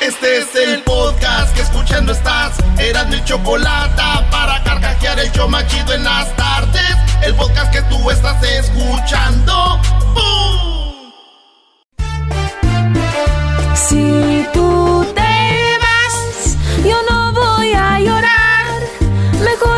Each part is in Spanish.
Este es el podcast que escuchando estás. Eran mi chocolate para carcajear el show machido en las tardes. El podcast que tú estás escuchando. ¡Bum! Si tú te vas, yo no voy a llorar. Mejor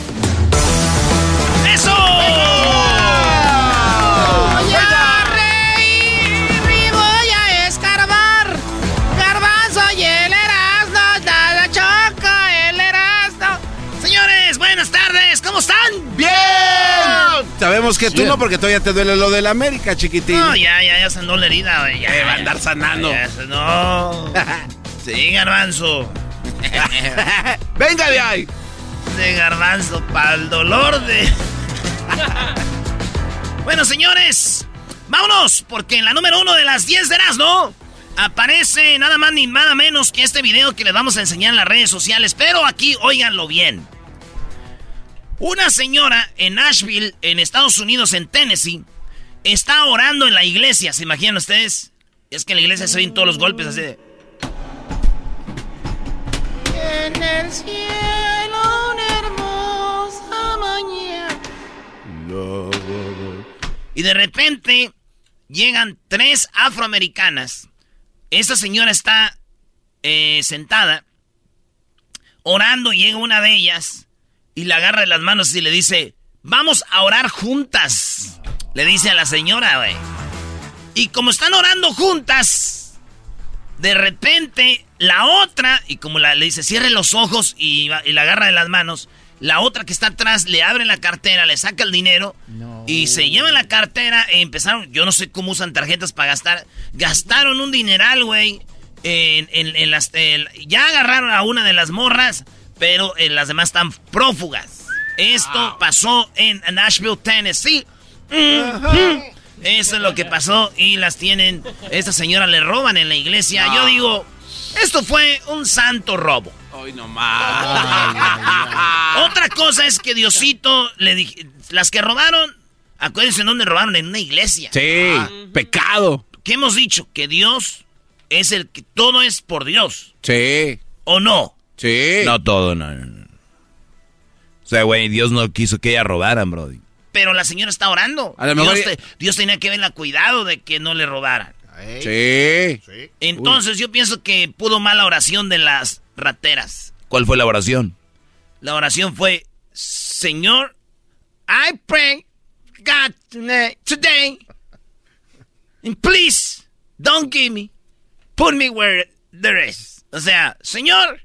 Sabemos que tú no, porque todavía te duele lo del América, chiquitín. No, ya, ya, ya sanó la herida, güey. Ya, Eh, va a andar sanando. Ya, ya, no. Sí, garbanzo. ¡Venga de ahí! De garbanzo para el dolor de. bueno, señores, vámonos, porque en la número uno de las 10 de ¿no? aparece nada más ni nada menos que este video que les vamos a enseñar en las redes sociales. Pero aquí, óiganlo bien. Una señora en Nashville, en Estados Unidos, en Tennessee, está orando en la iglesia. ¿Se imaginan ustedes? Es que en la iglesia se oyen todos los golpes así de. En el cielo una hermosa mañana. Y de repente llegan tres afroamericanas. Esta señora está eh, sentada, orando, y llega una de ellas y la agarra de las manos y le dice, vamos a orar juntas. Le dice a la señora, güey. Y como están orando juntas, de repente la otra, y como la, le dice, cierre los ojos y, la agarra de las manos, la otra que está atrás le abre la cartera, le saca el dinero y se lleva la cartera e empezaron, yo no sé cómo usan tarjetas para gastar, gastaron un dineral, güey, en, en- en las... en- ya agarraron a una de las morras, pero eh, las demás están prófugas. Esto pasó en Nashville, Tennessee. Mm, Eso es lo que pasó y las tienen. Esta señora le roban en la iglesia. Yo digo, esto fue un santo robo. Hoy nomás. Otra cosa es que Diosito le dije, las que robaron, acuérdense en dónde robaron, en una iglesia. Sí, pecado. ¿Qué hemos dicho? Que Dios es el que todo es por Dios. Sí, ¿O no? Sí. No todo, no. no, no. O sea, güey, Dios no quiso que ella robaran, Brody. Pero la señora está orando. A lo mejor Dios, ya- te- Dios tenía que verla cuidado de que no le robaran. Sí. Entonces yo pienso que pudo mal la oración de las rateras. ¿Cuál fue la oración? La oración fue, Señor, I pray God today, and please don't give me, put me where there is. O sea, Señor,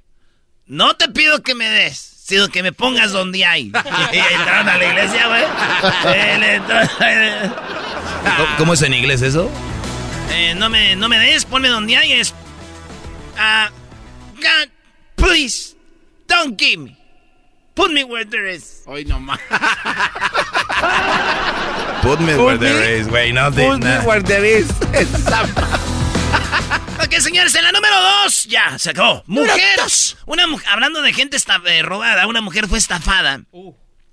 no te pido que me des, sino que me pongas donde hay. Y entraron a la iglesia, güey. ¿Cómo, es en inglés eso? Eh, no, me, no me des, ponme donde hay. Es. Ah, God, please, don't give me. Put me where there is. Hoy nomás. Put me where there is, güey. No Put me where there is. ok, señores, en la número dos, ya, se acabó. Mujer. Una mujer, hablando de gente eh, robada, una mujer fue estafada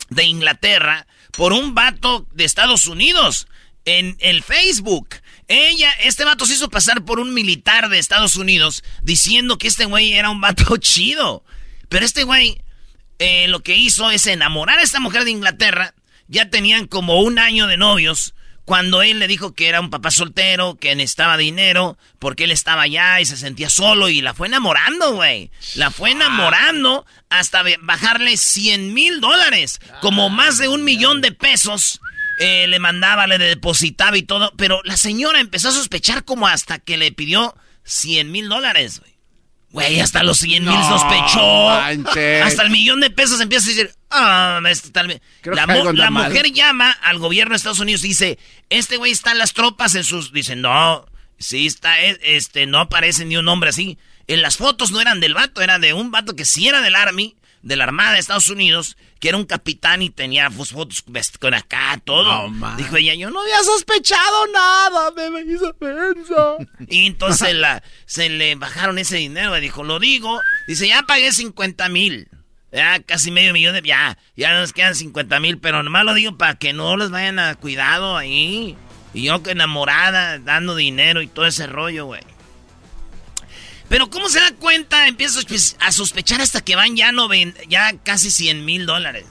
de Inglaterra por un vato de Estados Unidos en el Facebook. Ella, este vato se hizo pasar por un militar de Estados Unidos diciendo que este güey era un vato chido. Pero este güey eh, lo que hizo es enamorar a esta mujer de Inglaterra. Ya tenían como un año de novios. Cuando él le dijo que era un papá soltero, que necesitaba dinero, porque él estaba allá y se sentía solo y la fue enamorando, güey. La fue enamorando hasta bajarle 100 mil dólares, como más de un millón de pesos. Eh, le mandaba, le depositaba y todo, pero la señora empezó a sospechar como hasta que le pidió 100 mil dólares, güey. Güey, hasta los 100 mil sospechó. Hasta el millón de pesos empieza a decir, ah, este tal La, la mujer llama al gobierno de Estados Unidos y dice, este güey está en las tropas en sus... Dice, no, sí está, e, este, no aparece ni un hombre así. En las fotos no eran del vato, era de un vato que sí era del Army, de la Armada de Estados Unidos, que era un capitán y tenía fotos con acá, todo. Dijo ella, yo no había sospechado nada, me, hizo pensar. y entonces la, se le bajaron ese dinero, y dijo, lo digo. Dice, ya pagué 50 mil. Ya casi medio millón de... Ya, ya nos quedan 50 mil, pero nomás lo digo para que no les vayan a cuidado ahí. Y yo que enamorada, dando dinero y todo ese rollo, güey. Pero ¿cómo se da cuenta? Empiezo a sospechar hasta que van ya, ya casi 100 mil dólares.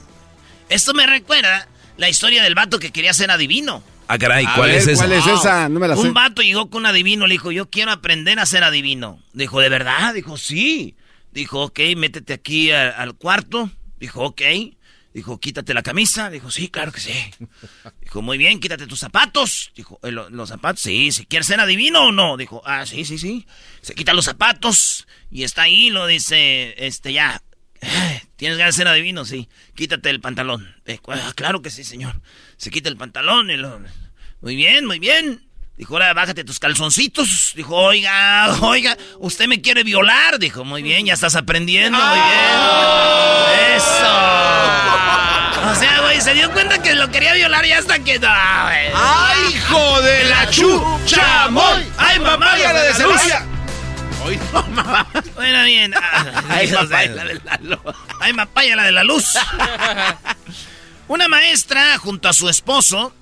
Esto me recuerda la historia del vato que quería ser adivino. Ah, caray, ¿cuál es esa? ¿Cuál es esa? No me la sé. Un vato llegó con un adivino, le dijo, yo quiero aprender a ser adivino. Dijo, ¿de verdad? Dijo, sí. Dijo, ok, métete aquí al cuarto. Dijo, ok. Dijo, quítate la camisa. Dijo, sí, claro que sí. Dijo, muy bien, quítate tus zapatos. Dijo, eh, los zapatos, sí, si quieres ser adivino o no. Dijo, ah, sí, sí, sí. Se quita los zapatos y está ahí, lo dice, este, ya. ¿Tienes ganas de ser adivino? Sí. Quítate el pantalón. Ah, claro que sí, señor. Se quita el pantalón y lo... Muy bien, muy bien. Dijo, ahora bájate tus calzoncitos. Dijo, oiga, oiga, usted me quiere violar. Dijo, muy bien, ya estás aprendiendo, muy bien. Eso. Se dio cuenta que lo quería violar y hasta que no, ¡Ay, hijo de la chucha! ¡Ay, mamá, la de cebolla! ¡Ay, mamá! Bueno, bien. Ay, papaya, la de la luz. Ay, papaya, la de la luz. Una maestra junto a su esposo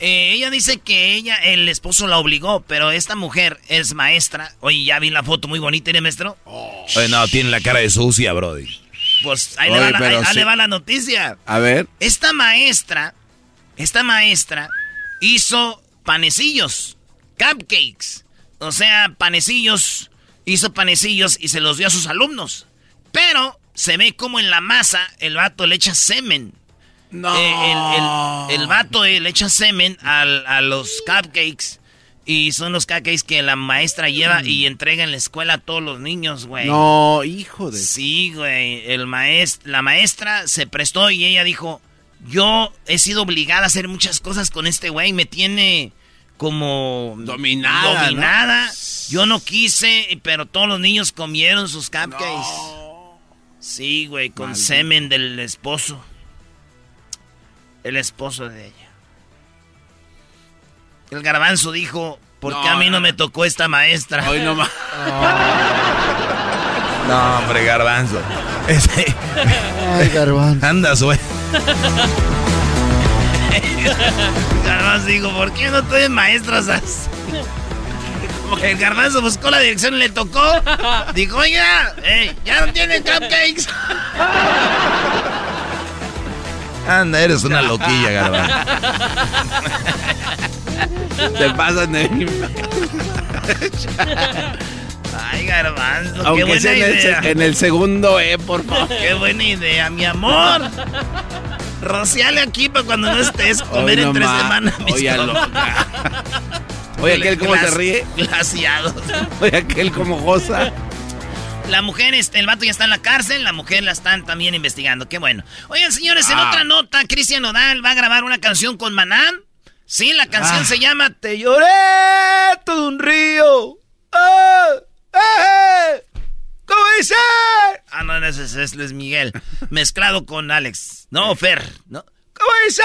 eh, ella dice que ella, el esposo la obligó, pero esta mujer es maestra. Oye, ya vi la foto muy bonita, ¿eh, maestro? Oye, no, tiene la cara de sucia, brody. Pues ahí, le, va la, le, va la, noticia. A ver. Esta maestra, esta maestra hizo panecillos, cupcakes. O sea, panecillos, hizo panecillos y se los dio a sus alumnos. Pero se ve como en la masa el vato le echa semen. No. Eh, el, el, vato eh, le echa semen a los cupcakes. Y son los cupcakes que la maestra lleva y entrega en la escuela a todos los niños, güey. No, hijo de... Sí, güey. El maest la maestra se prestó y ella dijo, yo he sido obligada a hacer muchas cosas con este güey. Me tiene como... Dominada. Dominada. Yo no quise, pero todos los niños comieron sus cupcakes. Sí, güey, con semen del esposo el esposo de ella. El garbanzo dijo, ¿por qué a mí no, me tocó esta maestra? Hoy no más. No, hombre, garbanzo. Ay, garbanzo. Anda, güey. garbanzo dijo, ¿por qué no estoy maestras así? El garbanzo buscó la dirección y le tocó. Dijo, oiga, ya no tienen cupcakes. Anda, eres una loquilla, garbanzo. Te pasan de Ay, garbanzo, Aunque qué buena sea idea. En el, segundo E, por favor. Qué buena idea, mi amor. Rociale aquí para cuando no estés comer en tres semanas. Oye, Oye, aquel cómo se ríe. Glaciados. Oye, aquel como goza. La mujer, este, el vato ya está en la cárcel, la mujer la están también investigando. Qué bueno. Oigan, señores, en ah. otra nota, Cristian Nodal va a grabar una canción con Maná. Sí, la canción ah. se llama Te lloré todo un río. ¡Ah! ¡Eh! ¿Cómo dice? Ah, no, ese es Luis Miguel. mezclado con Alex. No, Fer. ¿no? ¿Cómo dice?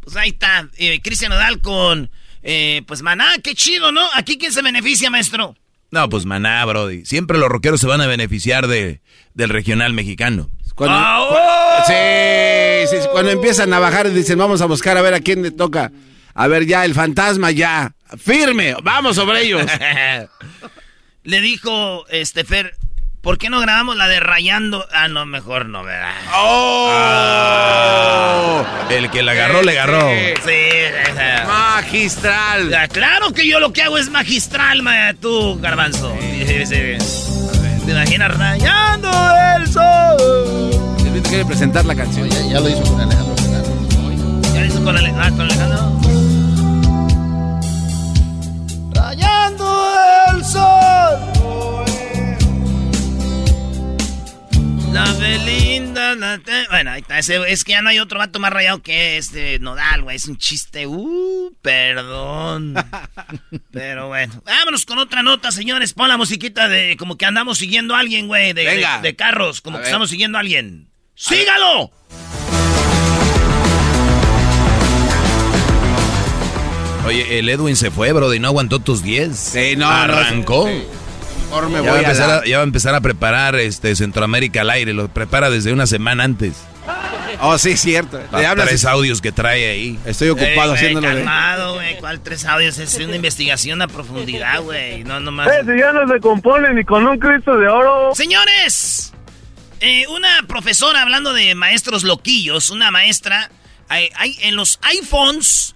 Pues ahí está, eh, Cristian Nodal con, eh, pues Maná, qué chido, ¿no? ¿Aquí quién se beneficia, maestro? No, pues Maná, Brody. Siempre los rockeros se van a beneficiar de, del regional mexicano. Cuando, ¡Ah, cu- oh! sí, sí, sí, cuando empiezan a bajar y dicen, vamos a buscar a ver a quién le toca. A ver, ya, el fantasma, ya. Firme, vamos sobre ellos. Le dijo, este, Fer, ¿por qué no grabamos la de Rayando? Ah, no, mejor no, ¿verdad? ¡Oh! El que la agarró, le agarró. Sí, esa. Magistral. Ah, Claro que yo lo que hago es magistral, ma, tú, garbanzo. Sí, sí, sí. ¿Te imaginas rayando el sol? El Vito quiere presentar la canción. Ya, ya lo hizo con Alejandro Fernández. ¿Ya lo hizo con Ale- ah, con Alejandro? Rayando el sol. La Belinda, la te- Bueno, ahí está. ese- es que ya no hay otro vato más rayado que este Nodal, güey. Es un chiste. Uh, perdón. Pero bueno. Vámonos con otra nota, señores. Pon la musiquita de como que andamos siguiendo a alguien, güey. De, Venga. de- de carros, como A que ver. estamos siguiendo a alguien. ¡Sígalo! Oye, el Edwin se fue, Brody, no aguantó tus 10. Sí, no, no, Arrancó. sí. Mejor me ya, va a voy empezar la- a, ya va a empezar a preparar este Centroamérica al aire. Lo prepara desde una semana antes. Oh, sí, cierto. Le hablas- tres audios que trae ahí. Estoy ocupado güey, haciéndolo de... calmado, güey. ¿Cuál tres audios? Es una investigación a profundidad, güey. No, nomás. Eh, si ya no se compone ni con un Cristo de oro. Señores, eh, una profesora hablando de maestros loquillos, una maestra, hay, hay- en los iPhones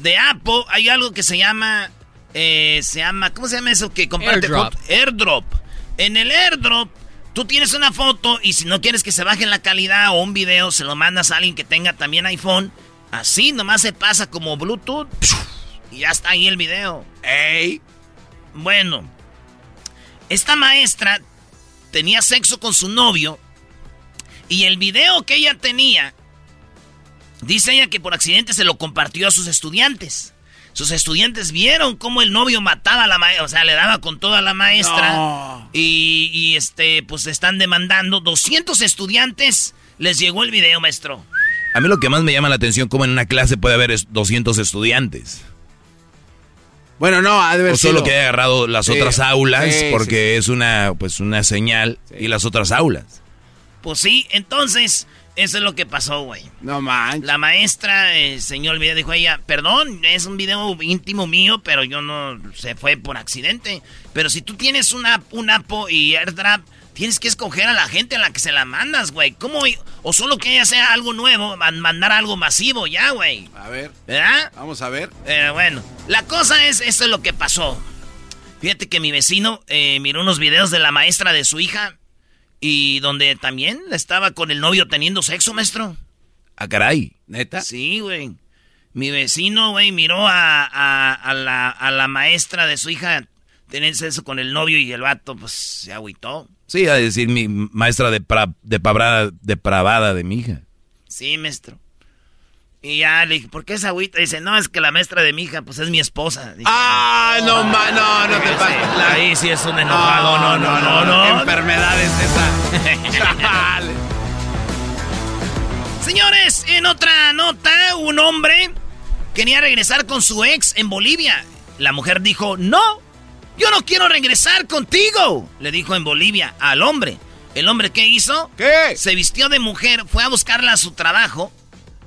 de Apple hay algo que se llama, eh, se llama, ¿cómo se llama eso? Que comparte Airdrop. airdrop. En el airdrop, tú tienes una foto y si no quieres que se baje la calidad o un video, se lo mandas a alguien que tenga también iPhone. Así nomás se pasa como Bluetooth y ya está ahí el video. ¡Ey! Bueno, esta maestra tenía sexo con su novio y el video que ella tenía, dice ella que por accidente se lo compartió a sus estudiantes. Sus estudiantes vieron cómo el novio mataba a la maestra, o sea, le daba con toda la maestra. No. Y, y, este, pues están demandando. 200 estudiantes les llegó el video, maestro. A mí lo que más me llama la atención, como en una clase puede haber es 200 estudiantes. Bueno, no, ha de haber O solo sido- que haya agarrado las Sí, otras aulas, sí, porque es una, pues, una señal, y las otras aulas. Pues sí, entonces, eso es lo que pasó, güey. No manches. La maestra eh, enseñó el video, dijo ella, perdón, es un video íntimo mío, pero yo no, se fue por accidente. Pero si tú tienes una, un Apo y AirDrop, tienes que escoger a la gente a la que se la mandas, güey. ¿Cómo? O solo que ella sea algo nuevo, man- mandar algo masivo ya, güey. A ver, ¿Verdad? vamos a ver. Pero bueno, la cosa es, eso es lo que pasó. Fíjate que mi vecino eh, miró unos videos de la maestra de su hija y donde también estaba con el novio teniendo sexo, maestro. Ah, caray. ¿Neta? Sí, güey. Mi vecino, güey, miró a, a- a la, a la maestra de su hija tener sexo con el novio y el vato, pues, se agüitó. Sí, a decir mi maestra de depravada, depravada de mi hija. Sí, maestro. Y ya le dije, ¿por qué se agüita? Dice, no, es que la maestra de mi hija, pues, es mi esposa. Dije, ¡Ah, no, ma, no, no te pases! Ahí sí es un enojado, no, no, no, no. ¿Qué enfermedad es esa? Señores, en otra nota, un hombre quería regresar con su ex en Bolivia. La mujer dijo, no, yo no quiero regresar contigo. Le dijo en Bolivia al hombre. ¿El hombre qué hizo? ¿Qué? Se vistió de mujer, fue a buscarla a su trabajo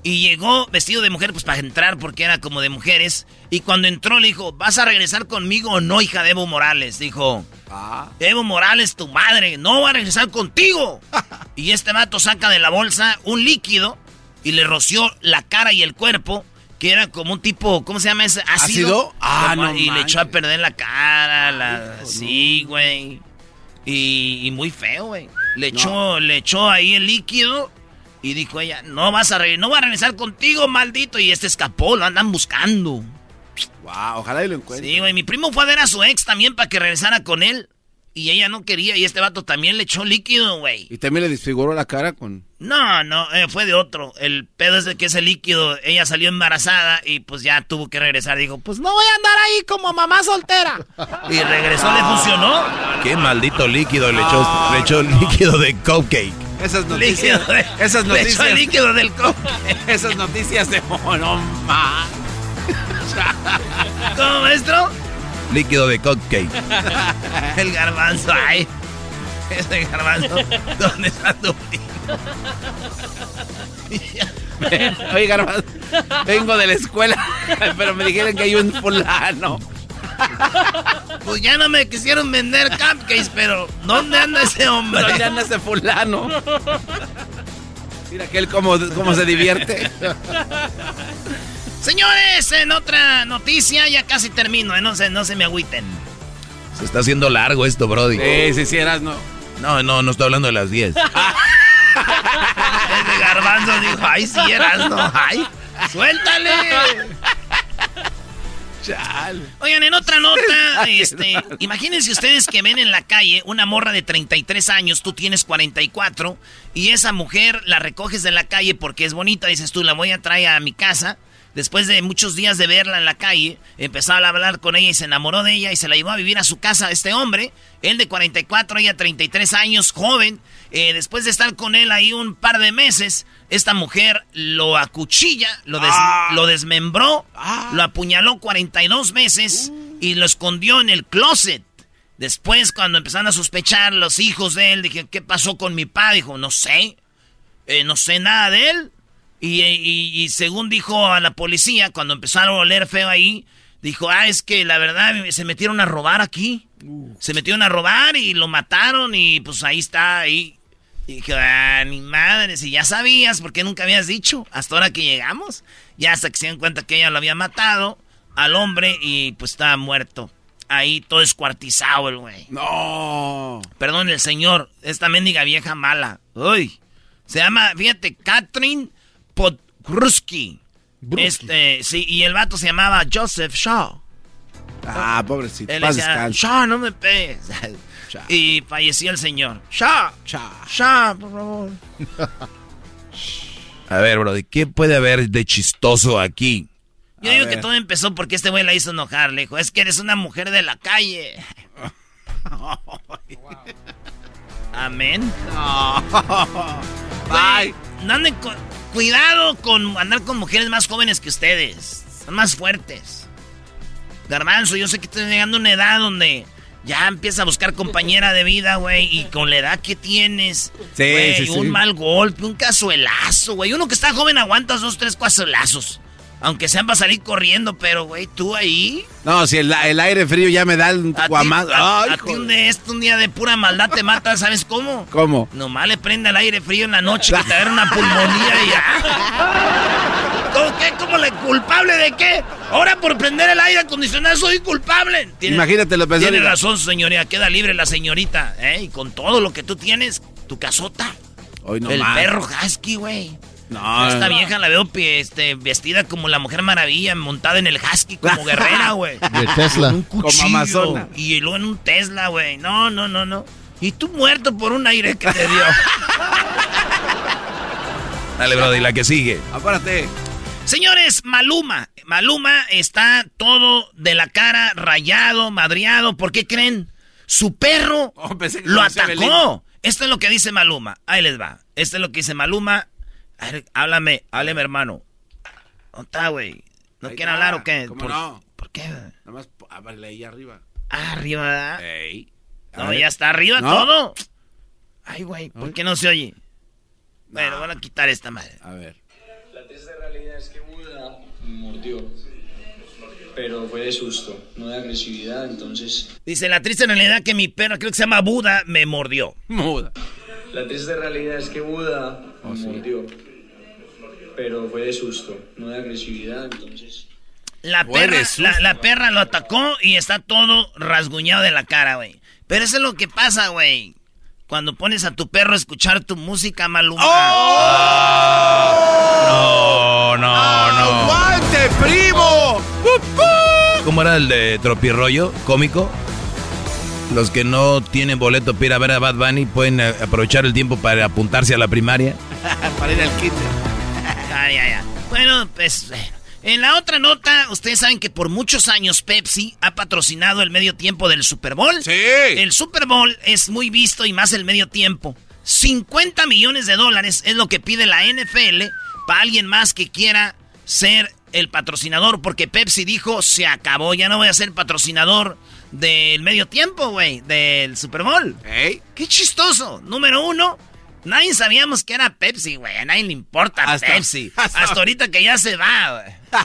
y llegó vestido de mujer pues para entrar porque era como de mujeres. Y cuando entró le dijo, ¿vas a regresar conmigo o no, hija de Evo Morales? Dijo, Ah. Evo Morales, tu madre, no va a regresar contigo. y este vato saca de la bolsa un líquido y le roció la cara y el cuerpo, que era como un tipo, ¿cómo se llama ese? Ácido. ¿Ácido? Ah, Como- no Y le echó a perder la cara, la... Sí, güey. Y, y muy feo, güey. Le, echó, le echó ahí el líquido y dijo ella, no vas a no va a regresar contigo, maldito. Y este escapó, lo andan buscando. Wow, ojalá y lo encuentre. Sí, güey, mi primo fue a ver a su ex también para que regresara con él. Y ella no quería, y este vato también le echó líquido, güey. Y también le desfiguró la cara con... No, no, eh, fue de otro. El pedo es de que ese líquido, ella salió embarazada y pues ya tuvo que regresar. Dijo, pues no voy a andar ahí como mamá soltera. Y regresó, le funcionó. Qué maldito líquido le echó, le echó líquido de cupcake. Esas noticias. Líquido de- esas noticias. líquido del coque. Esas noticias de no más. ¿Cómo, maestro? Líquido de cupcake. El garbanzo, ay. Ese garbanzo, ¿dónde está tu primo? Oye, Garbanzo, vengo de la escuela, pero me dijeron que hay un fulano. Pues ya no me quisieron vender cupcakes, pero ¿dónde anda ese hombre? ¿Dónde anda ese fulano? Mira que él cómo, cómo se divierte. Señores, en otra noticia, ya casi termino, eh, no, se, no se me agüiten. Se está haciendo largo esto, Brody. Sí, sí, sí, eras, no. No, no, no estoy hablando de las 10. Ese garbanzo dijo, ay, sí, eras, no, ay, suéltale. Oigan, en otra nota, este, imagínense ustedes que ven en la calle una morra de 33 años, tú tienes 44, y esa mujer la recoges de la calle porque es bonita, dices tú, la voy a traer a mi casa. Después de muchos días de verla en la calle, empezó a hablar con ella y se enamoró de ella y se la llevó a vivir a su casa este hombre, él de 44, ella 33 años, joven. Eh, después de estar con él ahí un par de meses, esta mujer lo acuchilla, lo, des- lo desmembró, lo apuñaló 42 veces y lo escondió en el closet. Después, cuando empezaron a sospechar los hijos de él, dije, ¿qué pasó con mi padre? Dijo, no sé, eh, no sé nada de él. Y, y- y según dijo a la policía, cuando empezaron a oler feo ahí, dijo, ah, es que la verdad se metieron a robar aquí. Se metieron a robar y lo mataron y pues ahí está, ahí. Y dije, ah, mi madre, si ya sabías, ¿por qué nunca habías dicho? Hasta ahora que llegamos. Ya hasta que se dieron cuenta que ella lo había matado al hombre y pues estaba muerto. Ahí todo escuartizado el güey. No. Perdón, el señor, esta mendiga vieja mala. Uy. Se llama, fíjate, Katrin Podgruski. Este, sí, y el vato se llamaba Joseph Shaw. Ah, pobrecito. Él decía. Shaw, no me pegues. Y falleció el señor. Shaw, Cha. Shaw, por favor. A ver, Brody, ¿qué puede haber de chistoso aquí? Yo A digo ver. que todo empezó porque este güey la hizo enojar. Le dijo, es que eres una mujer de la calle. Amén. Bye. No anden con- cuidado con andar con mujeres más jóvenes que ustedes. Son más fuertes. Garbanzo, yo sé que estoy llegando a una edad donde ya empieza a buscar compañera de vida, güey. Y con la edad que tienes, Sí, güey, sí, sí. un mal golpe, un cazuelazo, güey. Uno que está joven aguantas dos, tres cazuelazos. Aunque sean para salir corriendo, pero, güey, tú ahí. No, si el, el aire frío ya me da ti, guamado. a- a ti un, un día de pura maldad te mata, ¿sabes cómo? ¿Cómo? Nomás le prende el aire frío en la noche que te agarra una pulmonía y ya. ¿Cómo qué? ¿Cómo le culpable de qué? Ahora por prender el aire acondicionado soy culpable. Tiene- Imagínate lo pensó. Tiene razón, señoría. Queda libre la señorita. ¿eh? Y con todo lo que tú tienes, tu casota. Hoy no el más. perro husky, güey. No, Esta no. vieja la veo este, vestida como la Mujer Maravilla, montada en el husky como guerrera, güey. De Tesla. Un cuchillo. Amazona. Y luego en un Tesla, güey. No, no, no, no. Y tú muerto por un aire que te dio. Dale, Brody, la que sigue. Apárate. Señores, Maluma. Maluma está todo de la cara rayado, madreado. ¿Por qué creen? Su perro Oh, lo atacó. Esto es lo que dice Maluma. Ahí les va. Esto es lo que dice Maluma. A ver, háblame, háblame, hermano. ¿Dónde está, güey? ¿No Ahí quiere está. hablar o qué? ¿Cómo ¿Por, no? ¿Por qué? Nada más, ahí arriba. Ah, arriba, No, ver. ya está arriba ¿No? todo. Ay, güey, ¿por qué no se oye? Bueno, van a quitar esta madre. A ver. La triste realidad es que Buda me mordió, pero fue de susto, no de agresividad, entonces... Dice, la triste realidad que mi perro, creo que se llama Buda, me mordió. La triste realidad es que Buda Oh, me mordió, pero fue de susto, no de agresividad, entonces... La perra, susto, la, perra lo atacó y está todo rasguñado de la cara, güey. Pero eso es lo que pasa, güey. Cuando pones a tu perro a escuchar tu música, Maluma. No, no, no. ¡Aguante, primo! ¿Cómo era el de Tropirollo? ¿Cómico? Los que no tienen boleto para ir a ver a Bad Bunny pueden eh, aprovechar el tiempo para apuntarse a la primaria. Para ir al kit. Ya, ya, ya. Bueno, pues bueno. En la otra nota, ustedes saben que por muchos años Pepsi ha patrocinado el medio tiempo del Super Bowl. Sí. El Super Bowl es muy visto y más el medio tiempo. 50 millones de dólares es lo que pide la NFL para alguien más que quiera ser el patrocinador, porque Pepsi dijo, se acabó, ya no voy a ser patrocinador del medio tiempo, güey, del Super Bowl. Qué chistoso. Número uno, nadie sabíamos que era Pepsi, güey. A nadie le importa Pepsi. Hasta, ahorita que ya se va, güey.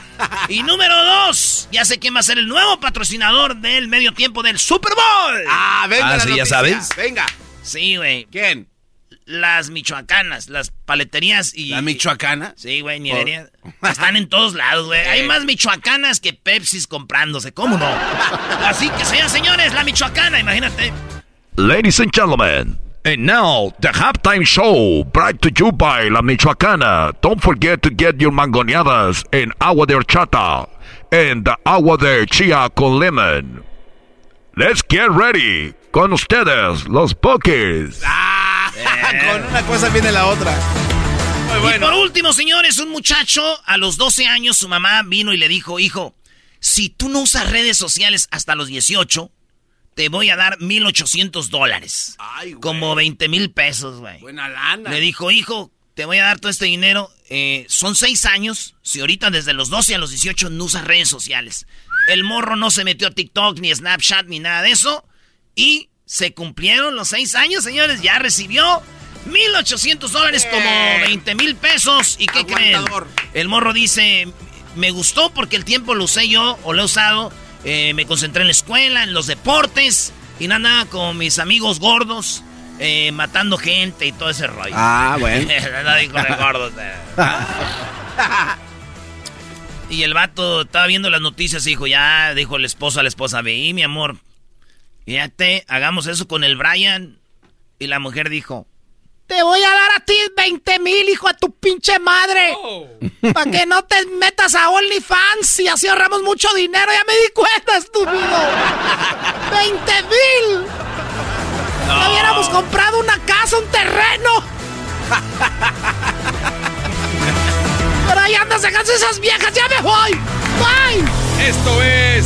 y número dos, ya sé quién va a ser el nuevo patrocinador del medio tiempo del Super Bowl. Ah, venga. Ah, sí, ya sabes. Venga. Sí, güey. ¿Quién? Las michoacanas, las paleterías y... ¿La michoacana? Sí, güey, nivería. Están en todos lados, güey. Hay más michoacanas que Pepsis comprándose, ¿cómo no? Así que, sean señores, la michoacana, imagínate. Ladies and gentlemen, and now the halftime show brought to you by La Michoacana. Don't forget to get your mangoneadas en agua de horchata and the agua de chía con lemon. Let's get ready. Con ustedes, los Pokés. Ah, con una cosa viene la otra. Muy Y bueno. por último, señores, un muchacho a los 12 años, su mamá vino y le dijo, hijo, si tú no usas redes sociales hasta los 18, te voy a dar 1.800 dólares. Ay, güey. Como 20 mil pesos, güey. Buena lana. Le dijo, hijo, te voy a dar todo este dinero. eh, son seis años. Si ahorita desde los 12 a los 18 no usas redes sociales. El morro no se metió a TikTok, ni Snapchat, ni nada de eso. Y se cumplieron los seis años, señores. Ya recibió 1.800 dólares, como 20 mil pesos. ¿Y qué creen? El morro dice, me gustó porque el tiempo lo usé yo, o lo he usado. eh, me concentré en la escuela, en los deportes. Y nada, con mis amigos gordos. eh, matando gente y todo ese rollo. Ah, bueno. no dijo de gordos. eh. y el vato estaba viendo las noticias y dijo, ya, dijo el esposo a la esposa, ve, mi amor, fíjate, hagamos eso con el Brian. Y la mujer dijo, te voy a dar a ti 20 mil, hijo a tu pinche madre. Para que no te metas a OnlyFans y así ahorramos mucho dinero. Ya me di cuenta, estúpido. 20 mil. No. hubiéramos comprado una casa, un terreno. Pero ahí andas dejando esas viejas, ya me voy. Bye. Esto es.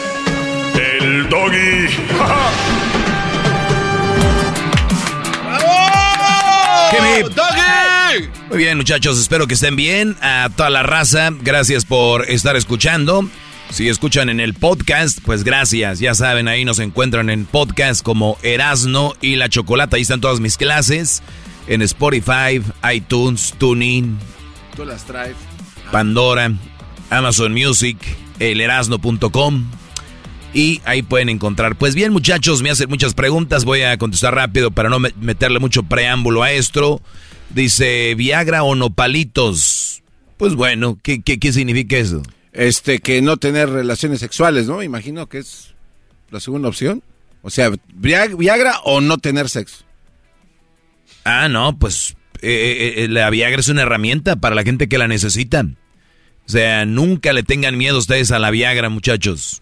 El doggy. Hip. Muy bien, muchachos, espero que estén bien. A toda la raza, gracias por estar escuchando. Si escuchan en el podcast, pues gracias. Ya saben, ahí nos encuentran en podcast como Erasno y la Chocolata. Ahí están todas mis clases. En Spotify, iTunes, TuneIn, Tú las traes. Pandora, Amazon Music, elerasno.com. Y ahí pueden encontrar. Pues bien, muchachos, me hacen muchas preguntas. Voy a contestar rápido para no me- meterle mucho preámbulo a esto. Dice, ¿Viagra o nopalitos? Pues bueno, ¿qué, qué, qué significa eso? Este, que no tener relaciones sexuales, ¿no? Imagino que es la segunda opción. O sea, Viag- Viagra o no tener sexo. Ah, no, pues eh, eh, la Viagra es una herramienta para la gente que la necesita. O sea, nunca le tengan miedo ustedes a la Viagra, muchachos.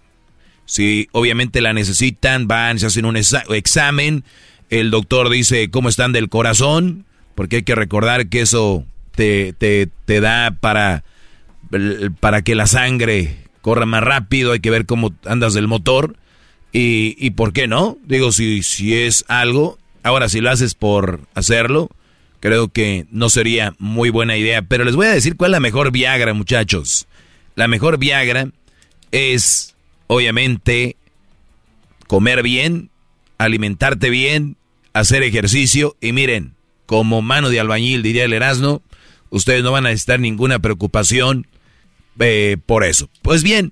Si obviamente la necesitan, van, se hacen un exa- examen, el doctor dice cómo están del corazón, porque hay que recordar que eso te, te, te da para, para que la sangre corra más rápido, hay que ver cómo andas del motor. Y, y por qué no? Digo, si, si es algo, ahora si lo haces por hacerlo, creo que no sería muy buena idea. Pero les voy a decir cuál es la mejor Viagra, muchachos. La mejor Viagra es, obviamente, comer bien, alimentarte bien, hacer ejercicio. Y miren, como mano de albañil, diría el Erasmo, ustedes no van a necesitar ninguna preocupación eh, por eso. Pues bien,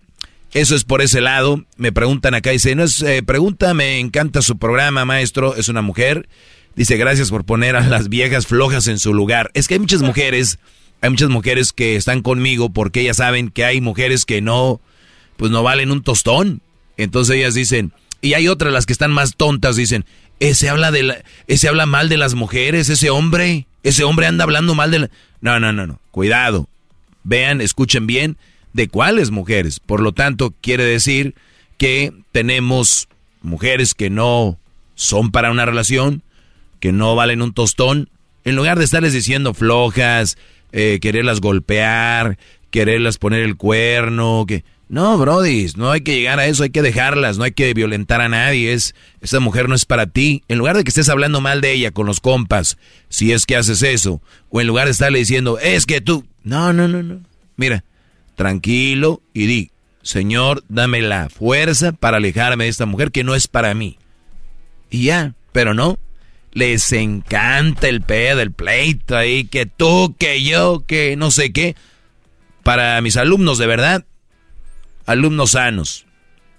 eso es por ese lado. Me preguntan acá, dice, no es eh, pregunta, me encanta su programa, maestro, es una mujer. Dice, gracias por poner a las viejas flojas en su lugar. Es que hay muchas mujeres, hay muchas mujeres que están conmigo porque ellas saben que hay mujeres que no, pues no valen un tostón. Entonces ellas dicen, Y hay otras las que están más tontas, dicen, ese habla de ese habla mal de las mujeres, ese hombre, ese hombre anda hablando mal de la... No, no, no, no. Cuidado. Vean, escuchen bien de cuáles mujeres. Por lo tanto, quiere decir que tenemos mujeres que no son para una relación, que no valen un tostón, en lugar de estarles diciendo flojas, eh, quererlas golpear, quererlas poner el cuerno, que... No, Brody, no hay que llegar a eso, hay que dejarlas, no hay que violentar a nadie, es, esa mujer no es para ti. En lugar de que estés hablando mal de ella con los compas, si es que haces eso, o en lugar de estarle diciendo, es que tú, no, no, no, no. Mira, tranquilo y di, Señor, dame la fuerza para alejarme de esta mujer que no es para mí. Y ya, pero no, les encanta el pedo, el pleito ahí, que tú, que yo, que no sé qué. Para mis alumnos, de verdad, alumnos sanos.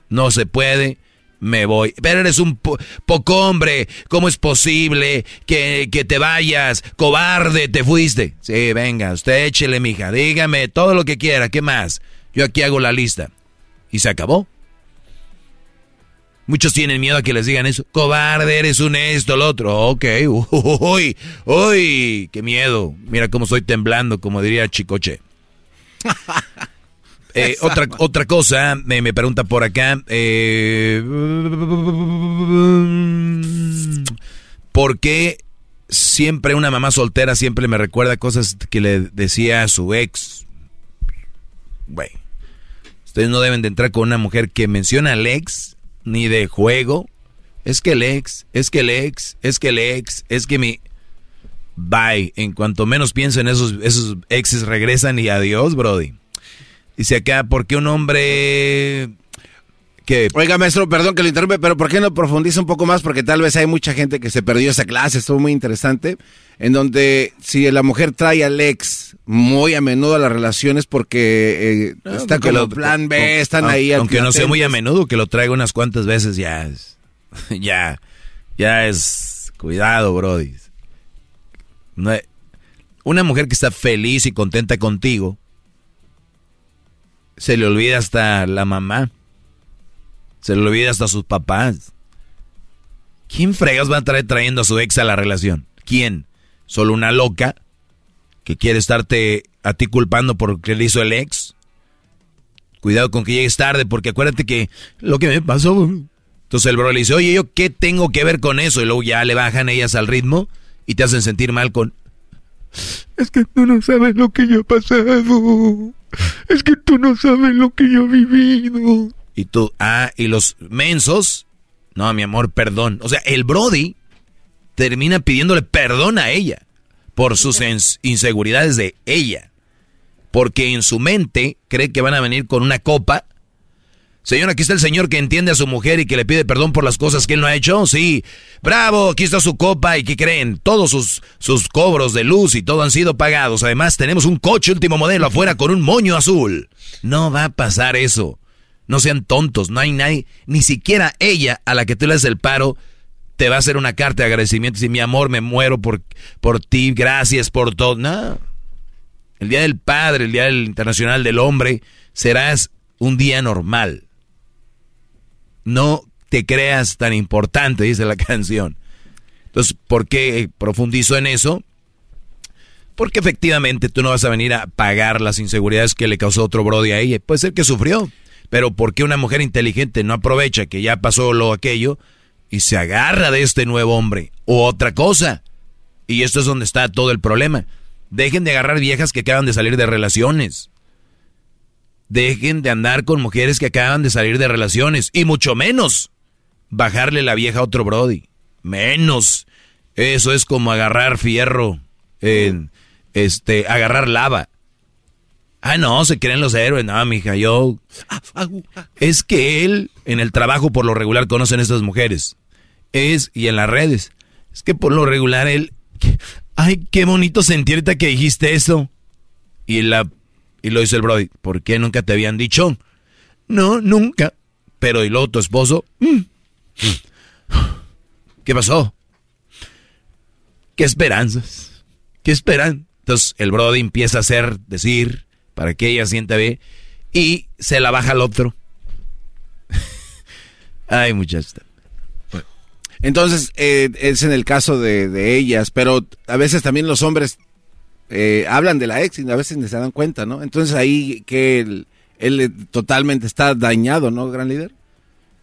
No se puede, me voy. Pero eres un poco hombre, ¿cómo es posible que, que, te vayas? Cobarde, te fuiste. Sí, venga, usted échele, mija, dígame todo lo que quiera, ¿qué más? Yo aquí hago la lista. Y se acabó. Muchos tienen miedo a que les digan eso. Cobarde, eres un esto, el otro. Ok, uy, uy, qué miedo. Mira cómo estoy temblando, como diría Chicoche. Eh, otra, otra cosa, me, me pregunta por acá. Eh, ¿Por qué siempre una mamá soltera siempre me recuerda cosas que le decía a su ex? Bueno, ustedes no deben de entrar con una mujer que menciona al ex, ni de juego. Es que el ex, es que el ex, es que el ex, es que mi... Bye. En cuanto menos piensen esos, esos exes regresan y adiós, Brody. Dice acá, ¿por qué un hombre que... Oiga, maestro, perdón que lo interrumpe, pero ¿por qué no profundiza un poco más? Porque tal vez hay mucha gente que se perdió esa clase, estuvo muy interesante, en donde si la mujer trae al ex muy a menudo a las relaciones porque eh, está con el plan B, están ahí. Aunque no sea muy a menudo, que lo traiga unas cuantas veces ya es... ya, ya es... Cuidado, Brody. una mujer que está feliz y contenta contigo se le olvida hasta la mamá. Se le olvida hasta sus papás. ¿Quién fregas va a estar trayendo a su ex a la relación? ¿Quién? ¿Solo una loca que quiere estarte a ti culpando por que le hizo el ex? Cuidado con que llegues tarde, porque acuérdate que lo que me pasó. Entonces el bro le dice, oye, ¿yo qué tengo que ver con eso? Y luego ya le bajan ellas al ritmo y te hacen sentir mal con... Es que tú no sabes lo que yo he pasado. Es que tú no sabes lo que yo he vivido. Y tú, ah, y los mensos, no, mi amor, perdón. O sea, el Brody termina pidiéndole perdón a ella por sus inseguridades de ella. Porque en su mente cree que van a venir con una copa Señor, aquí está el señor que entiende a su mujer y que le pide perdón por las cosas que él no ha hecho. Sí, bravo, aquí está su copa y ¿qué creen? Todos sus, sus cobros de luz y todo han sido pagados. Además, tenemos un coche último modelo afuera con un moño azul. No va a pasar eso. No sean tontos, no hay nadie, ni siquiera ella a la que tú le das el paro, te va a hacer una carta de agradecimiento y mi amor, me muero por, por ti, gracias por todo. El Día del Padre, el Día del Internacional del Hombre, serás un día normal no te creas tan importante, dice la canción. Entonces, ¿por qué profundizo en eso? Porque efectivamente tú no vas a venir a pagar las inseguridades que le causó otro Brody a ella. Puede ser que sufrió, pero ¿por qué una mujer inteligente no aprovecha que ya pasó lo aquello y se agarra de este nuevo hombre? O otra cosa. Y esto es donde está todo el problema. Dejen de agarrar viejas que acaban de salir de relaciones. Dejen de andar con mujeres que acaban de salir de relaciones. Y mucho menos bajarle la vieja a otro Brody. Menos. Eso es como agarrar fierro. En, este, agarrar lava. Ah, no, se creen los héroes. No, mija, yo. Es que él, en el trabajo, por lo regular, conocen a estas mujeres. Es, y en las redes. Es que por lo regular él. Ay, qué bonito sentirte que dijiste eso. Y la y lo dice el Brody, ¿por qué nunca te habían dicho? No, nunca. Pero y luego tu esposo, mm. ¿qué pasó? ¿Qué esperanzas? ¿Qué esperan? Entonces el Brody empieza a hacer, decir, para que ella sienta bien, y se la baja al otro. Ay, muchachos. Entonces, eh, es en el caso de, de, ellas, pero a veces también los hombres eh, hablan de la ex y a veces ni se dan cuenta, ¿no? Entonces ahí que él, él totalmente está dañado, ¿no, gran líder?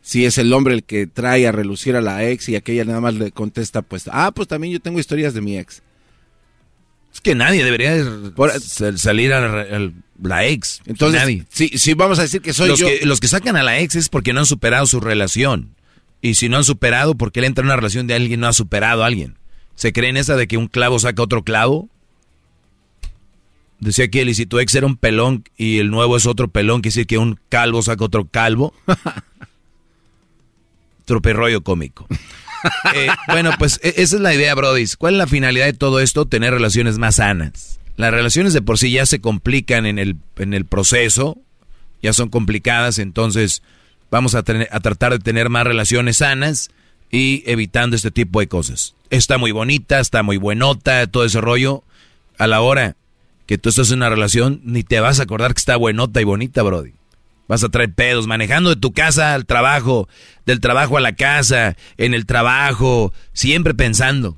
Si es el hombre el que trae a relucir a la ex y aquella nada más le contesta, pues, ah, pues también yo tengo historias de mi ex. Es que nadie debería salir a la ex. Entonces, nadie. Si, vamos a decir que soy los yo. Que, los que sacan a la ex es porque no han superado su relación. Y si no han superado, porque él entra en una relación de alguien no ha superado a alguien. ¿Se creen esa de que un clavo saca otro clavo? Decía que si tu ex era un pelón y el nuevo es otro pelón, quiere decir que un calvo saca otro calvo. Troperrollo cómico. Eh, bueno, pues e, esa es la idea, Brody. ¿Cuál es la finalidad de todo esto? Tener relaciones más sanas. Las relaciones de por sí ya se complican en el, en el proceso, ya son complicadas, entonces vamos a, tener, a tratar de tener más relaciones sanas y evitando este tipo de cosas. Está muy bonita, está muy buenota, todo ese rollo. A la hora que tú estás en una relación, ni te vas a acordar que está buenota y bonita, Brody. Vas a traer pedos, manejando de tu casa al trabajo, del trabajo a la casa, en el trabajo, siempre pensando.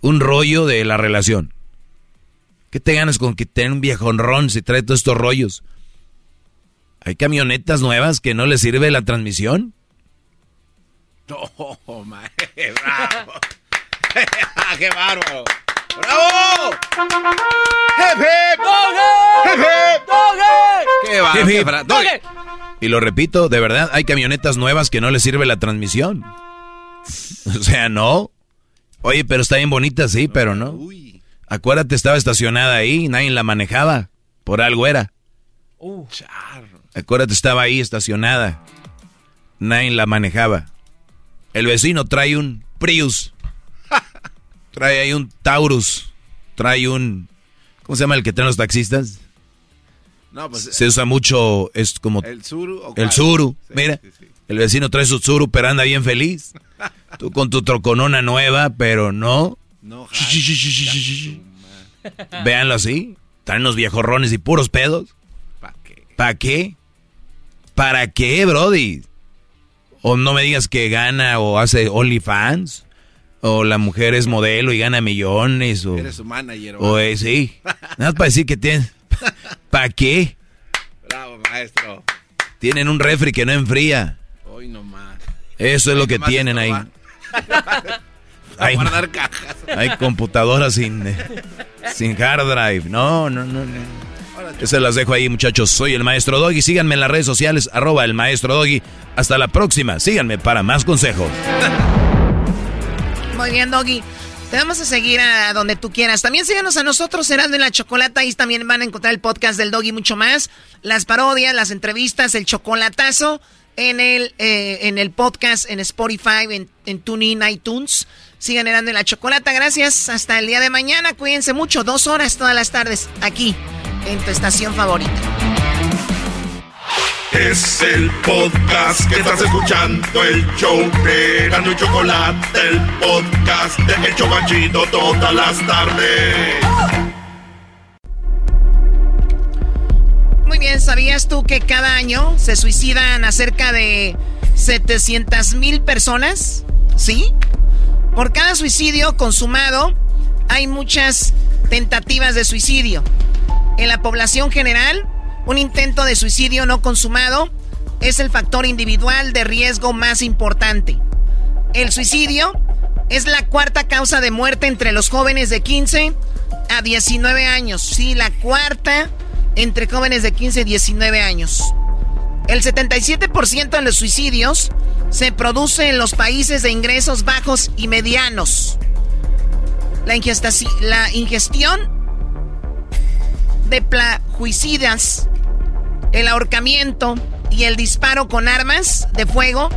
Un rollo de la relación. ¿Qué te ganas con que tenga un viejonrón si trae todos estos rollos? ¿Hay camionetas nuevas que no le sirve la transmisión? ¡Oh, man! ¡Bravo! ¡Qué bárbaro! ¡Bravo! ¡Hip, hip! ¡Hip, hip! ¡Qué bárbaro! Y lo repito, de verdad, hay camionetas nuevas que no le sirve la transmisión. O sea, no. Oye, pero está bien bonita, sí, pero no. Acuérdate, estaba estacionada ahí, nadie la manejaba. Por algo era. Uh. Acuérdate, estaba ahí estacionada. Nadie la manejaba. El vecino trae un Prius. Trae ahí un Taurus. Trae un... ¿Cómo se llama el que traen los taxistas? No, pues, se usa mucho, es como... El Zuru. el Zuru. Mira, el vecino trae su Zuru, pero anda bien feliz. Tú con tu troconona nueva, pero no. No, Véanlo así. Traen los viejorrones y puros pedos. ¿Para qué? ¿Para qué? ¿Para qué, Brody? O no me digas que gana o hace OnlyFans. O la mujer es modelo y gana millones. O, Eres su manager. O es, sí. Nada más para decir que tiene. ¿Para qué? Bravo, maestro. Tienen un refri que no enfría. Hoy nomás. Eso es lo que tienen ahí. hay, guardar cajas. Hay computadoras sin, sin hard drive. No, no, no. no. se las dejo ahí, muchachos. Soy el maestro Doggy. Síganme en las redes sociales, arroba el maestro Doggy. Hasta la próxima. Síganme para más consejos. Muy bien, Doggy. Te vamos a seguir a donde tú quieras. También síganos a nosotros, Serán en la Chocolata. Ahí también van a encontrar el podcast del Doggy mucho más. Las parodias, las entrevistas, el chocolatazo en el, eh, en el podcast, en Spotify, en, en TuneIn, iTunes. Sigan en la Chocolata. Gracias. Hasta el día de mañana. Cuídense mucho. Dos horas todas las tardes aquí en tu estación favorita. Es el podcast que estás escuchando, el show de Gano y Chocolate, el podcast de Hecho Banchito todas las tardes. Muy bien, ¿sabías tú que cada año se suicidan a cerca de 700 mil personas? ¿Sí? Por cada suicidio consumado, hay muchas tentativas de suicidio. En la población general, un intento de suicidio no consumado es el factor individual de riesgo más importante. El suicidio es la cuarta causa de muerte entre los jóvenes de 15 a 19 años. Sí, la cuarta entre jóvenes de 15 a 19 años. El 77% de los suicidios se produce en los países de ingresos bajos y medianos. La, la ingestión de plaguicidas el ahorcamiento y el disparo con armas de fuego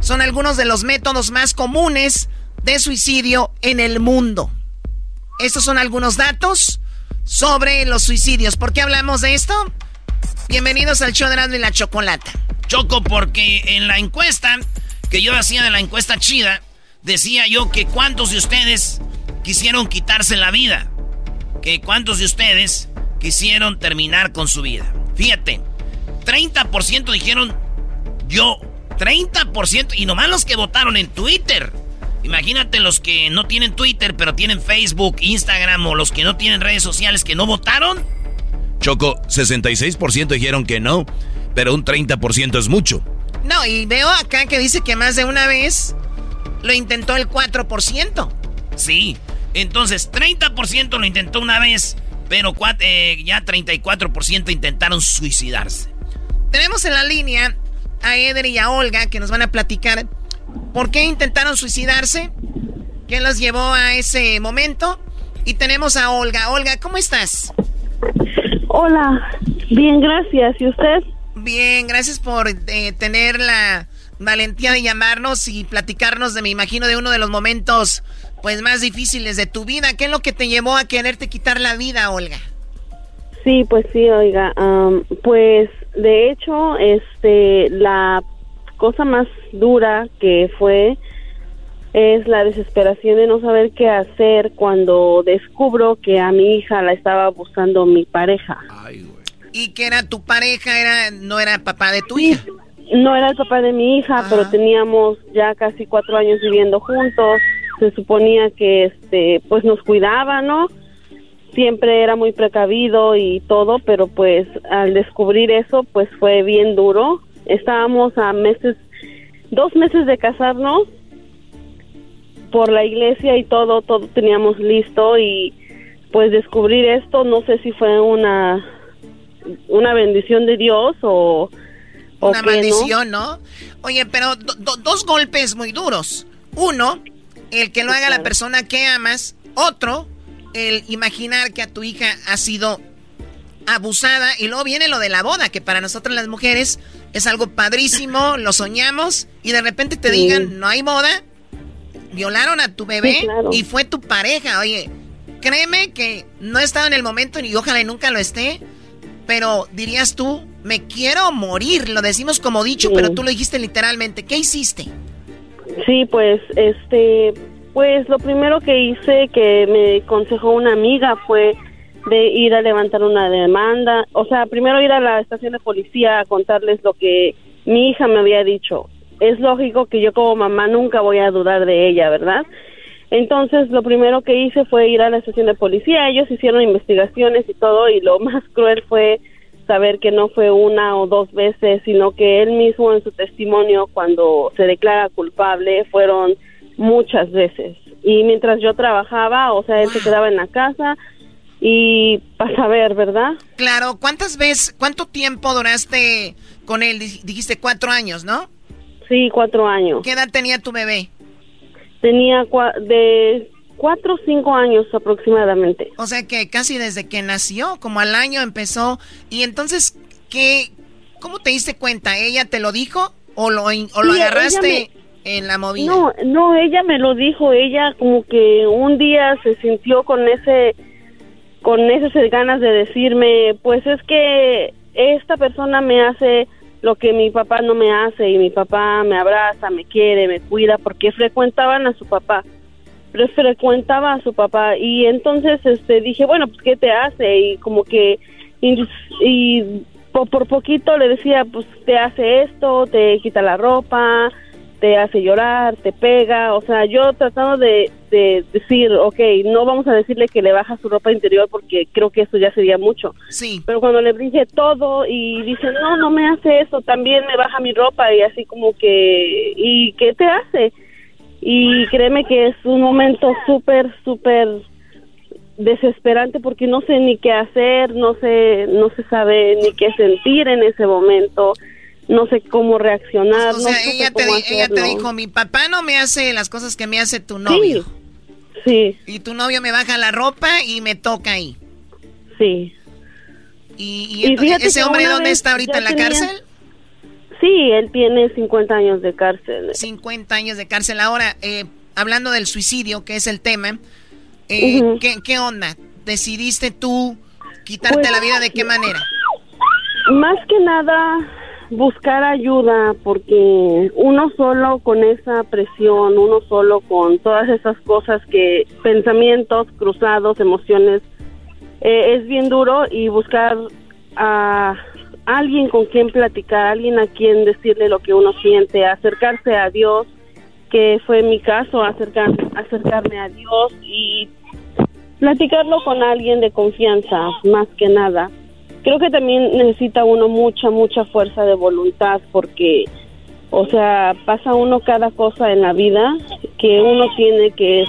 son algunos de los métodos más comunes de suicidio en el mundo. Estos son algunos datos sobre los suicidios. ¿Por qué hablamos de esto? Bienvenidos al show de y la Chocolata. Choco, porque en la encuesta que yo hacía de la encuesta chida, decía yo que cuántos de ustedes quisieron quitarse la vida. Que cuántos de ustedes quisieron terminar con su vida. Fíjate, 30% dijeron yo 30% y nomás los que votaron en Twitter. Imagínate los que no tienen Twitter, pero tienen Facebook, Instagram o los que no tienen redes sociales que no votaron. Choco, 66% dijeron que no, pero un 30% es mucho. No, y veo acá que dice que más de una vez lo intentó el 4%. Sí, entonces 30% lo intentó una vez, pero eh, ya 34% intentaron suicidarse. Tenemos en la línea a Eder y a Olga que nos van a platicar por qué intentaron suicidarse, qué los llevó a ese momento. Y tenemos a Olga. Olga, ¿cómo estás? Hola, bien, gracias. ¿Y usted? Bien, gracias por eh, tener la valentía de llamarnos y platicarnos de, me imagino, de uno de los momentos pues más difíciles de tu vida. ¿Qué es lo que te llevó a quererte quitar la vida, Olga? Sí, pues sí, oiga, pues de hecho, este, la cosa más dura que fue es la desesperación de no saber qué hacer cuando descubro que a mi hija la estaba buscando mi pareja. ¿Y que era tu pareja? Era ¿No era papá de tu hija? No era el papá de mi hija, pero teníamos ya casi cuatro años viviendo juntos. Se suponía que, este, pues nos cuidaba, ¿no? Siempre era muy precavido y todo, pero pues al descubrir eso, pues fue bien duro. Estábamos a meses, dos meses de casarnos por la iglesia y todo, todo teníamos listo y pues descubrir esto, no sé si fue una, una bendición de Dios o una maldición, ¿no? Oye, pero dos golpes muy duros. Uno, el que lo haga la persona que amas. Otro, el imaginar que a tu hija ha sido abusada. Y luego viene lo de la boda, que para nosotros las mujeres es algo padrísimo, lo soñamos. Y de repente te digan, no hay boda. Violaron a tu bebé y fue tu pareja. Oye, créeme que no he estado en el momento y ojalá y nunca lo esté. Pero dirías tú, me quiero morir. Lo decimos como dicho, pero tú lo dijiste literalmente. ¿Qué hiciste? Sí, pues, este, pues lo primero que hice que me aconsejó una amiga fue de ir a levantar una demanda. O sea, primero ir a la estación de policía a contarles lo que mi hija me había dicho. Es lógico que yo como mamá nunca voy a dudar de ella, ¿verdad? Entonces, lo primero que hice fue ir a la estación de policía. Ellos hicieron investigaciones y todo, y lo más cruel fue saber que no fue una o dos veces, sino que él mismo en su testimonio, cuando se declara culpable, fueron muchas veces. Y mientras yo trabajaba, o sea, él se quedaba en la casa y para saber, ¿verdad? Claro, ¿cuántas veces, cuánto tiempo duraste con él? Dijiste cuatro años, ¿no? Sí, cuatro años. ¿Qué edad tenía tu bebé? Tenía de cuatro o cinco años aproximadamente. O sea que casi desde que nació, como al año empezó. Y entonces, ¿qué, ¿cómo te diste cuenta? ¿Ella te lo dijo o lo, o lo agarraste en la movida? No, no, ella me lo dijo. Ella como que un día se sintió con ese, con esas ganas de decirme, pues es que esta persona me hace lo que mi papá no me hace y mi papá me abraza, me quiere, me cuida, porque frecuentaban a su papá frecuentaba a su papá y entonces este dije bueno pues qué te hace y como que y, por, poquito le decía pues te hace esto te quita la ropa te hace llorar te pega o sea yo tratando de, de decir ok no vamos a decirle que le baja su ropa interior porque creo que eso ya sería mucho. Sí. Pero cuando le dije todo y dice no no me hace eso también me baja mi ropa y así como que y qué te hace y créeme que es un momento súper, súper desesperante porque no sé ni qué hacer, no sé, no se sabe ni qué sentir en ese momento, no sé cómo reaccionar. O sea, ella, te, dijo, mi papá no me hace las cosas que me hace tu novio. Sí. Y tu novio me baja la ropa y me toca ahí. Sí. ¿Y, ese hombre dónde está ahorita en la cárcel? Sí, él tiene 50 años de cárcel. 50 años de cárcel. Ahora, eh, hablando del suicidio, que es el tema, eh, ¿qué, onda? ¿Decidiste tú quitarte pues, la vida de qué manera? Más que nada buscar ayuda porque uno solo con esa presión, uno solo con todas esas cosas que pensamientos cruzados, emociones, eh, es bien duro y buscar a alguien con quien platicar, alguien a quien decirle lo que uno siente, acercarse a Dios, que fue mi caso, acercar, acercarme a Dios y platicarlo con alguien de confianza, más que nada. Creo que también necesita uno mucha, mucha fuerza de voluntad porque, o sea, pasa uno cada cosa en la vida que uno tiene que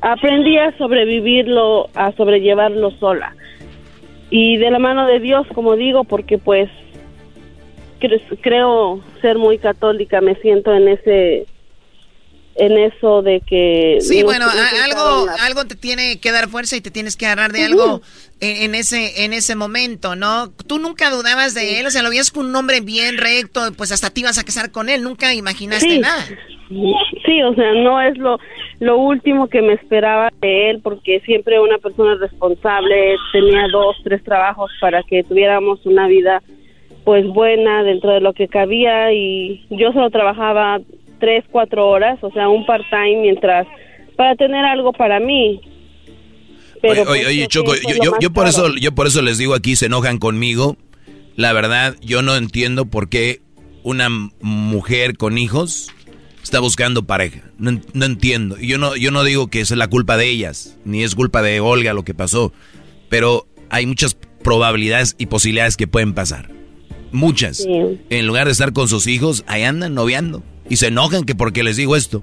aprendí a sobrevivirlo, a sobrellevarlo sola. Y de la mano de Dios, como digo, porque pues creo ser muy católica, me siento en ese en eso de que sí bueno algo algo te tiene que dar fuerza y te tienes que agarrar de algo en, ese en ese momento no tú nunca dudabas de él o sea lo veías con un hombre bien recto pues hasta te ibas a casar con él nunca imaginaste nada. Sí o sea no es lo lo último que me esperaba de él porque siempre una persona responsable tenía dos tres trabajos para que tuviéramos una vida pues buena dentro de lo que cabía y yo solo trabajaba tres, cuatro horas, o sea, un part-time mientras, para tener algo para mí. Pero oye, oye, pues, Choco, yo, yo, por eso, yo por eso les digo aquí, se enojan conmigo. La verdad, yo no entiendo por qué una mujer con hijos está buscando pareja. No, no entiendo. Yo no, yo no digo que es la culpa de ellas, ni es culpa de Olga lo que pasó. Pero hay muchas probabilidades y posibilidades que pueden pasar. Muchas. En lugar de estar con sus hijos, ahí andan noviando. Y se enojan que porque les digo esto.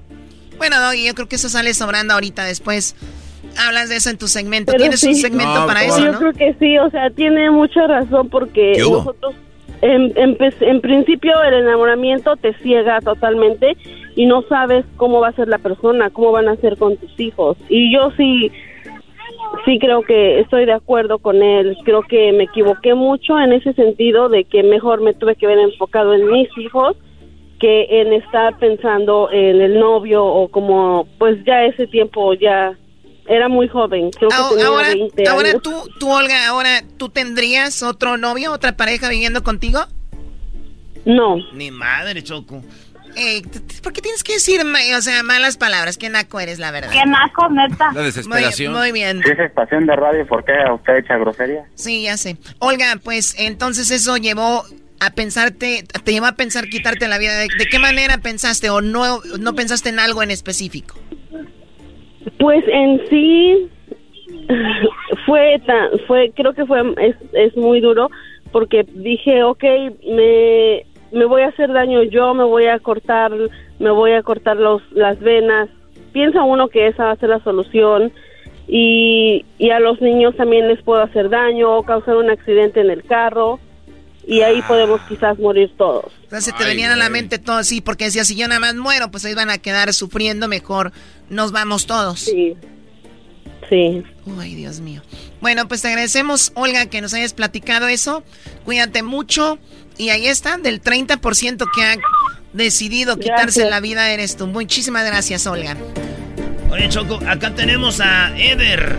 Bueno, Doggy, yo creo que eso sale sobrando ahorita después. Hablas de eso en tu segmento. Tienes un segmento para eso, ¿no? Yo creo que sí, o sea, tiene mucha razón porque nosotros, en, en, principio, el enamoramiento te ciega totalmente y no sabes cómo va a ser la persona, cómo van a ser con tus hijos. Y yo sí, sí creo que estoy de acuerdo con él. Creo que me equivoqué mucho en ese sentido de que mejor me tuve que ver enfocado en mis hijos que en estar pensando en el novio o como pues ya ese tiempo ya era muy joven, creo que ahora, tenía 20 ahora años. tú, tú Olga, ahora tú tendrías otro novio, otra pareja viviendo contigo? No. Ni madre, Choco. Ey, ¿Por qué tienes que decir, o sea, malas palabras? ¿Qué naco eres, la verdad? ¿Qué naco, neta? La desesperación. Muy, muy bien. ¿Es estación de radio? ¿Por qué usted echa grosería? Sí, ya sé. Olga, pues entonces eso llevó a pensarte, te llevó a pensar quitarte la vida. ¿De, qué manera pensaste o no, no pensaste en algo en específico? Pues en sí fue tan, fue, creo que fue, es, es muy duro porque dije, ok, me, me voy a hacer daño yo, me voy a cortar, me voy a cortar los, las venas. Piensa uno que esa va a ser la solución y, y a los niños también les puedo hacer daño o causar un accidente en el carro y ahí podemos quizás morir todos. Entonces te venían a la mente todo así, porque decía, si yo nada más muero, pues ahí van a quedar sufriendo, mejor nos vamos todos. Sí. Sí. Ay, Dios mío. Bueno, pues te agradecemos, Olga, que nos hayas platicado eso. Cuídate mucho. Y ahí está, del 30% que ha decidido quitarse la vida eres tú. Muchísimas gracias, Olga. Oye, Choco, acá tenemos a Eder.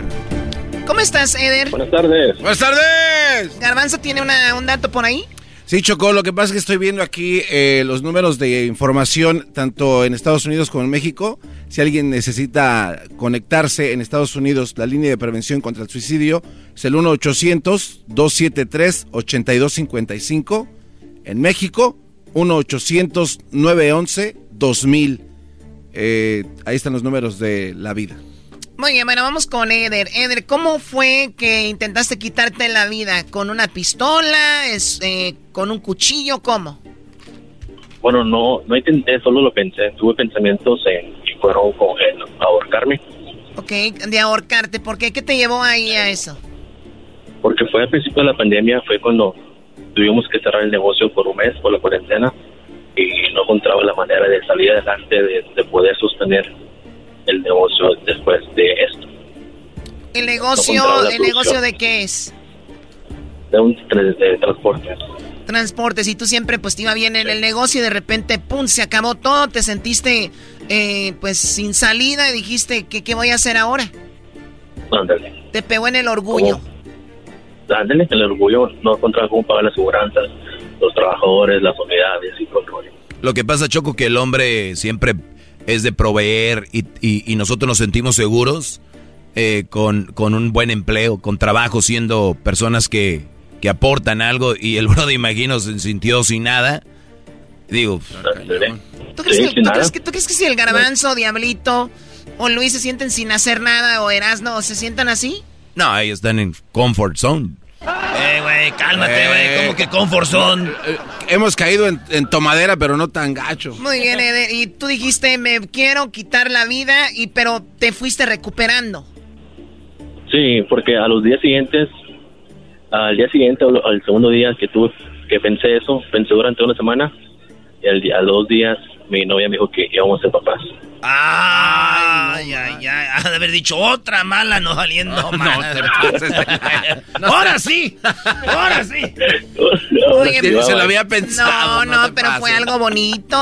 ¿Cómo estás, Eder? Buenas tardes. Buenas tardes. Garbanzo tiene una, un dato por ahí. Sí, Chocó, lo que pasa es que estoy viendo aquí eh, los números de información tanto en Estados Unidos como en México. Si alguien necesita conectarse en Estados Unidos, la línea de prevención contra el suicidio es el 1-800-273-8255. En México, 1-800-911-2000. Eh, ahí están los números de la vida. Muy bien, bueno, vamos con Eder. Eder, ¿cómo fue que intentaste quitarte la vida? ¿Con una pistola? Es, eh, ¿Con un cuchillo? ¿Cómo? Bueno, no, no intenté, solo lo pensé. Tuve pensamientos en que fueron con el ahorcarme. Ok, de ahorcarte. ¿Por qué? ¿Qué te llevó ahí a eso? Porque fue al principio de la pandemia, fue cuando tuvimos que cerrar el negocio por un mes por la cuarentena y no encontraba la manera de salir adelante, de, de poder sostener el negocio después de esto. ¿El negocio, el negocio de qué es? De un de transporte. Transportes, y tú siempre pues te iba bien en el negocio y de repente, ¡pum!, se acabó todo, te sentiste eh, pues sin salida y dijiste, ¿qué, ¿qué voy a hacer ahora? Ándale. Te pegó en el orgullo. Ándale, en el orgullo, no encontraba cómo pagar la aseguranza, los trabajadores, las unidades y todo Lo que pasa, Choco, que el hombre siempre es de proveer y, y, nosotros nos sentimos seguros eh, con, con, un buen empleo, con trabajo, siendo personas que que aportan algo y el brother, imagino, se sintió sin nada. Digo, ¿Tú crees, que, ¿tú, crees que, ¿Tú crees que si el garbanzo, Diablito o Luis se sienten sin hacer nada o Erasno se sientan así? No, ellos están en comfort zone. Eh, güey, cálmate, güey. Eh, ¿Cómo que comfort zone? Eh, hemos caído en, tomadera, pero no tan gacho. Muy bien, Eder. Y tú dijiste, me quiero quitar la vida, y pero te fuiste recuperando. Sí, porque a los días siguientes, al día siguiente, al segundo día que tuve, que pensé eso, pensé durante una semana, y al día, a los dos días mi novia me dijo que íbamos a ser papás. Ay, ay, ay, ha de haber dicho otra mala no saliendo mal. ahora sí, ahora sí. Oye, se lo había pensado. No, no, pero fue algo bonito.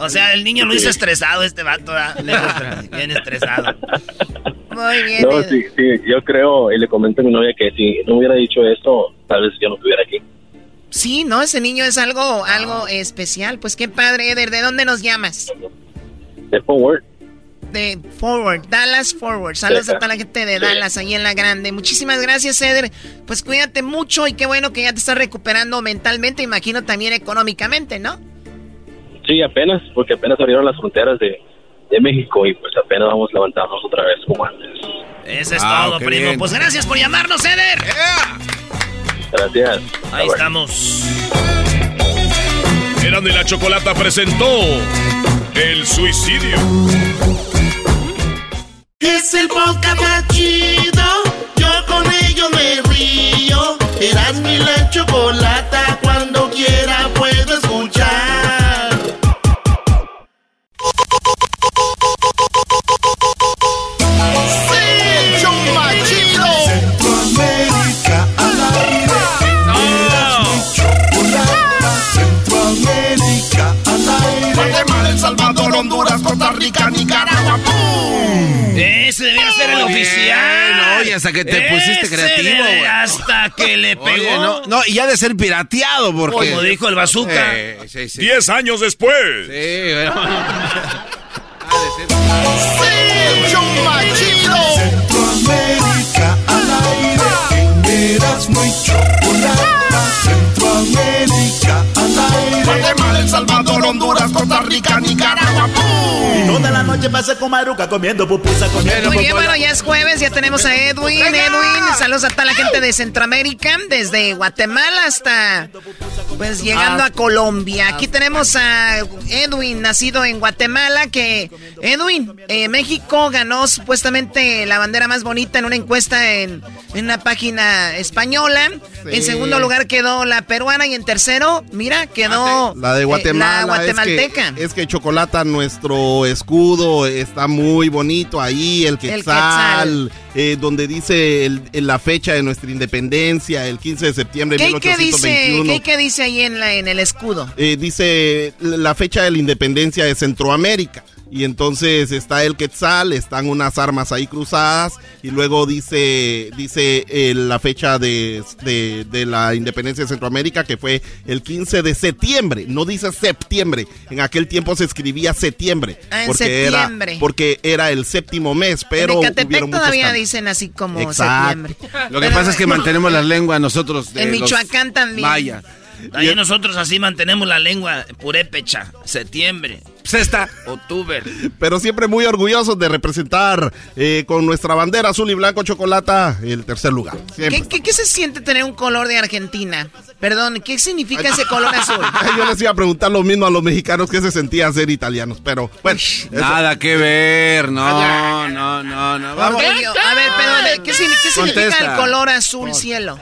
O sea, el niño lo hizo estresado, este vato, bien estresado. Muy bien. No, sí, sí, yo creo, y le comenté a mi novia que si no hubiera dicho esto, tal vez yo no estuviera aquí. Sí, no, ese niño es algo, algo especial. Pues qué padre, Eder. ¿De dónde nos llamas? De Forward. De Forward, Dallas Forward. Saludos a toda la gente de Dallas, ahí en la grande. Muchísimas gracias, Eder. Pues cuídate mucho y qué bueno que ya te estás recuperando mentalmente, imagino también económicamente, ¿no? Sí, apenas, porque apenas abrieron las fronteras de, México y pues apenas vamos a levantarnos otra vez como antes. Eso es ah, todo, primo. Pues gracias por llamarnos, Eder. Gracias. Ahí estamos. Eran de la Chocolata presentó El Suicidio. Es el podcast le pegó. no, no, y ya de ser pirateado, porque. Como dijo el bazooka. Sí, sí, Diez años después. Sí, bueno. ¡Sí, chumachido! Centroamérica al aire. Eras muy chocolate. Centroamérica al aire. Guatemala, El Salvador, Honduras, Costa Rica, Nicaragua. ¡Pum! Toda la noche pasé con Maruca comiendo pupusa, comiendo Muy bien, bueno, ya es jueves, ya tenemos a Edwin. Edwin, saludos a toda la gente de Centroamérica, desde Guatemala hasta, pues, llegando a Colombia. Aquí tenemos a Edwin, nacido en Guatemala, que, Edwin, eh, México ganó supuestamente la bandera más bonita en una encuesta en, en una página española. En segundo lugar quedó la peruana y en tercero, mira, quedó la de Guatemala. la guatemalteca. Es que, es que Chocolata, nuestro escudo, está muy bonito ahí, el quetzal, eh, donde dice la fecha de nuestra independencia, el 15 de septiembre de 1821. Dice, ¿qué, dice ahí en, la, en el escudo? Eh, dice la fecha de la independencia de Centroamérica. Y entonces está el Quetzal, están unas armas ahí cruzadas y luego dice, dice eh, la fecha de, la independencia de Centroamérica que fue el 15 de septiembre, no dice septiembre, en aquel tiempo se escribía septiembre. Ah, porque Era, porque era el séptimo mes, pero... En todavía dicen así como septiembre. Lo que pasa es que mantenemos la lengua nosotros. en Michoacán también. Vaya. Ahí nosotros así mantenemos la lengua purépecha, septiembre. Sexta. Octubre. Pero siempre muy orgullosos de representar eh, con nuestra bandera azul y blanco chocolata el tercer lugar. ¿Qué, se siente tener un color de Argentina? Perdón, ¿qué significa ese color azul? Yo les iba a preguntar lo mismo a los mexicanos que se sentían ser italianos, pero bueno. Nada que ver, no, no, no, no. Vamos. a ver, pero ¿qué, significa el color azul cielo?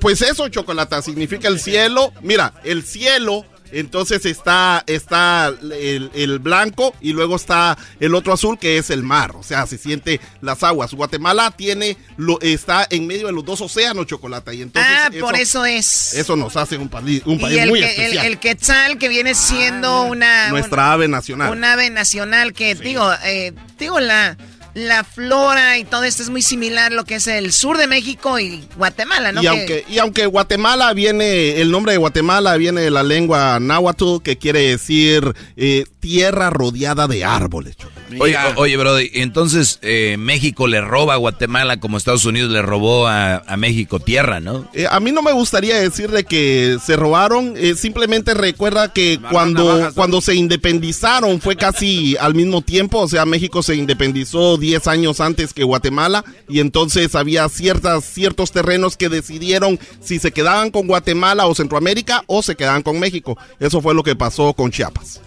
Pues eso, chocolata, significa el cielo. Mira, el cielo entonces está, está el, blanco y luego está el otro azul que es el mar. O sea, se siente las aguas. Guatemala tiene, lo, está en medio de los dos océanos, chocolate. Y entonces ah, por eso es. Eso nos hace un, país, un país muy especial. El, quetzal que viene siendo una... Nuestra ave nacional. Una ave nacional que, digo, eh, digo, la la flora y todo esto es muy similar a lo que es el sur de México y Guatemala, ¿no? Y, aunque, y aunque Guatemala viene, el nombre de Guatemala viene de la lengua náhuatl, que quiere decir eh, tierra rodeada de árboles. Oye, oye, Brody, entonces eh, México le roba a Guatemala como Estados Unidos le robó a, a México tierra, ¿no? Eh, a mí no me gustaría decir de que se robaron, eh, simplemente recuerda que cuando, cuando se independizaron fue casi al mismo tiempo, o sea, México se independizó 10 años antes que Guatemala y entonces había ciertas, ciertos terrenos que decidieron si se quedaban con Guatemala o Centroamérica o se quedaban con México. Eso fue lo que pasó con Chiapas.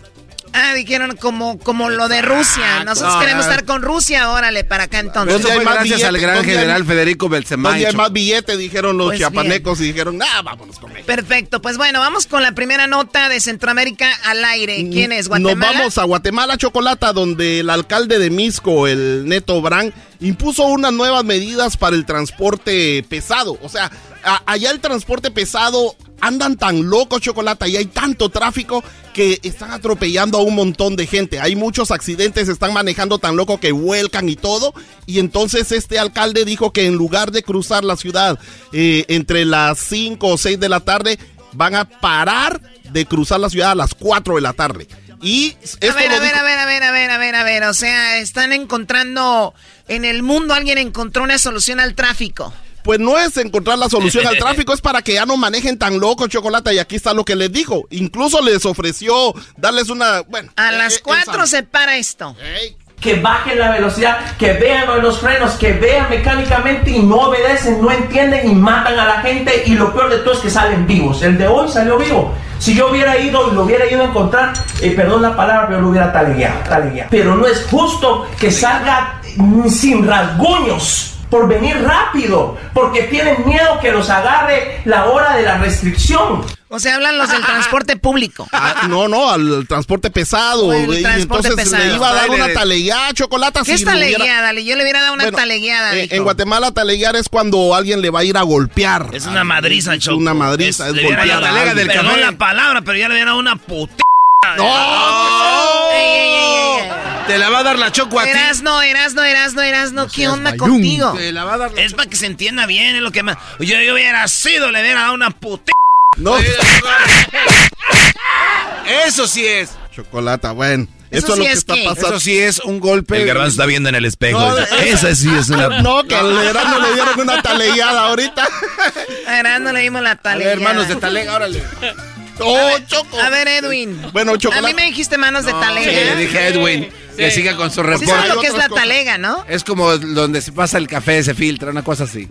Ah, dijeron como, como lo de Rusia. Nosotros no, queremos ah. estar con Rusia, órale, para acá entonces. Eso fue gracias al gran ¿Dónde hay- general Federico Donde Belsemay. hay más billete, dijeron los Pues chiapanecos y dijeron, nah, vámonos con México. Perfecto, pues bueno, vamos con la primera nota de Centroamérica al aire. ¿Quién es? ¿Guatemala? Nos vamos a Guatemala, Chocolata, donde el alcalde de Misco, el Neto Brand, impuso unas nuevas medidas para el transporte pesado. O sea, a- allá el transporte pesado andan tan locos, Chocolata, y hay tanto tráfico que están atropellando a un montón de gente. Hay muchos accidentes, están manejando tan loco que vuelcan y todo. Y entonces este alcalde dijo que en lugar de cruzar la ciudad eh, entre las 5 o 6 de la tarde, van a parar de cruzar la ciudad a las 4 de la tarde. Y esto A ver, a ver, dijo- a ver, a ver, a ver, a ver, a ver. O sea, están encontrando en el mundo alguien encontró una solución al tráfico. Pues no es encontrar la solución al tráfico, es para que ya no manejen tan loco chocolate. Y aquí está lo que les dijo. Incluso les ofreció darles una. Bueno, A eh, las eh, cuatro él se para esto. que bajen la velocidad, que vean los frenos, que vean mecánicamente y no obedecen, no entienden y matan a la gente y lo peor de todo es que salen vivos. El de hoy salió vivo. Si yo hubiera ido y lo hubiera ido a encontrar, eh, perdón la palabra, pero lo hubiera talegueado, talegueado. Pero no es justo que salga sin rasguños por venir rápido, porque tienen miedo que los agarre la hora de la restricción. O sea, hablan los del transporte público. Ah, no, no, al transporte pesado. Güey, transporte entonces pesado. le iba a dar una talegueada, chocolate. ¿Qué es talegueada? Dale, Yo le hubiera dado una Bueno, talegueada. Eh, en Guatemala, taleguear es cuando alguien le va a ir a golpear. Es una madriza, Es Choco. una madriza, es hubiera golpear dado- a alguien. Perdón la palabra, pero ya le hubiera dado una puta. Te la va a dar la choco a ti. Erasno, Erasno, Erasno, Erasno, ¿qué onda contigo? Te la va a dar la Es para que se entienda bien, es lo que más. Yo, yo hubiera sido, le hubiera dado una puta. No. Eso sí es. Chocolata, bueno. Eso Eso, es lo sí que es está qué? pasando. Eso sí es un golpe. El garbanzo está viendo en el espejo. No, Esa sí es una... No, que al Erasmo le dieron una talegueada ahorita. A Erasno le dimos la A talegueada. ver, hermanos de talega, órale. Oh, Choco. A ver, Edwin. Bueno, A chocolate. mí me dijiste manos de talega. Sí, le dije a Edwin que siga con su Sí reporte. sabes lo que es la talega, ¿no? Es como donde se pasa el café, se filtra, una cosa así.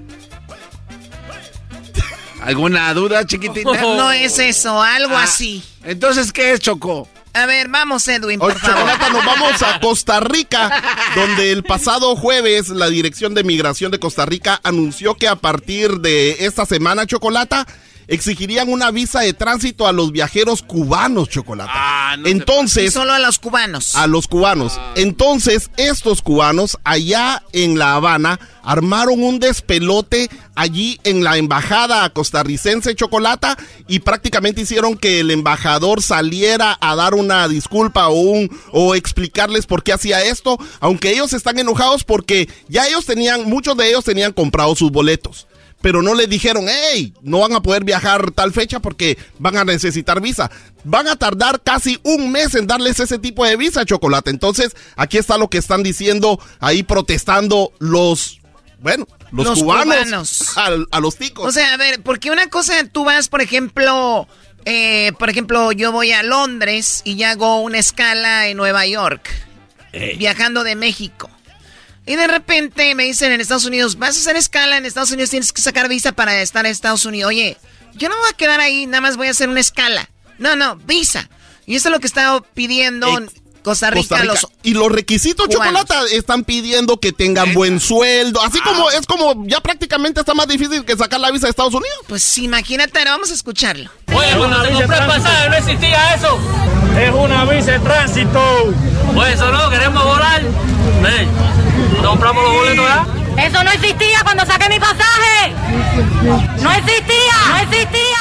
¿Alguna duda, chiquitita? No es eso, algo Ah, así. Entonces, ¿qué es, Choco? A ver, vamos, Edwin, por Oye, favor. Chocolata, nos vamos a Costa Rica, donde el pasado jueves la Dirección de Migración de Costa Rica anunció que a partir de esta semana, Chocolata, exigirían una visa de tránsito a los viajeros cubanos, Chocolata. Ah, Y Entonces, solo a los cubanos. a los cubanos. Entonces, estos cubanos allá en La Habana armaron un despelote allí en la embajada costarricense Chocolata y prácticamente hicieron que el embajador saliera a dar una disculpa o un o explicarles por qué hacía esto, aunque ellos están enojados porque ya ellos tenían muchos de ellos tenían comprado sus boletos pero no le dijeron, hey, no van a poder viajar tal fecha porque van a necesitar visa. Van a tardar casi un mes en darles ese tipo de visa, chocolate. Entonces, aquí está lo que están diciendo, ahí protestando los, bueno, los, Los cubanos, cubanos. A, a los ticos. O sea, a ver, porque una cosa tú vas, por ejemplo, eh, por ejemplo, yo voy a Londres y ya hago una escala en Nueva York, viajando de México. Y de repente me dicen en Estados Unidos, vas a hacer escala en Estados Unidos, tienes que sacar visa para estar en Estados Unidos. Oye, yo no me voy a quedar ahí, nada más voy a hacer una escala. No, no, visa. Y eso es lo que está pidiendo Costa Rica, Costa Rica. los y los requisitos cubanos. chocolate están pidiendo que tengan buen sueldo, así como es como ya prácticamente está más difícil que sacar la visa de Estados Unidos. Pues imagínate, ahora vamos a escucharlo. Oye, cuando el pasaje no existía eso. Es una visa de tránsito. Pues eso no, queremos volar. Ven, ¿no compramos los boletos ya? Eso no existía cuando saqué mi pasaje. No existía, no existía.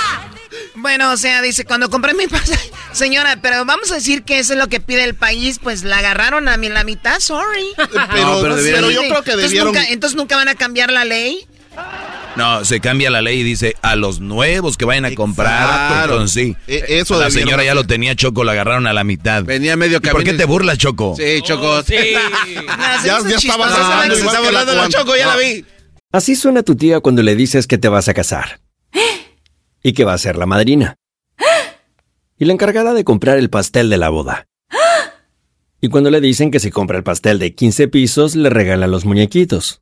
Bueno, o sea, dice, cuando compré mi pasaje, señora, pero vamos a decir que eso es lo que pide el país, pues la agarraron a mí la mitad, sorry. Pero, pero debieron- pero yo creo que entonces, debieron nunca, entonces nunca van a cambiar la ley. No, se cambia la ley y dice a los nuevos que vayan a comprar. Entonces, sí. E- eso la señora ya lo tenía Choco, la agarraron a la mitad. Venía medio ¿Y ¿Por camino qué te burlas, Choco? Sí, Choco. Ya, me hizo ya chistoso, estabas se Está la la Juan. Choco, ya la vi. Así suena tu tía cuando le dices que te vas a casar. Y que va a ser la madrina. Y la encargada de comprar el pastel de la boda. Y cuando le dicen que si compra el pastel de 15 pisos, le regalan los muñequitos.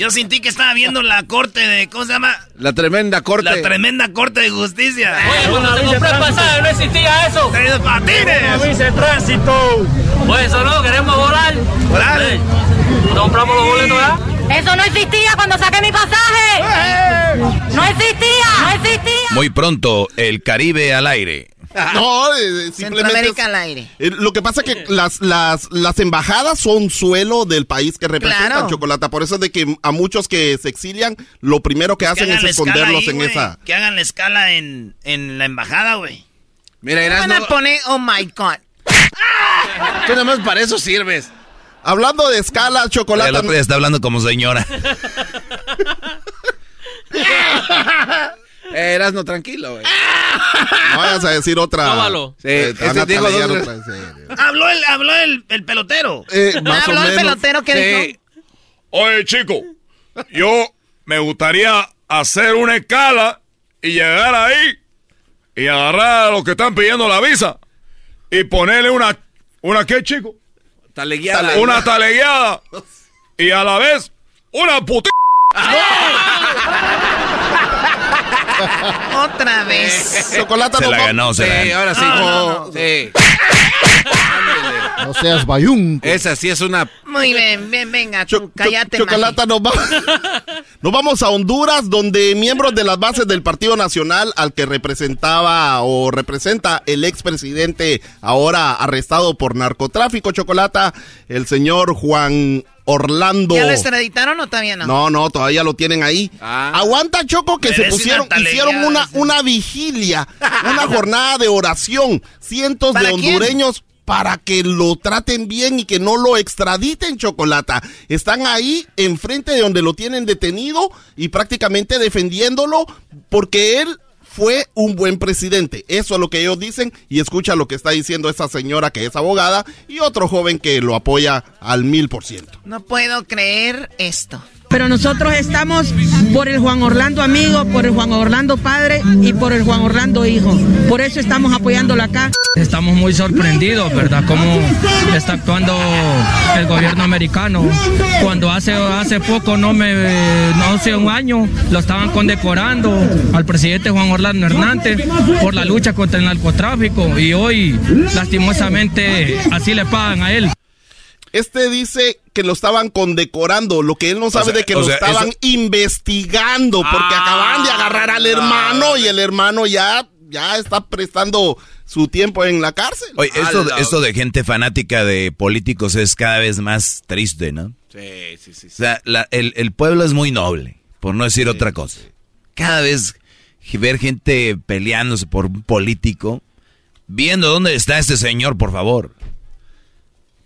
Yo sentí que estaba viendo la corte de, ¿cómo se llama? La tremenda corte. La tremenda corte de justicia. Oye, cuando te compré el pasaje no existía eso. ¡De patines! Dice tránsito. Pues eso no, queremos volar. Volar. Sí. ¿No compramos los boletos ya? Eso no existía cuando saqué mi pasaje. No existía, no existía. Muy pronto, el Caribe al aire. No, eh, simplemente. Centroamérica es- al aire. eh, lo que pasa es que las, las, las embajadas son suelo del país que representan Claro. chocolate. Por eso es de que a muchos que se exilian, lo primero que hacen es esconderlos ahí, en esa. Que hagan la escala en, en la embajada, güey. Mira, Van a poner, oh my God. Tú nada más para eso sirves. Hablando de escala, El chocolate. otro día está hablando como señora. Eh, Erasno, tranquilo, güey. No vayas a decir otra. Tómalo. Sí, Eh, este dos- otra eh. Habló el, habló el, el pelotero. Eh, más o Habló el pelotero que Sí. dijo. Oye, chico, yo me gustaría hacer una escala y llegar ahí y agarrar a los que están pidiendo la visa y ponerle una, ¿una qué, chico? Talegueada. Una talegueada y a la vez una puti... Otra vez. Chocolate Se nos la ganó, se la Sí, ganó. ahora sí. No. Sí. No seas bayún. Esa sí es una. Muy bien, bien, venga, tú, Cho- cállate, cho- Chocolata, nos, va- nos vamos a Honduras, donde miembros de las bases del Partido Nacional, al que representaba o representa el expresidente ahora arrestado por narcotráfico, Chocolata, el señor Juan Orlando. ¿Ya lo extraditaron o todavía no? No, no, todavía lo tienen ahí. Ah. Aguanta, Choco, que se pusieron, una hicieron una, una vigilia, una jornada de oración. Cientos de ¿Para quién? Para que lo traten bien y que no lo extraditen, Chocolata. Están ahí enfrente de donde lo tienen detenido y prácticamente defendiéndolo porque él fue un buen presidente. Eso es lo que ellos dicen y escucha lo que está diciendo esa señora que es abogada y otro joven que lo apoya al mil por ciento. No puedo creer esto. Pero nosotros estamos por el Juan Orlando amigo, por el Juan Orlando padre y por el Juan Orlando hijo. Por eso estamos apoyándolo acá. Estamos muy sorprendidos, ¿verdad? Cómo está actuando el gobierno americano. Cuando hace, hace poco, no me, no hace un año, lo estaban condecorando al presidente Juan Orlando Hernández por la lucha contra el narcotráfico y hoy, lastimosamente, así le pagan a él. Este dice que lo estaban condecorando, lo que él no sabe sea, de que o lo sea, estaban eso- investigando, porque Ah, acaban de agarrar al hermano y el hermano ya, ya está prestando su tiempo en la cárcel. Oye, esto de gente fanática de políticos es cada vez más triste, ¿no? Sí, sí, sí. O sea, la- el, el pueblo es muy noble, por no decir otra cosa. Cada vez ver gente peleándose por un político, viendo dónde está este señor, por favor.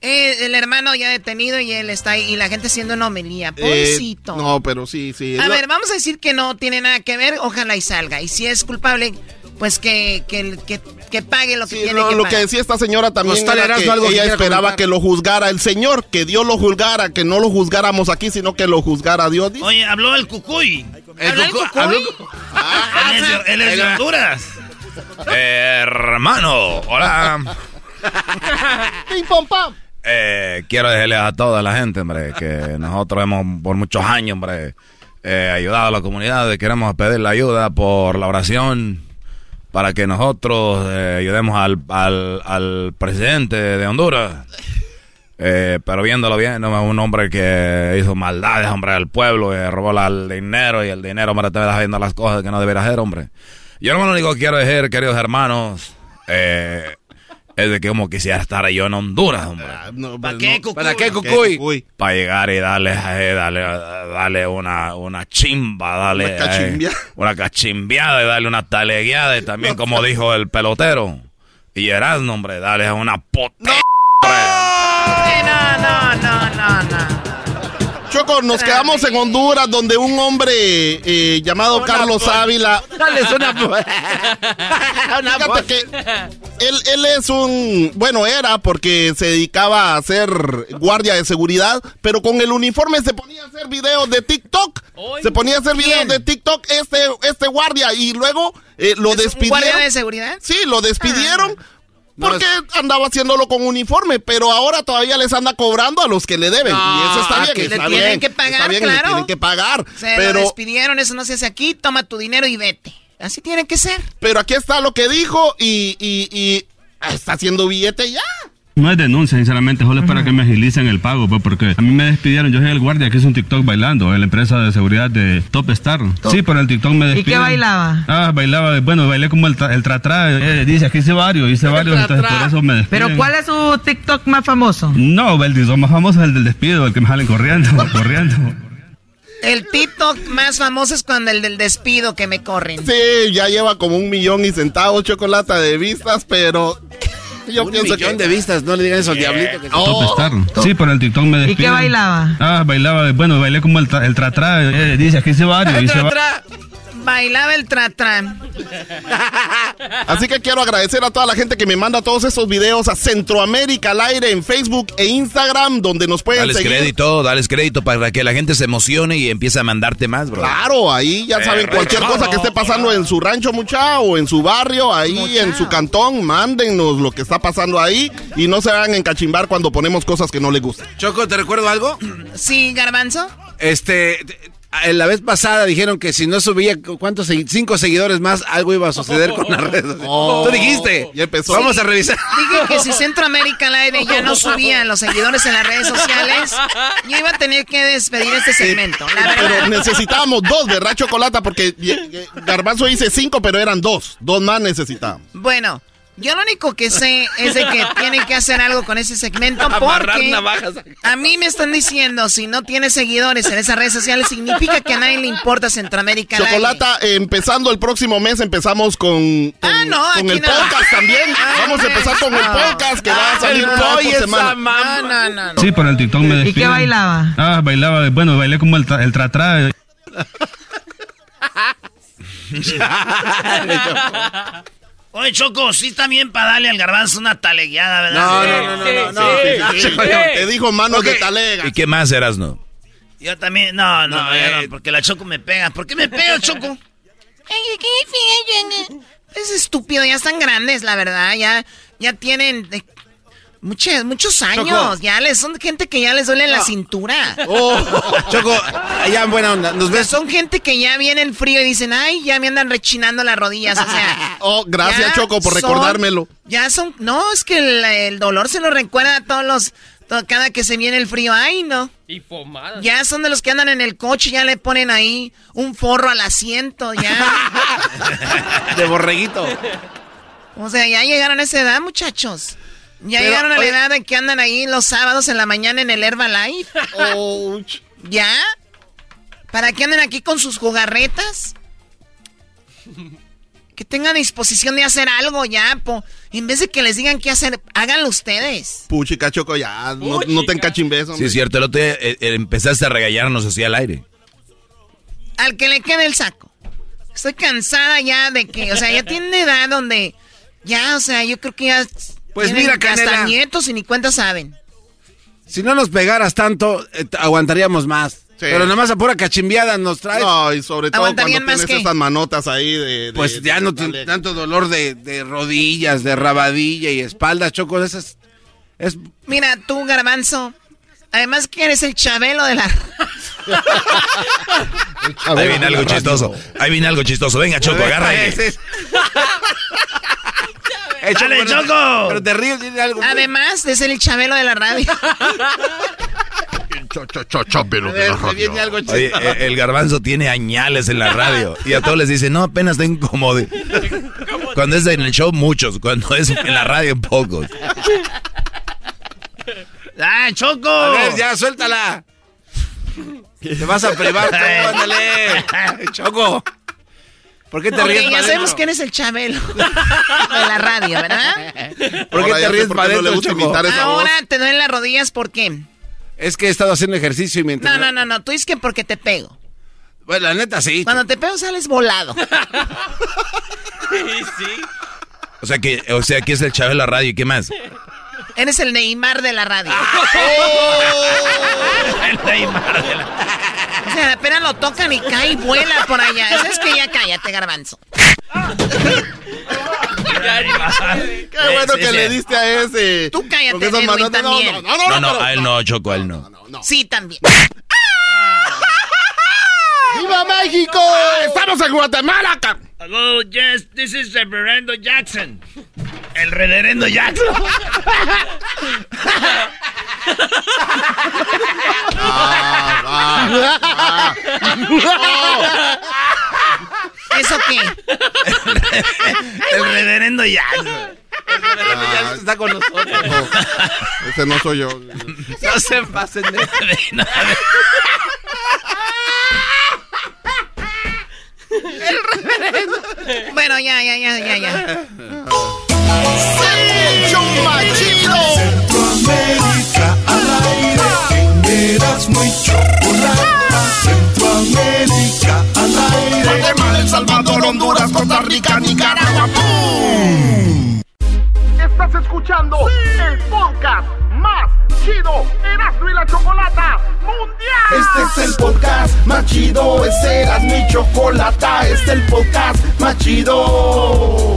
Eh, el hermano ya detenido y él está ahí y la gente haciendo una homelía. Eh, Pobrecito. no, pero sí, sí. A Lo- ver, vamos a decir que no tiene nada que ver, ojalá y salga. Y si es culpable, pues que, que, que, que pague lo que tiene lo, que lo pagar. que decía esta señora también Costal, era que algo ella esperaba comentar. que lo juzgara el Señor, que Dios lo juzgara, que no lo juzgáramos aquí, sino que lo juzgara Dios. dice. Oye, habló el cucuy. ¿Habla el cucu- cucuy? habló- Él es de, él es de Honduras. hermano, hola. Pim, pom, pam. Eh, quiero decirle a toda la gente, hombre, que nosotros hemos por muchos años, hombre, eh, ayudado a la comunidad. Queremos pedirle ayuda por la oración para que nosotros eh, ayudemos al, al, al presidente de Honduras. Eh, pero viéndolo bien, no es un hombre que hizo maldades, hombre, al pueblo, que robó la- el dinero y el dinero, hombre, te está haciendo las cosas que no debería hacer, hombre. Yo lo único que quiero decir, queridos hermanos, eh, es de que como quisiera estar yo en Honduras, hombre. No, ¿Para qué, no. cucuy? ¿Para qué, ¿Qué, Cucuy? Para llegar y darle, eh, darle, darle una, una chimba, darle... Una cachimbia. eh, una cachimbiada y darle una talegueada y también, como dijo el pelotero. Y Erasmo, hombre, darle una potente. No, no, no, no, no. Choco, nos quedamos en Honduras, donde un hombre eh, llamado Carlos Ávila. Dale, una... una Fíjate que él, él es un. Bueno, era porque se dedicaba a ser guardia de seguridad, pero con el uniforme se ponía a hacer videos de TikTok. Se ponía a hacer videos de TikTok este, este guardia y luego eh, lo ¿Es un despidieron. guardia de seguridad? Sí, lo despidieron. Ah. Porque andaba haciéndolo con uniforme, pero ahora todavía les anda cobrando a los que le deben. y eso está Ah, bien. que le está tienen bien, que pagar, bien, claro. Le tienen que pagar. Se pero, lo despidieron, eso no se hace aquí, toma tu dinero y vete. Así tiene que ser. pero aquí está lo que dijo y, y, y está haciendo billete ya. No es denuncia, sinceramente, solo es para que me agilicen el pago, pues, porque a mí me despidieron. Yo soy el guardia que hizo un TikTok bailando en la empresa de seguridad de Top Star. Sí, por el TikTok me despidieron. bailaba? Ah, bailaba, bueno, bailé como el, tra- el eh, dice, aquí hice varios, hice varios, entonces por eso me despiden. es su TikTok más famoso? No, el TikTok más famoso es el del despido, el que me salen corriendo, corriendo. El TikTok más famoso es cuando el del despido que me corren. Sí, ya lleva como un millón y centavos chocolate de vistas, pero yo un pienso millón que... de vistas, no le digan eso al diablito. Que... Top Oh. Star. Sí, por el TikTok me despiden. bailaba? Ah, bailaba, bueno, bailé como el, tra- el tra-tra. eh, dice, aquí hice varios, hice varios. Bailaba el tra-tra. Así que quiero agradecer a toda la gente que me manda todos esos videos a Centroamérica al aire en Facebook e Instagram, donde nos pueden Dales seguir. crédito, dales crédito para que la gente se emocione y empiece a mandarte más, bro. Claro, ahí ya saben, cualquier cosa que esté pasando en su rancho, mucha, o en su barrio, ahí en su cantón, mándennos lo que está pasando ahí y no se hagan encachimbar cuando ponemos cosas que no les gustan. Choco, ¿te recuerdo algo? Sí, garbanzo. Este, la vez pasada dijeron que si no subía cuántos cinco seguidores más, algo iba a suceder con las redes. sociales. Oh. Tú dijiste. Ya empezó. Vamos a revisar. Dije que si Centroamérica al aire ya no subían los seguidores en las redes sociales, yo iba a tener que despedir este segmento. La Pero necesitábamos dos, ¿verdad, Chocolata? Porque eh, Garbanzo dice cinco, pero eran dos. Dos más necesitábamos. Bueno, yo lo único que sé es de que tienen que hacer algo con ese segmento porque navajas. a mí me están diciendo si no tienes seguidores en esas redes sociales significa que a nadie le importa Centroamérica. Chocolata, eh, empezando el próximo mes, empezamos con, con, Ah, no, con el no. podcast también. Ah, Vamos a empezar con el podcast que va a salir El una vez boy por esa semana. mamá. No, no, no. no. Sí, por el TikTok me despiden. bailaba? Ah, bailaba, bueno, bailé como el, tra- el tra-tra. Oye, Choco, sí está bien para darle al garbanzo una talegueada, ¿verdad? No, no, no, no, no. no. Sí, sí, sí. Te dijo manos de talega. ¿Y qué más, Erasno? Yo también, no, no, No, ya eh. no, porque la Choco me pega. ¿Por qué me pega, Choco? Es estúpido, ya están grandes, la verdad, ya, ya tienen eh, muchos, muchos años, Choco. ya les, son gente que ya les duele la cintura. Oh, Choco, ya en buena onda. ¿Nos ves? Son gente que ya viene el frío y dicen, ay, ya me andan rechinando las rodillas, o sea. Oh, gracias, Choco, por son- recordármelo. Ya son, no, es que el, el dolor se lo recuerda a todos los, to- cada que se viene el frío, ay, no. Y pomadas. Ya son de los que andan en el coche, ya le ponen ahí un forro al asiento, ya. De borreguito. O sea, ya llegaron a esa edad, muchachos. Ya Pero, llegaron a la oye- edad de que andan ahí los sábados en la mañana en el Herbalife. Ouch. ¿Ya? ¿Para qué andan aquí con sus jugarretas? que tengan disposición de hacer algo ya, po. En vez de que les digan qué hacer, háganlo ustedes. Puchica, Choco, ya, no, no te encachimbes, Sí, es cierto, el otro día eh, eh, empezaste a regañarnos así al aire. Al que le quede el saco. Estoy cansada ya de que, o sea, ya tiene edad donde, ya, o sea, yo creo que ya... Pues tienen mira, Canela. Hasta nietos y ni cuenta saben. Si no nos pegaras tanto, eh, aguantaríamos más. Pero nada más a pura cachimbiada nos traes. No, y sobre todo cuando ¿Aguantarían más tienes qué? esas manotas ahí de... de- Pues ya no tiene tanto dolor de, de rodillas, de rabadilla y espalda, Choco. Esas, es, Mira, tú, garbanzo. Además que eres el chabelo de la... Ahí viene algo chistoso. Ahí viene algo chistoso. Venga, Choco, agarra ahí. ¡Dale, Choco! Pero te ríes tiene algo. Además de ser el chabelo de la radio. Chabelo de la radio. Oye, eh, el garbanzo tiene añales en la radio. Y a todos les dice, no, apenas tengo como de... Cuando es en el show, muchos. Cuando es en la radio, pocos. ¡Ah, Choco! A ver, ya, suéltala. Te vas a privar, Choco, ándale. Choco. ¿Por qué te Ok, ríes ya sabemos adentro? que eres el chabelo de la radio, ¿verdad? ¿Por qué Ahora te ríes por qué no le gusta imitar esa Ahora te duelen las rodillas, ¿por qué? Es que he estado haciendo ejercicio y mientras... No, no, no, no. Tú dices que porque te pego. Bueno, la neta sí. Cuando te pego sales volado. O sea que, o sea, que es el chavo de la radio. ¿Y qué más? Eres el Neymar de la radio. El Neymar de la... O sea, apenas lo tocan y cae y vuela por allá. Eso es que ya cállate, garbanzo. Qué bueno que le diste a ese. Tú cállate, Edwin, también. no, no, no, No, no, pero- a él no, Choco, a él no. Sí, también. ¡Viva México! ¡Estamos en Guatemala! Hello, yes, this is reverendo Jackson. El reverendo Jackson. Ah, ¿Eso qué? El reverendo Jackson. Ya está con nosotros. Ese no soy yo. No se pasen de... Bueno, ya, ya, ya, ya, ya. El show más chido. Centroamérica al aire. En Erasmo y Chocolata. Centroamérica al aire. Guatemala, El Salvador, Honduras, Costa Rica, Nicaragua. ¡Pum! Estás escuchando el podcast más chido. Erasmo y la Chocolata Mundial. Este es el podcast más chido, es Erasmo y Chocolata, este es el podcast más chido.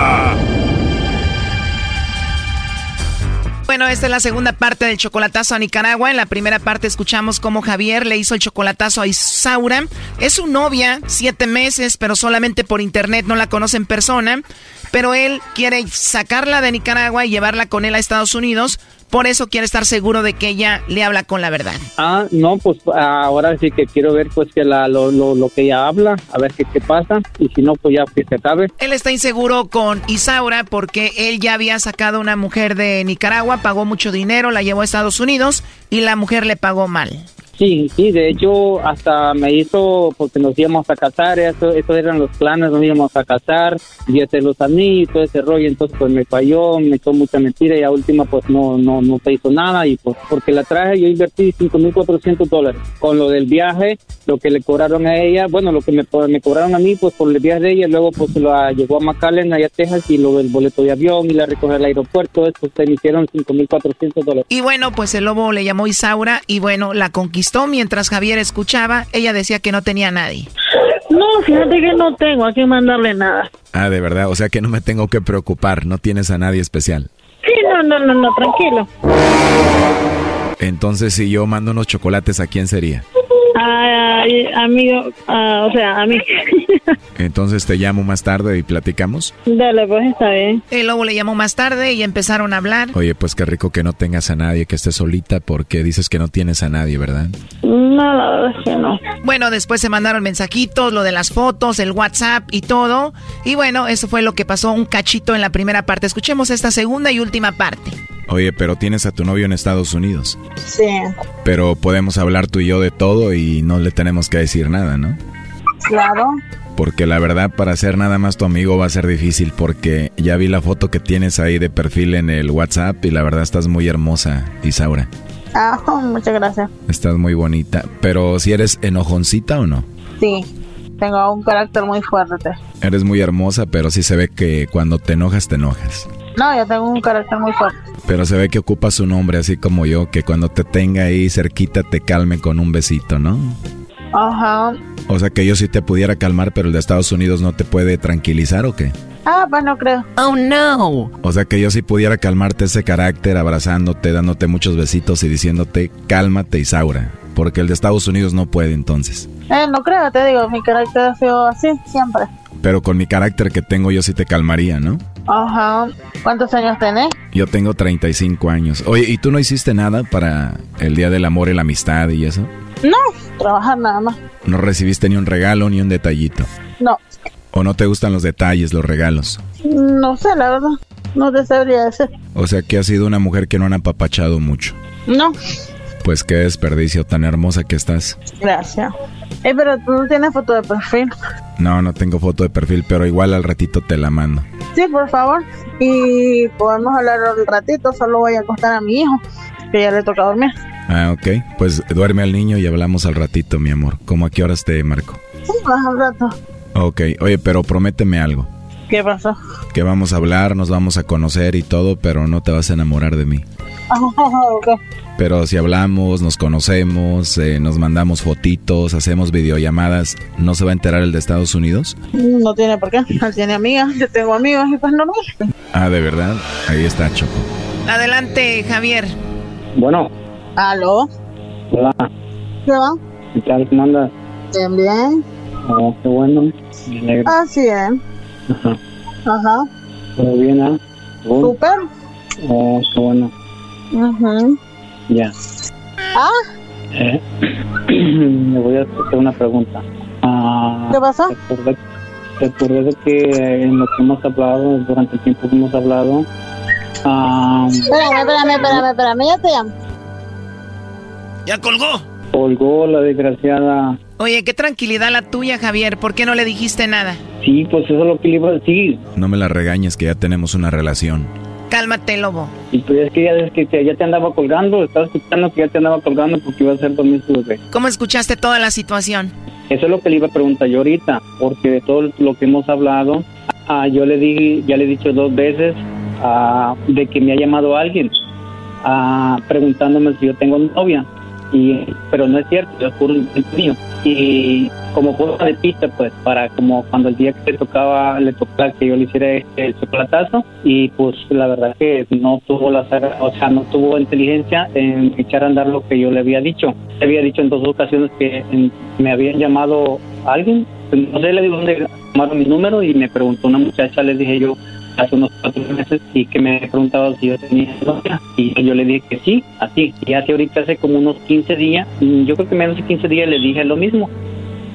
Bueno, esta es la segunda parte del chocolatazo a Nicaragua. En la primera parte escuchamos cómo Javier le hizo el chocolatazo a Isaura. Es su novia, siete meses, pero solamente por internet no la conoce en persona. Pero él quiere sacarla de Nicaragua y llevarla con él a Estados Unidos. Por eso quiere estar seguro de que ella le habla con la verdad. Ah, no, pues ahora sí que quiero ver pues que la, lo, lo, lo que ella habla, a ver qué, qué pasa, y si no, pues ya que se acabe. Él está inseguro con Isaura porque él ya había sacado una mujer de Nicaragua, pagó mucho dinero, la llevó a Estados Unidos y la mujer le pagó mal. Sí, sí, de hecho hasta me hizo porque nos íbamos a casar, eso, esos eran los planes, nos íbamos a casar y hacer los anillos y todo ese rollo, entonces pues me falló, me echó mucha mentira y a última pues no, no, no se hizo nada y pues porque la traje yo invertí 5.400 dólares con lo del viaje, lo que le cobraron a ella, bueno, lo que me, me cobraron a mí pues por el viaje de ella, luego pues lo llegó a McAllen allá a Texas y lo del boleto de avión y la recoger al aeropuerto, eso se me hicieron 5.400 dólares. Y bueno, pues el lobo le llamó Isaura y bueno, la conquistó mientras Javier escuchaba, ella decía que no tenía a nadie. No, fíjate que no tengo a quién mandarle nada. Ah, de verdad, o sea que no me tengo que preocupar, no tienes a nadie especial. Sí, no, no, no, no, tranquilo. Entonces, si yo mando unos chocolates, ¿a quién sería? Ay, amigo, ah, o sea, a mí. Entonces te llamo más tarde y platicamos. Dale, pues está bien. El lobo le llamó más tarde y empezaron a hablar. Oye, pues qué rico que no tengas a nadie, que estés solita, porque dices que no tienes a nadie, ¿verdad? No, la verdad es que no. Bueno, después se mandaron mensajitos, lo de las fotos, el WhatsApp y todo. Y bueno, eso fue lo que pasó un cachito en la primera parte. Escuchemos esta segunda y última parte. Oye, pero tienes a tu novio en Estados Unidos. Sí. Pero podemos hablar tú y yo de todo y no le tenemos que decir nada, ¿no? Claro. Porque la verdad, para ser nada más tu amigo va a ser difícil porque ya vi la foto que tienes ahí de perfil en el WhatsApp y la verdad estás muy hermosa, Isaura. Ah, muchas gracias. Estás muy bonita. Pero si eres enojoncita o no? Sí. Tengo un carácter muy fuerte. Eres muy hermosa, pero sí se ve que cuando te enojas, te enojas. No, yo tengo un carácter muy fuerte. Pero se ve que ocupas un hombre así como yo, que cuando te tenga ahí cerquita te calme con un besito, ¿no? Ajá. O sea que yo sí te pudiera calmar, pero el de Estados Unidos no te puede tranquilizar o qué? Ah, pues no creo. Oh, no. O sea que yo sí pudiera calmarte ese carácter abrazándote, dándote muchos besitos y diciéndote cálmate Isaura, porque el de Estados Unidos no puede entonces. Eh, no creo, te digo, mi carácter ha sido así siempre. Pero con mi carácter que tengo yo sí te calmaría, ¿no? Ajá. ¿Cuántos años tenés? Yo tengo 35 años. Oye, ¿y tú no hiciste nada para el Día del Amor y la Amistad y eso? No, trabajar nada más. ¿No recibiste ni un regalo ni un detallito? No. ¿O no te gustan los detalles, los regalos? No sé, la verdad. No te sabría decir. O sea que has sido una mujer que no han apapachado mucho. No. Pues qué desperdicio tan hermosa que estás. Gracias. Eh, pero tú no tienes foto de perfil. No, no tengo foto de perfil, pero igual al ratito te la mando. Sí, por favor. Y podemos hablar al ratito, solo voy a acostar a mi hijo, que ya le toca dormir. Ah, ok. Pues duerme al niño y hablamos al ratito, mi amor. ¿Cómo a qué horas te marco? Sí, más al rato. Ok. Oye, pero prométeme algo. ¿Qué pasó? Que vamos a hablar, nos vamos a conocer y todo, pero no te vas a enamorar de mí. ok. Pero si hablamos, nos conocemos, eh, nos mandamos fotitos, hacemos videollamadas, ¿no se va a enterar el de Estados Unidos? No tiene por qué. Él tiene amigas, yo tengo amigos y pues normal. Ah, ¿de verdad? Ahí está, Choco. Adelante, Javier. Bueno, ¿Aló? hola, ¿Qué va? ¿qué tal? ¿Cómo andas? Bien, bien. Oh, qué bueno, me alegro. Así es. Ajá. Ajá. ¿Todo bien, ah? ¿Tú? Súper. Oh, qué bueno, Ujú. Ya. Ah, Eh, le voy a hacer una pregunta. Ah, ¿qué pasó? Recordé, recordé de que en lo que hemos hablado, durante el tiempo que hemos hablado, ah, Espérame, espérame, espérame, espérame, ya te llamo. ¿Ya colgó? colgó la desgraciada. Oye, qué tranquilidad la tuya, Javier. ¿Por qué no le dijiste nada? Sí, pues eso es lo que le iba a decir. No me la regañes que ya tenemos una relación. Cálmate, lobo. Y pues es que ya, es que te- ya te andaba colgando, estaba escuchando que ya te andaba colgando porque iba a ser dormir su bebé. ¿Cómo escuchaste toda la situación? Eso es lo que le iba a preguntar yo ahorita, porque de todo lo que hemos hablado, ah, yo le dije, ya le he dicho dos veces ah, de que me ha llamado alguien ah, preguntándome si yo tengo novia, y pero no es cierto, es puro mío. Y como cosa de pista, pues, para como cuando el día que le tocaba, le tocaba que yo le hiciera el chocolatazo, y pues la verdad que no tuvo la saga- o sea, no tuvo inteligencia en echar a andar lo que yo le había dicho. Le había dicho en dos ocasiones que en- me habían llamado alguien, pues, no sé, le digo dónde tomaron mi número y me preguntó una muchacha, le dije yo hace unos cuatro meses y que me preguntaba si yo tenía novia y yo le dije que sí, así. Y hace ahorita hace como unos 15 días, mm, yo creo que menos de 15 días le dije lo mismo.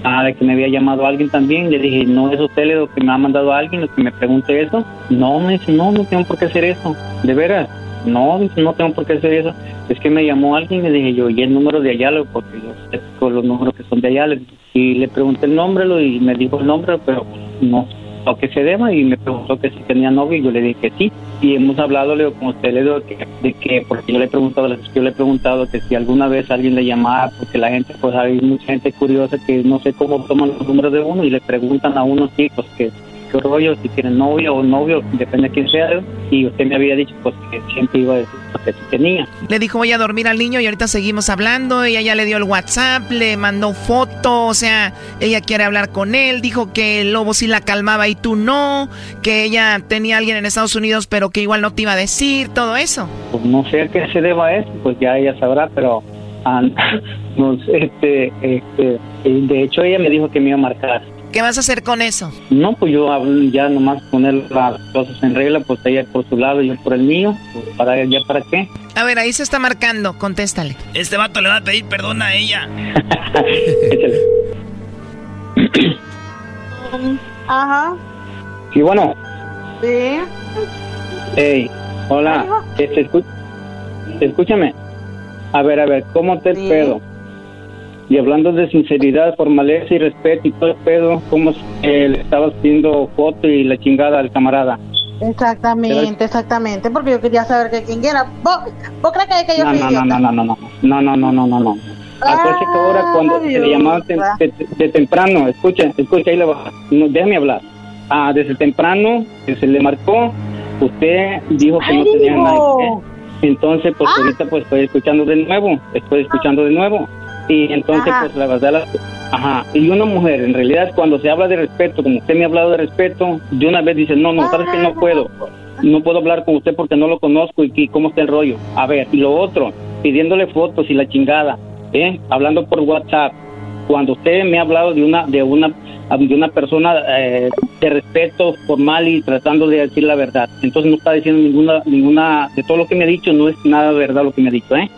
Ah, de que me había llamado alguien también, le dije, no es usted lo que me ha mandado alguien, lo que me pregunte eso. No, me dice, no, no tengo por qué hacer eso, de veras. no, no tengo por qué hacer eso. Es que me llamó alguien y le dije yo, y el número de Ayala, porque yo sé los números que son de Ayala. Y le pregunté el nombre y me dijo el nombre, pero no lo que se deba y me preguntó que si tenía novio y yo le dije que sí. Y hemos hablado, Leo, con usted, le digo que, de que, porque yo le he preguntado, yo le he preguntado que si alguna vez alguien le llamaba, porque la gente, pues hay mucha gente curiosa que no sé cómo toman los números de uno y le preguntan a unos chicos que qué rollo, si tienen novia o novio, depende de quién sea. Y usted me había dicho pues que siempre iba a decir que tenía. Le dijo voy a dormir al niño y ahorita seguimos hablando. Ella ya le dio el WhatsApp, le mandó foto, o sea, ella quiere hablar con él. Dijo que el lobo sí la calmaba y tú no, que ella tenía a alguien en Estados Unidos pero que igual no te iba a decir, todo eso. Pues no sé a qué se deba eso, pues ya ella sabrá, pero... Ah, no, este, este, de hecho ella me dijo que me iba a marcar ¿Qué vas a hacer con eso? No, pues yo ya nomás poner las cosas en regla, pues ella por su lado y yo por el mío. Pues para ya para qué. A ver, ahí se está marcando, contéstale. Este vato le va a pedir perdón a ella. Ajá. Sí, bueno. Sí. Hey, hola. Este, escúchame. A ver, a ver, ¿cómo te sí. pedo? Y hablando de sinceridad, formaleza y respeto y todo el pedo, ¿cómo eh, le estabas haciendo foto y la chingada al camarada? Exactamente, exactamente, porque yo quería saber que quién era. ¿Vos, ¿Vos crees que, yo no, no, no, no, no, no, no, no, no, no, no, no, no. Acuérdate que ahora cuando se le llamaba de, temprano, escucha, escucha, ahí le va, no, déjame hablar. Ah, desde temprano, que se le marcó, usted dijo que no tenía nada. Entonces, pues ah. ahorita pues estoy escuchando de nuevo, estoy escuchando de nuevo. Y entonces, pues la verdad, ajá. Y una mujer, en realidad, cuando se habla de respeto, como usted me ha hablado de respeto, de una vez dice, no, no, sabes que no puedo. No puedo hablar con usted porque no lo conozco y, cómo está el rollo. A ver, y lo otro, pidiéndole fotos y la chingada, ¿eh? Hablando por WhatsApp. Cuando usted me ha hablado de una, de una, de una persona eh, de respeto formal y tratando de decir la verdad. Entonces no está diciendo ninguna, ninguna, de todo lo que me ha dicho, no es nada verdad lo que me ha dicho, ¿eh?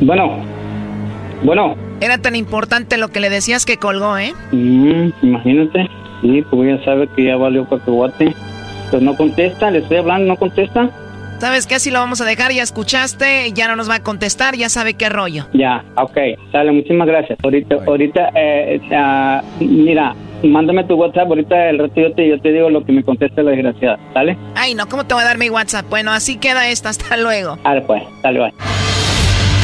Bueno, bueno. Era tan importante lo que le decías que colgó, ¿eh? Mm, imagínate. Sí, pues ya sabe que ya valió cacahuate. Pues no contesta, le estoy hablando, no contesta. ¿Sabes qué? Así lo vamos a dejar, ya escuchaste, ya no nos va a contestar, ya sabe qué rollo. Ya, ok, sale, muchísimas gracias. Ahorita, ahorita, eh, uh, mira, mándame tu WhatsApp, ahorita el rato yo te, yo te digo lo que me conteste la desgraciada, ¿sale? Ay, no, ¿cómo te voy a dar mi WhatsApp? Bueno, así queda esto, hasta luego. Dale pues, dale, bye.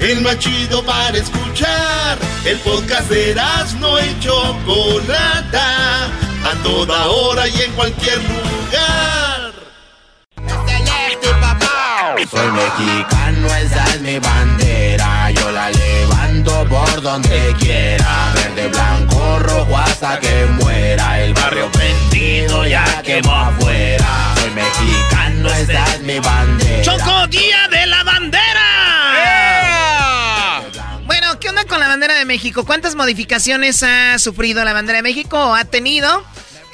el más chido para escuchar. El podcast de no y Chocolata, a toda hora y en cualquier lugar. Soy mexicano, esa es mi bandera. Yo la levanto por donde quiera. Verde, blanco, rojo hasta que muera. El barrio prendido ya quemó afuera. Soy mexicano, esa es mi bandera. Choco, con la bandera de México? ¿Cuántas modificaciones ha sufrido la bandera de México o ha tenido?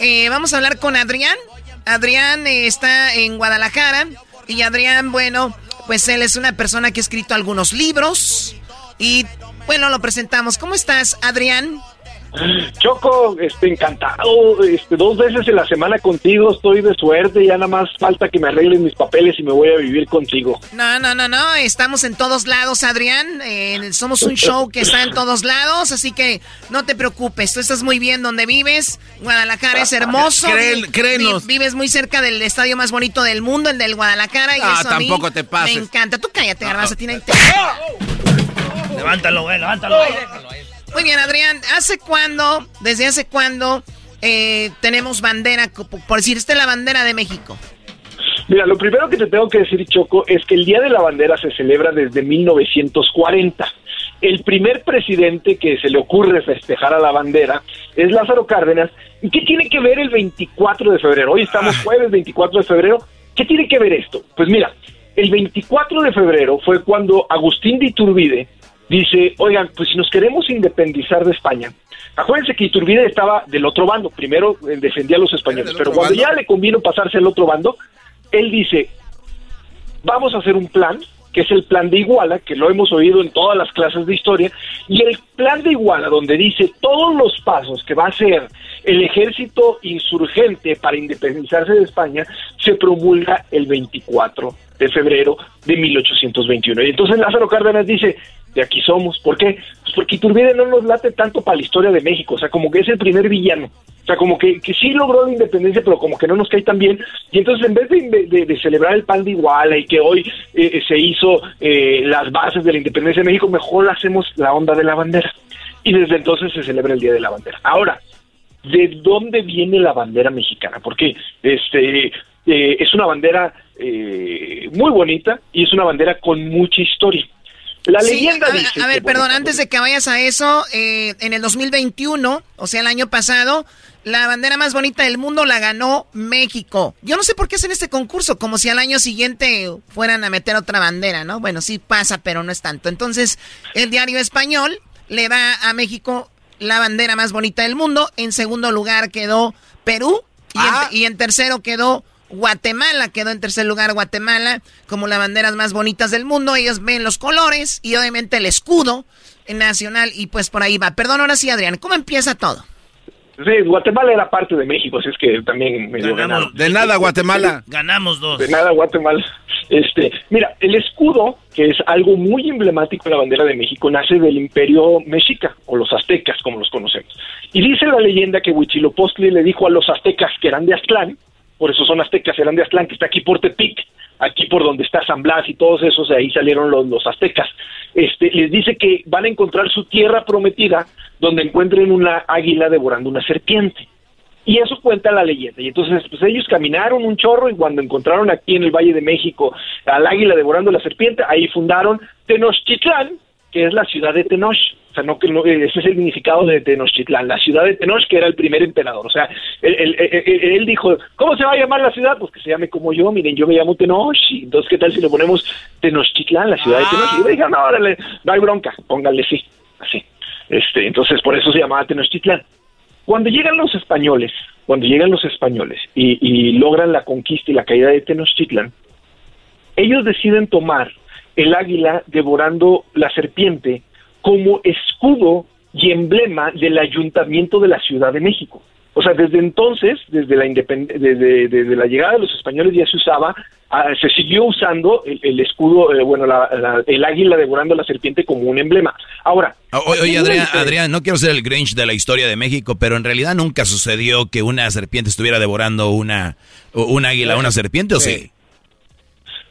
Eh, vamos a hablar con Adrián. Adrián eh, está en Guadalajara y Adrián, bueno, pues él es una persona que ha escrito algunos libros y bueno, lo presentamos. ¿Cómo estás, Adrián? Choco, este, encantado, este, dos veces en la semana contigo, estoy de suerte, ya nada más falta que me arreglen mis papeles y me voy a vivir contigo. No, no, no, no, estamos en todos lados, Adrián, eh, somos un show que está en todos lados, así que no te preocupes, tú estás muy bien donde vives, Guadalajara es hermoso, créenos. vives muy cerca del estadio más bonito del mundo, el del Guadalajara, y ah, tampoco te pases. Me encanta, tú cállate, garbanzo, tiene... Levántalo, güey, levántalo. Muy bien, Adrián. ¿Hace cuándo, desde hace cuándo eh, tenemos bandera, por decir, esta es la bandera de México? Mira, lo primero que te tengo que decir, Choco, es que el Día de la Bandera se celebra desde 1940. El primer presidente que se le ocurre festejar a la bandera es Lázaro Cárdenas. ¿Y qué tiene que ver el 24 de febrero? Hoy estamos jueves 24 de febrero ¿Qué tiene que ver esto? Pues mira, el 24 de febrero fue cuando Agustín de Iturbide dice, oigan, pues si nos queremos independizar de España, acuérdense que Iturbide estaba del otro bando, primero defendía a los españoles, pero cuando ya le convino pasarse al otro bando, él dice, vamos a hacer un plan que es el plan de Iguala, que lo hemos oído en todas las clases de historia, y el plan de Iguala, donde dice todos los pasos que va a hacer el ejército insurgente para independizarse de España, se promulga el 24 de febrero de 1821. Y entonces Lázaro Cárdenas dice, de aquí somos. ¿Por qué? Pues porque Iturbide no nos late tanto para la historia de México, o sea, como que es el primer villano. O sea, como que, que sí logró la independencia, pero como que no nos cae tan bien. Y entonces, en vez de, celebrar el pan de Iguala y que hoy eh, eh, se hizo eh, las bases de la independencia de México, mejor hacemos la onda de la bandera. Y desde entonces se celebra el Día de la Bandera. Ahora, ¿de dónde viene la bandera mexicana? Porque este, es una bandera muy bonita y es una bandera con mucha historia. La leyenda dice. A ver, perdón, antes de que vayas a eso, eh, en el 2021, o sea, el año pasado, la bandera más bonita del mundo la ganó México. Yo no sé por qué hacen este concurso, como si al año siguiente fueran a meter otra bandera, ¿no? Bueno, sí pasa, pero no es tanto. Entonces, el diario español le da a México la bandera más bonita del mundo. En segundo lugar quedó Perú y, ah. y en tercero quedó Guatemala quedó en tercer lugar Guatemala como las banderas más bonitas del mundo. Ellos ven los colores y obviamente el escudo nacional y pues por ahí va. Perdón, ahora sí, Adrián, ¿cómo empieza todo? Sí, Guatemala era parte de México, así es que también me ganamos. De nada, Guatemala. Ganamos dos. De nada, Guatemala. Este, mira, el escudo, que es algo muy emblemático en la bandera de México, nace del imperio mexica, o los aztecas, como los conocemos. Y dice la leyenda que Huitzilopochtli le dijo a los aztecas que eran de Aztlán, por eso son aztecas, eran de Aztlán, que está aquí por Tepic, aquí por donde está San Blas y todos esos, ahí salieron los, los aztecas. Este, les dice que van a encontrar su tierra prometida donde encuentren una águila devorando una serpiente. Y eso cuenta la leyenda. Y entonces, pues ellos caminaron un chorro y cuando encontraron aquí en el Valle de México al águila devorando la serpiente, ahí fundaron Tenochtitlán, que es la ciudad de Tenoch. O sea, no, que ese es el significado de Tenochtitlán, la ciudad de Tenoch, que era el primer emperador. O sea, él, dijo, ¿cómo se va a llamar la ciudad? Pues que se llame como yo, miren, yo me llamo Tenoch. Entonces, ¿qué tal si le ponemos Tenochtitlán, la ciudad de Tenoch? Y yo dije, no, órale, no hay bronca, póngale sí, así. Este, entonces, por eso se llamaba Tenochtitlán. Cuando llegan los españoles, cuando llegan los españoles y, y logran la conquista y la caída de Tenochtitlán, ellos deciden tomar el águila devorando la serpiente como escudo y emblema del ayuntamiento de la Ciudad de México. O sea, desde entonces, desde la, desde, la llegada de los españoles ya se usaba, ah, se siguió usando el, escudo, eh, bueno, el águila devorando la serpiente como un emblema. Ahora... Ah, oye, Adrián, Adrián, no quiero ser el Grinch de la historia de México, pero en realidad nunca sucedió que una serpiente estuviera devorando una, un águila, una serpiente, ¿o sí?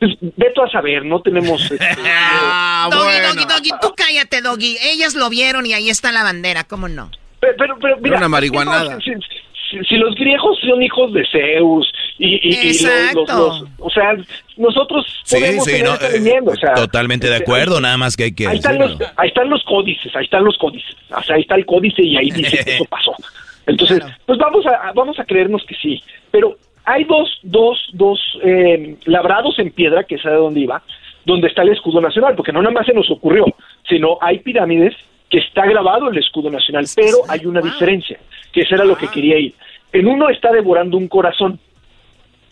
Pues, veto a saber, no tenemos... Este, ah, doggy, doggy, doggy, tú cállate, doggy. Ellas lo vieron y ahí está la bandera, ¿cómo no? Pero, pero, mira, una marihuanada. Si, los griegos son hijos de Zeus y, y, los, o sea nosotros podemos sí, no, eh, o sea, totalmente de acuerdo nada más que hay que ahí están, los, ahí están los códices ahí están los códices o sea ahí está el códice y ahí dice que eso pasó entonces pues vamos a vamos a creernos que sí pero hay dos, dos, dos eh, labrados en piedra, que es de donde iba, donde está el escudo nacional, porque no nada más se nos ocurrió, sino hay pirámides que está grabado el escudo nacional, pero hay una diferencia, que eso era lo que quería ir. En uno está devorando un corazón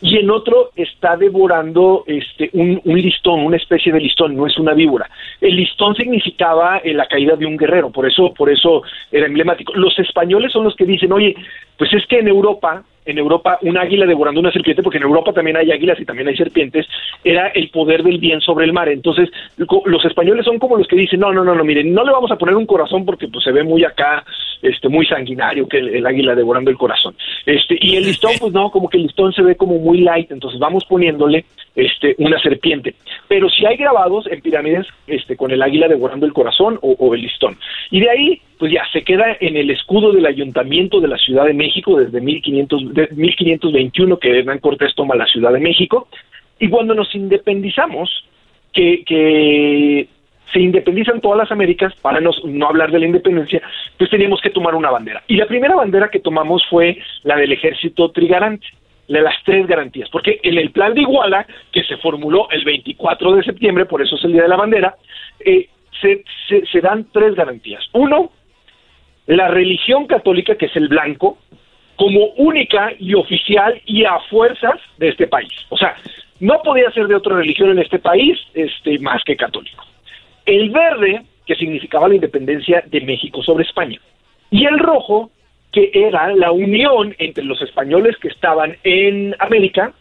y en otro está devorando este un, un, listón, una especie de listón, no es una víbora. El listón significaba eh, la caída de un guerrero, por eso, por eso era emblemático. Los españoles son los que dicen, oye, pues es que en Europa en Europa un águila devorando una serpiente, porque en Europa también hay águilas y también hay serpientes, era el poder del bien sobre el mar. Entonces, los españoles son como los que dicen, no, no, no, no, miren, no le vamos a poner un corazón porque pues se ve muy acá, este, muy sanguinario que el, águila devorando el corazón. Este, y el listón, pues no, como que el listón se ve como muy light, entonces vamos poniéndole este, una serpiente. Pero si hay grabados en pirámides este, con el águila devorando el corazón o, o el listón. Y de ahí pues ya se queda en el escudo del ayuntamiento de la Ciudad de México desde 1500, de 1521 que Hernán Cortés toma la Ciudad de México y cuando nos independizamos que, se independizan todas las Américas, para no, hablar de la independencia, pues teníamos que tomar una bandera. Y la primera bandera que tomamos fue la del ejército trigarante. de las tres garantías, porque en el plan de Iguala, que se formuló el 24 de septiembre, por eso es el Día de la Bandera, eh, se, se, dan tres garantías. Uno, la religión católica, que es el blanco, como única y oficial y a fuerzas de este país. O sea, no podía ser de otra religión en este país este, más que católico. El verde, que significaba la independencia de México sobre España. Y el rojo, que era la unión entre los españoles que estaban en América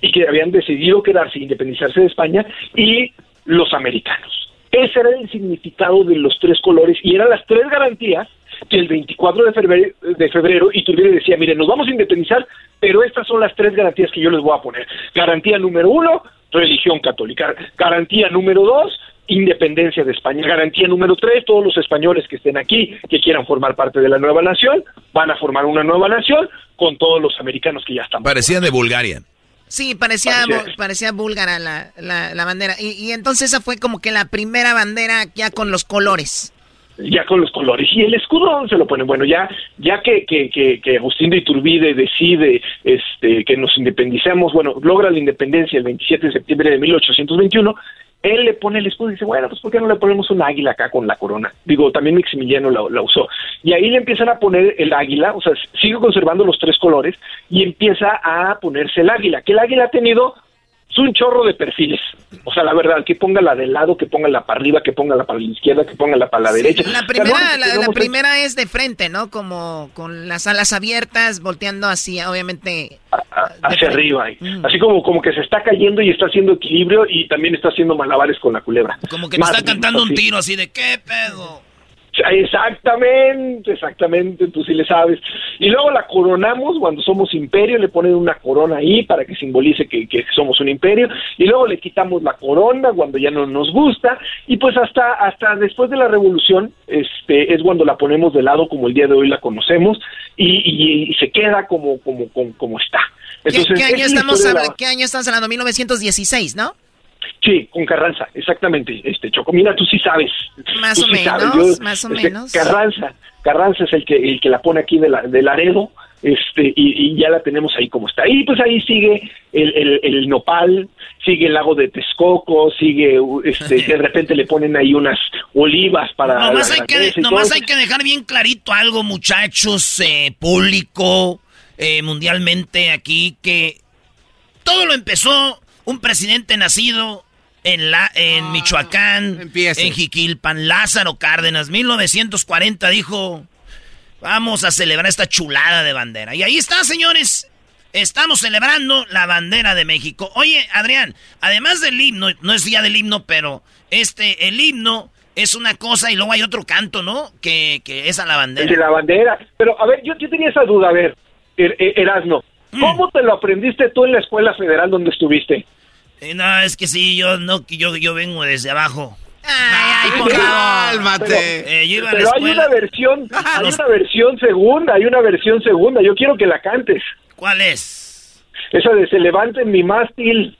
y que habían decidido quedarse e independizarse de España y los americanos. Ese era el significado de los tres colores y eran las tres garantías que el 24 de febrero, de febrero Iturbide decía, miren, nos vamos a independizar, pero estas son las tres garantías que yo les voy a poner. Garantía número uno, religión católica. Garantía número dos, independencia de España. Garantía número tres, todos los españoles que estén aquí, que quieran formar parte de la nueva nación, van a formar una nueva nación con todos los americanos que ya están. Parecía de Bulgaria. Sí, parecía, parecía, búlgara la, la, bandera. Y, y, entonces esa fue como que la primera bandera ya con los colores. Ya con los colores. ¿Y el escudo dónde se lo ponen? Bueno, ya ya que, que, que, que Agustín de Iturbide decide este, que nos independicemos, bueno, logra la independencia el 27 de septiembre de 1821, él le pone el escudo y dice, bueno, pues ¿por qué no le ponemos un águila acá con la corona? Digo, también Maximiliano la, la, usó. Y ahí le empiezan a poner el águila, o sea, sigue conservando los tres colores y empieza a ponerse el águila, que el águila ha tenido es un chorro de perfiles. O sea, la verdad, que ponga la del lado, que ponga la para arriba, que ponga la para la izquierda, que ponga la para la derecha. La primera, la, primera es de frente, ¿no? Como con las alas abiertas, volteando hacia, obviamente. hacia arriba. Así como, como que se está cayendo y está haciendo equilibrio y también está haciendo malabares con la culebra. Como que te está cantando un tiro así de qué pedo. Exactamente, exactamente, tú sí le sabes. Y luego la coronamos cuando somos imperio, le ponen una corona ahí para que simbolice que, somos un imperio, y luego le quitamos la corona cuando ya no nos gusta, y pues hasta, hasta después de la revolución, este, es cuando la ponemos de lado como el día de hoy la conocemos, y, se queda como, como, como, está. Entonces, ¿Qué, año estamos, ¿Qué año estamos hablando? 1916, ¿no? Sí, con Carranza, exactamente. Este Choco, mira, tú sí sabes. Más o menos, más o este, menos. Carranza, Carranza es el que el que la pone aquí de la, del Laredo, este y, ya la tenemos ahí como está. Y pues ahí sigue el, el, nopal, sigue el lago de Texcoco, sigue este de repente le ponen ahí unas olivas para. Nomás, hay que, nomás hay que dejar bien clarito algo, muchachos, eh, público, eh, mundialmente aquí que todo lo empezó un presidente nacido en, la, en ah, Michoacán, en Jiquilpan, Lázaro Cárdenas, 1940 dijo, vamos a celebrar esta chulada de bandera. Y ahí está, señores. Estamos celebrando la bandera de México. Oye, Adrián, además del himno, no es día del himno, pero este, el himno es una cosa y luego hay otro canto, ¿no? Que, que es a la bandera. De la bandera. Pero, a ver, yo, yo tenía esa duda, a ver, er, er, Erasno. Mm. ¿Cómo te lo aprendiste tú en la escuela federal donde estuviste? Eh, no, es que sí, yo no, yo, yo vengo desde abajo. Ay, ay, por Cálmate. Eh, pero hay una versión, hay una versión segunda, hay una versión segunda. Yo quiero que la cantes. ¿Cuál es? Esa de se levante mi mástil.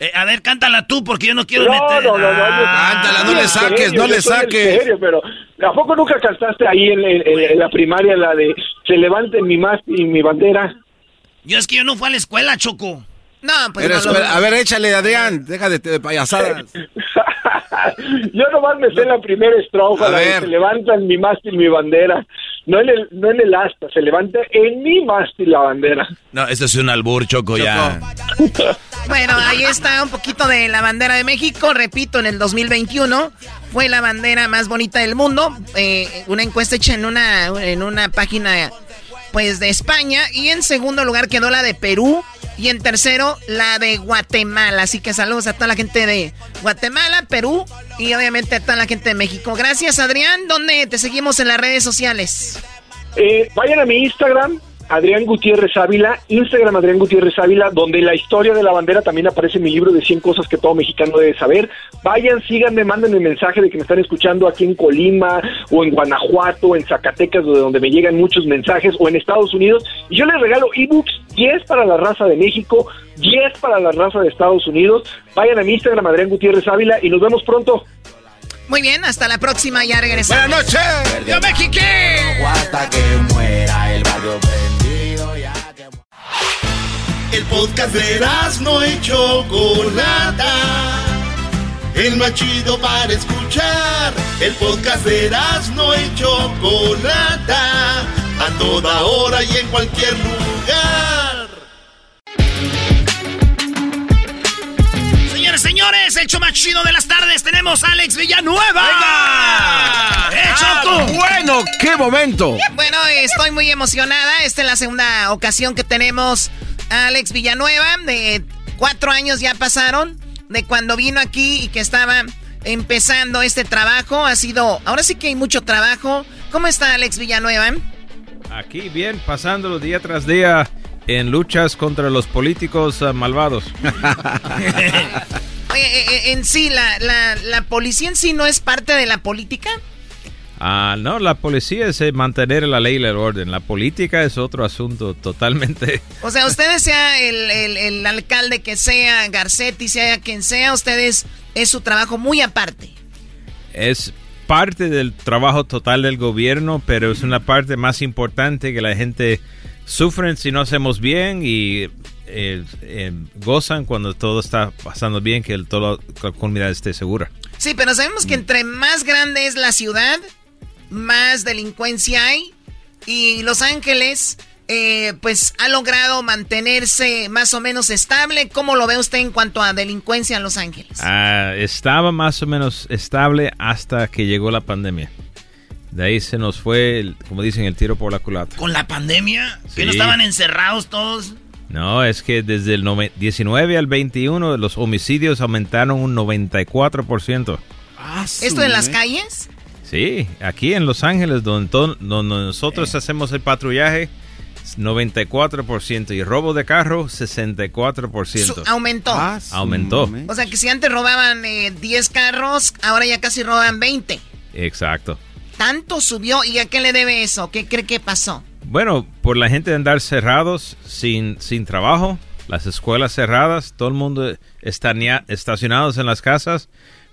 Eh, a ver, cántala tú, porque yo no quiero no, meter... No, no, no, ah, cántala, no le saques, no le saques. Serio, pero ¿a poco nunca cantaste ahí en, en, la primaria la de se levante mi mástil y mi bandera? Yo es que yo no fui a la escuela, Choco. No, pues A ver, échale, Adrián, deja de, payasadas. Yo nomás me sé la primera estrofa, la se levanta en mi mástil mi bandera. No en, el, no en el asta, se levanta en mi mástil la bandera. No, eso es un albur, Choco, ya. bueno, ahí está un poquito de la bandera de México. Repito, en el 2021 fue la bandera más bonita del mundo. Eh, una encuesta hecha en una, en una página pues de España y en segundo lugar quedó la de Perú y en tercero la de Guatemala. Así que saludos a toda la gente de Guatemala, Perú y obviamente a toda la gente de México. Gracias Adrián, ¿dónde te seguimos en las redes sociales? Eh, vayan a mi Instagram, Adrián Gutiérrez Ávila, Instagram Adrián Gutiérrez Ávila, donde la historia de la bandera también aparece en mi libro de 100 cosas que todo mexicano debe saber. Vayan, síganme, manden el mensaje de que me están escuchando aquí en Colima o en Guanajuato, en Zacatecas, de donde me llegan muchos mensajes, o en Estados Unidos. Y yo les regalo ebooks, 10 para la raza de México, 10 para la raza de Estados Unidos. Vayan a mi Instagram Adrián Gutiérrez Ávila y nos vemos pronto. Muy bien, hasta la próxima, ya regresamos. Buenas noches. Yo Hasta que muera el barrio El podcast de no y Chocolata. El más chido para escuchar. El podcast de no y Chocolata. A toda hora y en cualquier lugar. Señores, señores, el show más chido de las tardes. Tenemos a Alex Villanueva. ¡Venga! ¡Eh, ah, bueno, qué momento. Bueno, estoy muy emocionada. Esta es la segunda ocasión que tenemos Alex Villanueva. De cuatro años ya pasaron de cuando vino aquí y que estaba empezando este trabajo. Ha sido, ahora sí que hay mucho trabajo. ¿Cómo está Alex Villanueva? Aquí bien, pasándolo día tras día en luchas contra los políticos uh, malvados. Oye, eh, eh, en sí, la, la, la policía en sí no es parte de la política. Ah, no, la policía es eh, mantener la ley y el orden. La política es otro asunto totalmente. O sea, ustedes sea el, el, alcalde que sea, Garcetti, sea quien sea, ustedes es su trabajo muy aparte. Es parte del trabajo total del gobierno, pero es una parte más importante que la gente sufre si no hacemos bien y eh, eh, gozan cuando todo está pasando bien, que el, toda la comunidad esté segura. Sí, pero sabemos que entre más grande es la ciudad, más delincuencia hay y Los Ángeles eh, pues ha logrado mantenerse más o menos estable. ¿Cómo lo ve usted en cuanto a delincuencia en Los Ángeles? Ah, estaba más o menos estable hasta que llegó la pandemia. De ahí se nos fue, como dicen, el tiro por la culata. ¿Con la pandemia? ¿Que no estaban encerrados todos? No, es que desde el 19 al 21 los homicidios aumentaron un 94%. Ah, ¿Esto en las calles? Sí, aquí en Los Ángeles, donde, nosotros hacemos el patrullaje, 94% y robo de carro 64%. aumentó. Ah, aumentó. O sea que si antes robaban 10 eh, carros, ahora ya casi roban 20. Exacto. Tanto subió y a qué le debe eso? ¿Qué cree que pasó? Bueno, por la gente de andar cerrados sin, sin trabajo, las escuelas cerradas, todo el mundo está estacionados en las casas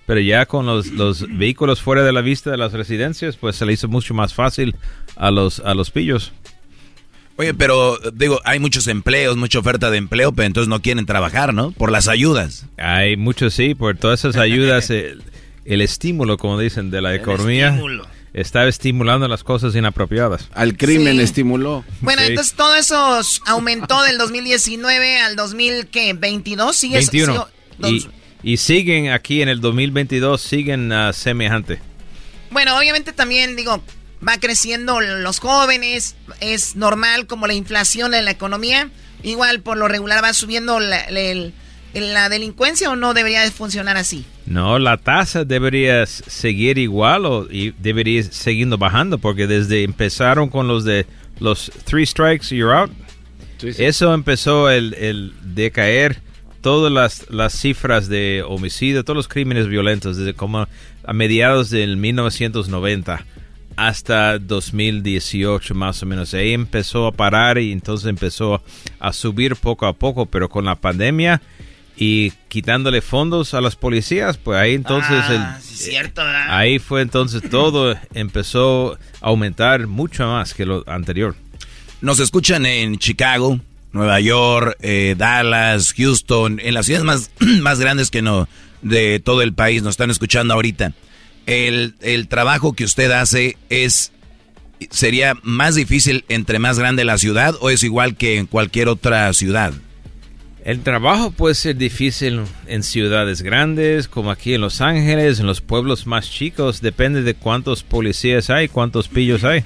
pero ya con los, los, vehículos fuera de la vista de las residencias, pues se le hizo mucho más fácil a los, a los pillos. Oye, pero digo, hay muchos empleos, mucha oferta de empleo, pero entonces no quieren trabajar, ¿no? Por las ayudas. Hay muchos, sí, por todas esas ayudas, el, estímulo, como dicen, de la economía. Está estimulando las cosas inapropiadas. Al crimen estimuló. Bueno, entonces todo eso aumentó del 2019 al 2022. ¿Sigue 21. y, y siguen aquí en el 2022, siguen uh, semejante. Bueno, obviamente también digo, va creciendo los jóvenes, es normal como la inflación en la economía, igual por lo regular va subiendo la, la delincuencia o no debería de funcionar así. No, la tasa debería seguir igual o y debería seguir bajando porque desde empezaron con los de los three strikes you're out. Eso empezó el, el decaer todas las, las cifras de homicidio, todos los crímenes violentos, desde como a mediados del 1990 hasta 2018 más o menos. Ahí empezó a parar y entonces empezó a subir poco a poco, pero con la pandemia y quitándole fondos a las policías, pues ahí entonces ah, cierto, ahí fue entonces todo empezó a aumentar mucho más que lo anterior. Nos escuchan en Chicago, Nueva York, eh, Dallas, Houston, en las ciudades más, más grandes que no de todo el país nos están escuchando ahorita. El, el trabajo que usted hace es sería más difícil entre más grande la ciudad o es igual que en cualquier otra ciudad. El trabajo puede ser difícil en ciudades grandes, como aquí en Los Ángeles, en los pueblos más chicos, depende de cuántos policías hay, cuántos pillos hay.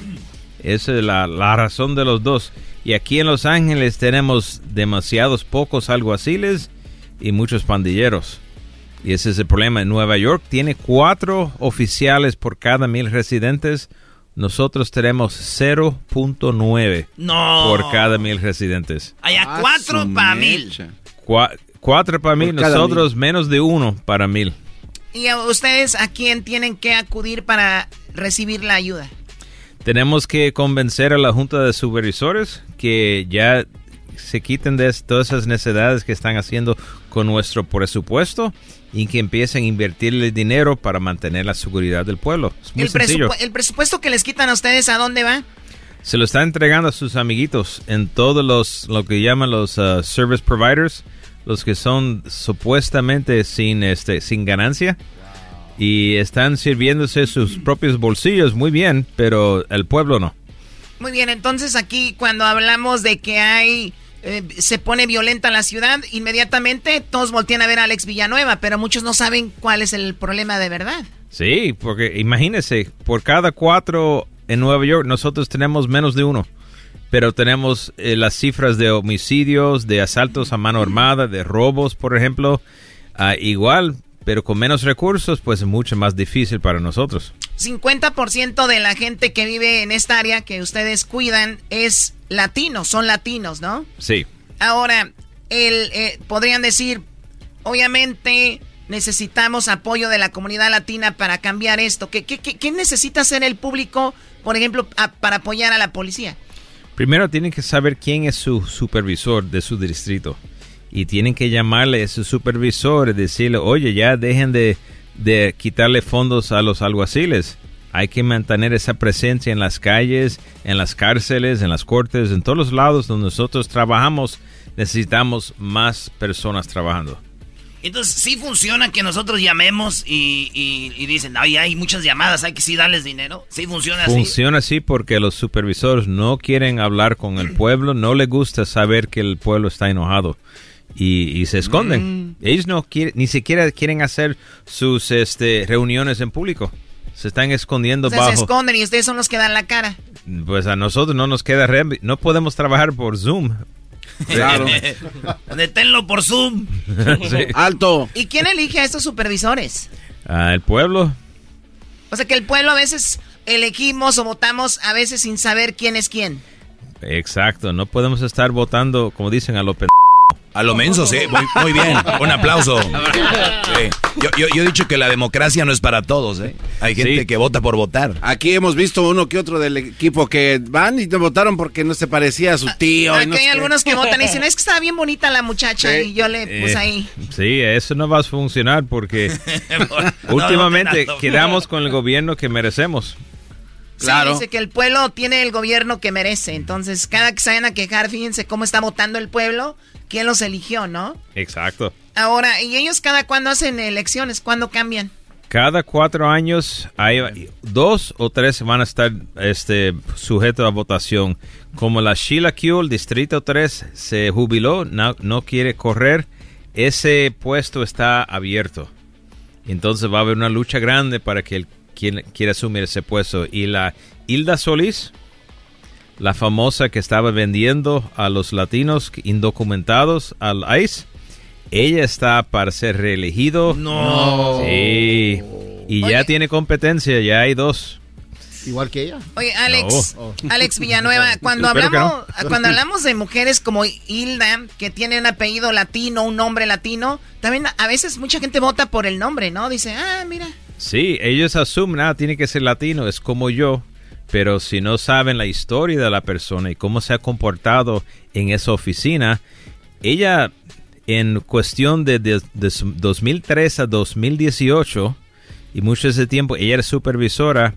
Esa es la, la razón de los dos. Y aquí en Los Ángeles tenemos demasiados pocos alguaciles y muchos pandilleros. Y ese es el problema. En Nueva York tiene cuatro oficiales por cada mil residentes. Nosotros tenemos 0.9 por cada mil residentes. Allá ah, cuatro para mil. cuatro para mil, nosotros menos de uno para mil. ¿Y ustedes a quién tienen que acudir para recibir la ayuda? Tenemos que convencer a la Junta de Supervisores que ya se quiten de todas esas necesidades que están haciendo con nuestro presupuesto y que empiecen a invertirle dinero para mantener la seguridad del pueblo. el, el, presupuesto que les quitan a ustedes, ¿a dónde va? Se lo está entregando a sus amiguitos en todos los, lo que llaman los uh, service providers, los que son supuestamente sin, este, sin ganancia. Y están sirviéndose sus propios bolsillos muy bien, pero el pueblo no. Muy bien, entonces aquí cuando hablamos de que hay eh, se pone violenta la ciudad, inmediatamente todos voltean a ver a Alex Villanueva, pero muchos no saben cuál es el problema de verdad. Sí, porque imagínese, por cada cuatro en Nueva York nosotros tenemos menos de uno, pero tenemos eh, las cifras de homicidios, de asaltos a mano armada, de robos, por ejemplo, ah, igual, pero con menos recursos, pues es mucho más difícil para nosotros. 50% de la gente que vive en esta área que ustedes cuidan es latino, son latinos, ¿no? Sí. Ahora, el, eh, podrían decir, obviamente necesitamos apoyo de la comunidad latina para cambiar esto. ¿Qué, qué, necesita hacer el público, por ejemplo, para apoyar a la policía? Primero tienen que saber quién es su supervisor de su distrito. Y tienen que llamarle a su supervisor y decirle, oye, ya dejen de de quitarle fondos a los alguaciles. Hay que mantener esa presencia en las calles, en las cárceles, en las cortes, en todos los lados donde nosotros trabajamos. Necesitamos más personas trabajando. Entonces, sí funciona que nosotros llamemos y, dicen, ay, hay muchas llamadas, hay que sí darles dinero. Sí funciona así. Funciona así porque los supervisores no quieren hablar con el pueblo, no les gusta saber que el pueblo está enojado y, se esconden. Mm. Ellos no quieren, ni siquiera quieren hacer sus este, reuniones en público. Se están escondiendo o bajo. Se esconden y ustedes son los que dan la cara. Pues a nosotros no nos queda no podemos trabajar por Zoom. Claro. Deténlo por Zoom. Alto. ¿Y quién elige a estos supervisores? Ah, el pueblo. O sea que el pueblo a veces elegimos o votamos a veces sin saber quién es quién. Exacto, no podemos estar votando, como dicen, a lo a lo menso, sí, muy, bien. Un aplauso. Yo, he dicho que la democracia no es para todos, ¿eh? Hay gente que vota por votar. Aquí hemos visto uno que otro del equipo que van y te votaron porque no se parecía a su tío. Aquí hay algunos que votan y dicen, es que estaba bien bonita la muchacha y yo le puse ahí. Sí, eso no va a funcionar porque últimamente quedamos con el gobierno que merecemos. Claro. dice que el pueblo tiene el gobierno que merece. Entonces, cada que se vayan a quejar, fíjense cómo está votando el pueblo quién los eligió, ¿no? Exacto. Ahora, ¿y ellos cada cuándo hacen elecciones? ¿Cuándo cambian? Cada cuatro años hay dos o tres van a estar este, sujetos a votación. Como la Sheila Q, el Distrito 3, se jubiló, no, no quiere correr, ese puesto está abierto. Entonces va a haber una lucha grande para que él quien quiera asumir ese puesto. Y la Hilda Solís, la famosa que estaba vendiendo a los latinos indocumentados al ICE. Ella está para ser reelegido. No. Sí. Y ya tiene competencia, ya hay dos. Igual que ella. Oye, Alex, Alex Villanueva, cuando hablamos, cuando hablamos de mujeres como Hilda, que tiene un apellido latino, un nombre latino, también a veces mucha gente vota por el nombre, ¿no? Dice, ah, mira. Sí, ellos asumen, ah, tiene que ser latino, es como yo pero si no saben la historia de la persona y cómo se ha comportado en esa oficina, ella en cuestión de, 2003 a 2018 y mucho de ese tiempo ella era supervisora,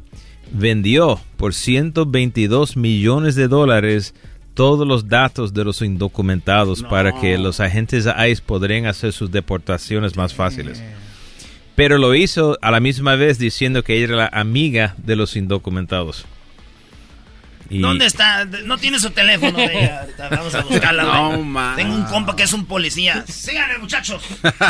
vendió por 122 millones de dólares todos los datos de los indocumentados para que los agentes de ICE podrían hacer sus deportaciones más fáciles. Pero lo hizo a la misma vez diciendo que ella era la amiga de los indocumentados. ¿Dónde está? No tiene su teléfono Vamos a buscarla. no, Tengo un compa que es un policía. Síganle, muchachos.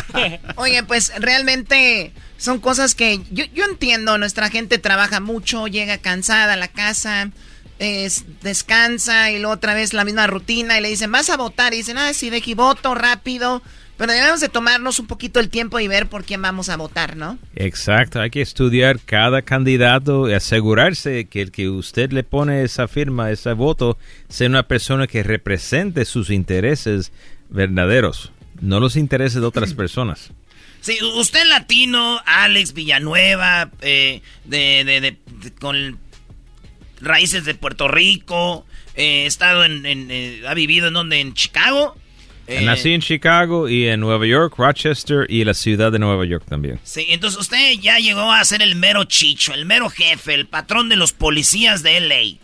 Oye, pues realmente son cosas que yo, yo entiendo. Nuestra gente trabaja mucho, llega cansada a la casa, es, descansa y luego otra vez la misma rutina y le dicen, vas a votar. Y dicen, ah, sí, de aquí voto rápido. Pero debemos de tomarnos un poquito el tiempo y ver por quién vamos a votar, ¿no? Exacto, hay que estudiar cada candidato y asegurarse que el que usted le pone esa firma, ese voto, sea una persona que represente sus intereses verdaderos, no los intereses de otras personas. Sí, usted latino, Alex Villanueva, eh, de, con raíces de Puerto Rico, eh, estado en, eh, ha vivido en donde, en Chicago. Eh, Nací en Chicago y en Nueva York, Rochester y la ciudad de Nueva York también. Sí, entonces usted ya llegó a ser el mero chicho, el mero jefe, el patrón de los policías de LA.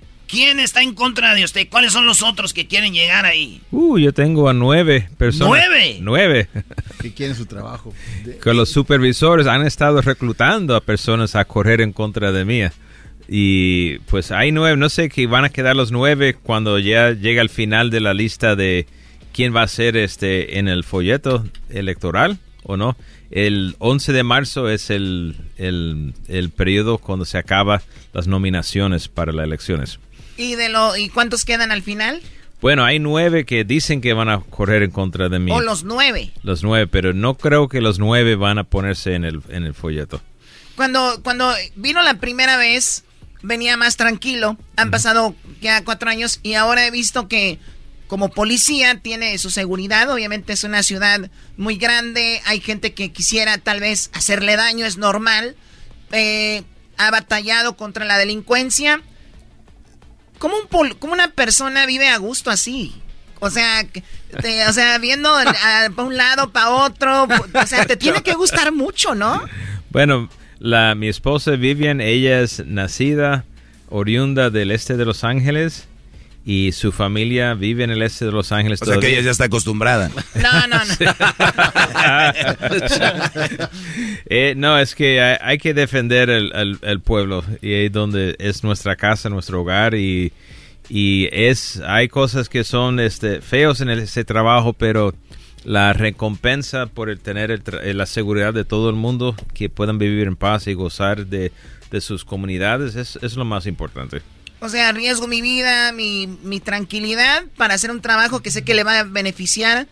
¿Quién está en contra de usted? ¿Cuáles son los otros que quieren llegar ahí? Uh, yo tengo a nueve personas. ¿Nueve? Nueve. Que quieren su trabajo. Que los supervisores han estado reclutando a personas a correr en contra de mí. Y pues hay nueve, no sé qué van a quedar los nueve cuando ya llega al final de la lista de quién va a ser este en el folleto electoral o no. El 11 de marzo es el, el, el periodo cuando se acaba las nominaciones para las elecciones. ¿Y, de lo, ¿Y cuántos quedan al final? Bueno, hay nueve que dicen que van a correr en contra de mí. ¿O los nueve? Los nueve, pero no creo que los nueve van a ponerse en el, en el folleto. Cuando, cuando vino la primera vez, venía más tranquilo. Han pasado ya cuatro años y ahora he visto que como policía tiene su seguridad. Obviamente es una ciudad muy grande. Hay gente que quisiera tal vez hacerle daño, es normal. Eh, ha batallado contra la delincuencia. ¿Cómo, un cómo una persona vive a gusto así? O sea, o sea viendo para un lado, para otro. O sea, te tiene que gustar mucho, ¿no? Bueno, la, mi esposa Vivian, ella es nacida, oriunda del este de Los Ángeles y su familia vive en el este de Los Ángeles. O sea que ella ya está acostumbrada. No, no, no. eh, no, es que hay, que defender el, el, pueblo y ahí donde es nuestra casa, nuestro hogar y, y es hay cosas que son este feos en ese trabajo, pero la recompensa por el tener la seguridad de todo el mundo que puedan vivir en paz y gozar de, de sus comunidades es, es lo más importante. O sea, arriesgo mi vida, mi, mi tranquilidad para hacer un trabajo que sé que le va a beneficiar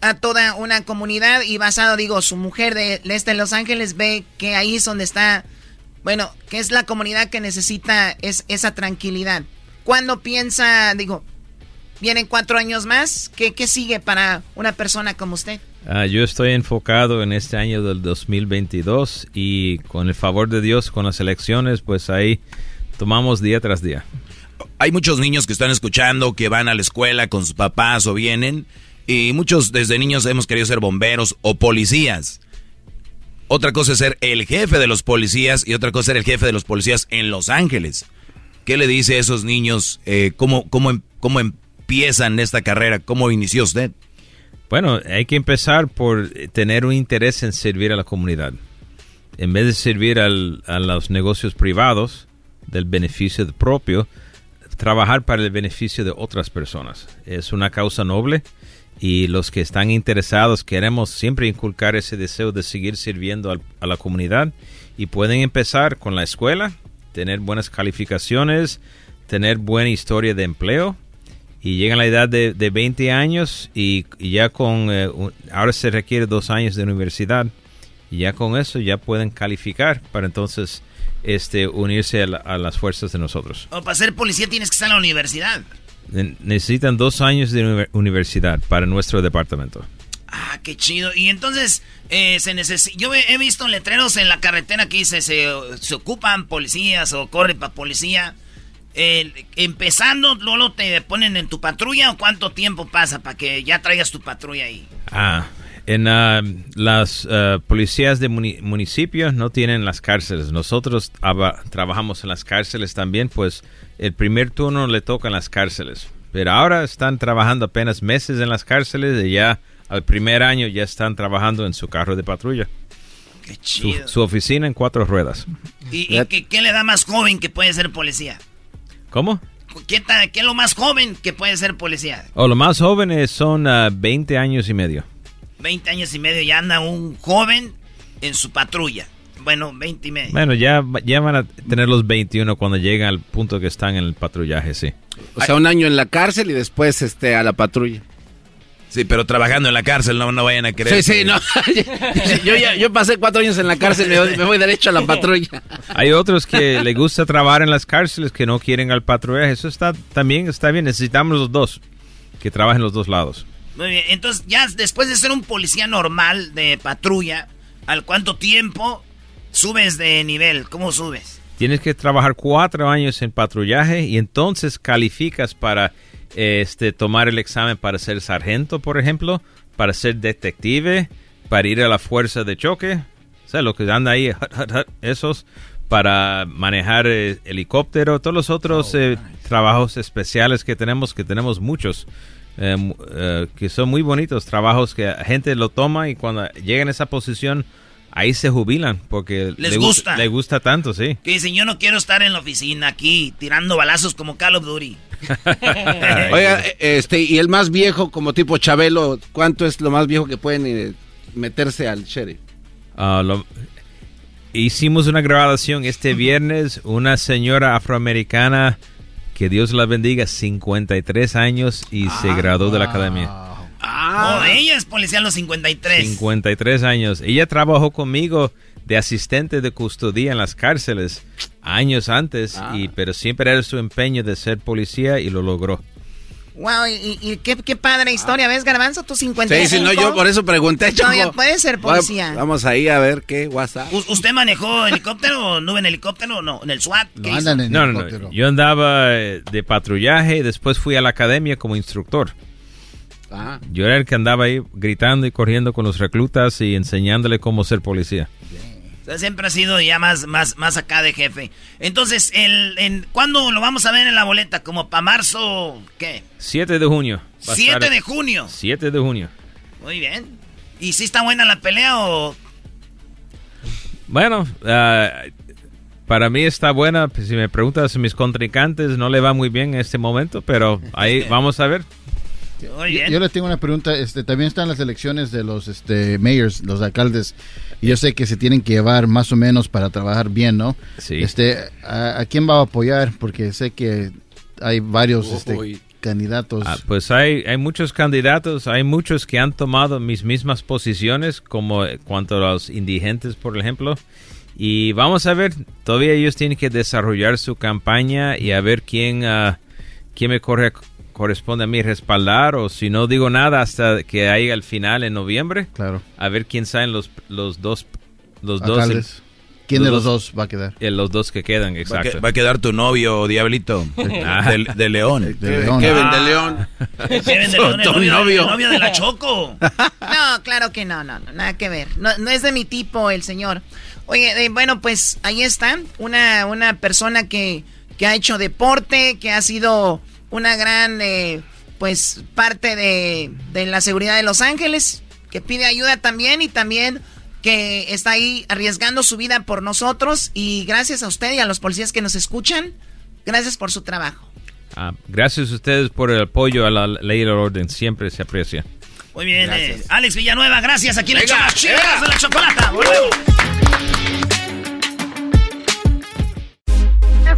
a toda una comunidad y basado, digo, su mujer de, este de Los Ángeles ve que ahí es donde está, bueno, que es la comunidad que necesita es, esa tranquilidad. ¿Cuándo piensa, digo, vienen cuatro años más? ¿Qué, qué sigue para una persona como usted? Ah, yo estoy enfocado en este año del 2022 y con el favor de Dios, con las elecciones, pues ahí tomamos día tras día. Hay muchos niños que están escuchando, que van a la escuela con sus papás o vienen, y muchos desde niños hemos querido ser bomberos o policías. Otra cosa es ser el jefe de los policías y otra cosa es ser el jefe de los policías en Los Ángeles. ¿Qué le dice a esos niños? Eh, ¿cómo, cómo, ¿Cómo empiezan esta carrera? ¿Cómo inició usted? Bueno, hay que empezar por tener un interés en servir a la comunidad. En vez de servir a los negocios privados, del beneficio propio, trabajar para el beneficio de otras personas. Es una causa noble y los que están interesados queremos siempre inculcar ese deseo de seguir sirviendo a la comunidad y pueden empezar con la escuela, tener buenas calificaciones, tener buena historia de empleo y llegan a la edad de, 20 años y, ya con, eh, ahora se requiere dos años de universidad y ya con eso ya pueden calificar para entonces este, unirse a, las fuerzas de nosotros. O para ser policía tienes que estar en la universidad. Necesitan dos años de universidad para nuestro departamento. Ah, qué chido. Y entonces, eh, se yo he visto letreros en la carretera que dice, se, se ocupan policías o corre para policía. empezando, Lolo, te ponen en tu patrulla o cuánto tiempo pasa para que ya traigas tu patrulla ahí? Ah, en uh, las uh, policías de municipios no tienen las cárceles. Nosotros trabajamos en las cárceles también, pues el primer turno le toca en las cárceles. Pero ahora están trabajando apenas meses en las cárceles y ya al primer año ya están trabajando en su carro de patrulla. Qué chido. Su, oficina en cuatro ruedas. ¿Y, qué, qué, le da más joven que puede ser policía? ¿Cómo? ¿Qué, es lo más joven que puede ser policía? O oh, lo más jóvenes son 20 ah, años y medio. 20 años y medio ya anda un joven en su patrulla. Bueno, 20 y medio. Bueno, ya, ya van a tener los 21 cuando lleguen al punto que están en el patrullaje, sí. O sea, un año en la cárcel y después este a la patrulla. Sí, pero trabajando en la cárcel, no, no vayan a querer. Sí, sí, no. yo, yo pasé cuatro años en la cárcel, me, me voy derecho a la patrulla. Hay otros que les gusta trabajar en las cárceles que no quieren al patrullaje. Eso está también está bien. Necesitamos los dos que trabajen los dos lados. Muy bien. Entonces, ya después de ser un policía normal de patrulla, ¿al cuánto tiempo subes de nivel? ¿Cómo subes? Tienes que trabajar cuatro años en patrullaje y entonces calificas para este, tomar el examen para ser sargento, por ejemplo, para ser detective, para ir a la fuerza de choque, o sea, lo que anda ahí, esos, para manejar eh, helicóptero, todos los otros oh, eh, trabajos especiales que tenemos, que tenemos muchos. Eh, que son muy bonitos trabajos que la gente lo toma y cuando llegan a esa posición ahí se jubilan porque les gusta. Le gusta tanto, sí. Que dicen, yo no quiero estar en la oficina aquí tirando balazos como Call of Duty. Oiga, este, y el más viejo, como tipo Chabelo, ¿cuánto es lo más viejo que pueden eh, meterse al sheriff? Ah, hicimos una grabación este viernes, una señora afroamericana, que Dios la bendiga, 53 años y se graduó de la academia. Ah, ella es policía a los 53. 53 años. Ella trabajó conmigo de asistente de custodia en las cárceles años antes, ah. y, pero siempre era su empeño de ser policía y lo logró. Wow, y, qué, padre historia, ¿ves, Garbanzo? Tú 55. Sí, sí, no, yo por eso pregunté, No, puede ser policía. Vamos ahí a ver qué WhatsApp. ¿Usted manejó helicóptero o no en helicóptero o no? ¿En el SWAT? No, no, no, Yo andaba eh, de patrullaje y después fui a la academia como instructor. Ah. Yo era el que andaba ahí gritando y corriendo con los reclutas y enseñándole cómo ser policía siempre ha sido ya más, más, más acá de jefe. Entonces, el, en, ¿cuándo lo vamos a ver en la boleta? ¿Como para marzo? ¿Qué? 7 de junio. 7 de junio. 7 de junio. Muy bien. ¿Y si está buena la pelea o...? Bueno, ah, para mí está buena. Si me preguntas mis contrincantes, no le va muy bien en este momento, pero ahí vamos a ver. Yo, les tengo una pregunta. Este, también están las elecciones de los este, mayors, los alcaldes. Y yo sé que se tienen que llevar más o menos para trabajar bien, ¿no? Sí. Este, ¿a, quién va a apoyar? Porque sé que hay varios este, candidatos. Ah, pues hay, hay muchos candidatos. Hay muchos que han tomado mis mismas posiciones, como cuanto a los indigentes, por ejemplo. Y vamos a ver, todavía ellos tienen que desarrollar su campaña y a ver quién, uh, quién me corre corresponde a mí respaldar o si no digo nada hasta que haya el final en noviembre. Claro. A ver quién saben los, los dos. Los dos ¿Quién de los dos va a quedar? Eh, los dos que quedan, exacto. Va a, quedar tu novio, Diablito, ah. de, León. De León. Kevin de León. Kevin de León, el novio, novio de la Choco. No, claro que no, no, no nada que ver. No, no es de mi tipo el señor. Oye, eh, bueno, pues ahí está, una, una persona que, que ha hecho deporte, que ha sido una gran eh, pues parte de, de, la seguridad de Los Ángeles, que pide ayuda también y también que está ahí arriesgando su vida por nosotros y gracias a usted y a los policías que nos escuchan, gracias por su trabajo. Ah, gracias a ustedes por el apoyo a la ley del orden, siempre se aprecia. Muy bien, eh, Alex Villanueva, gracias. Aquí de la chocolata.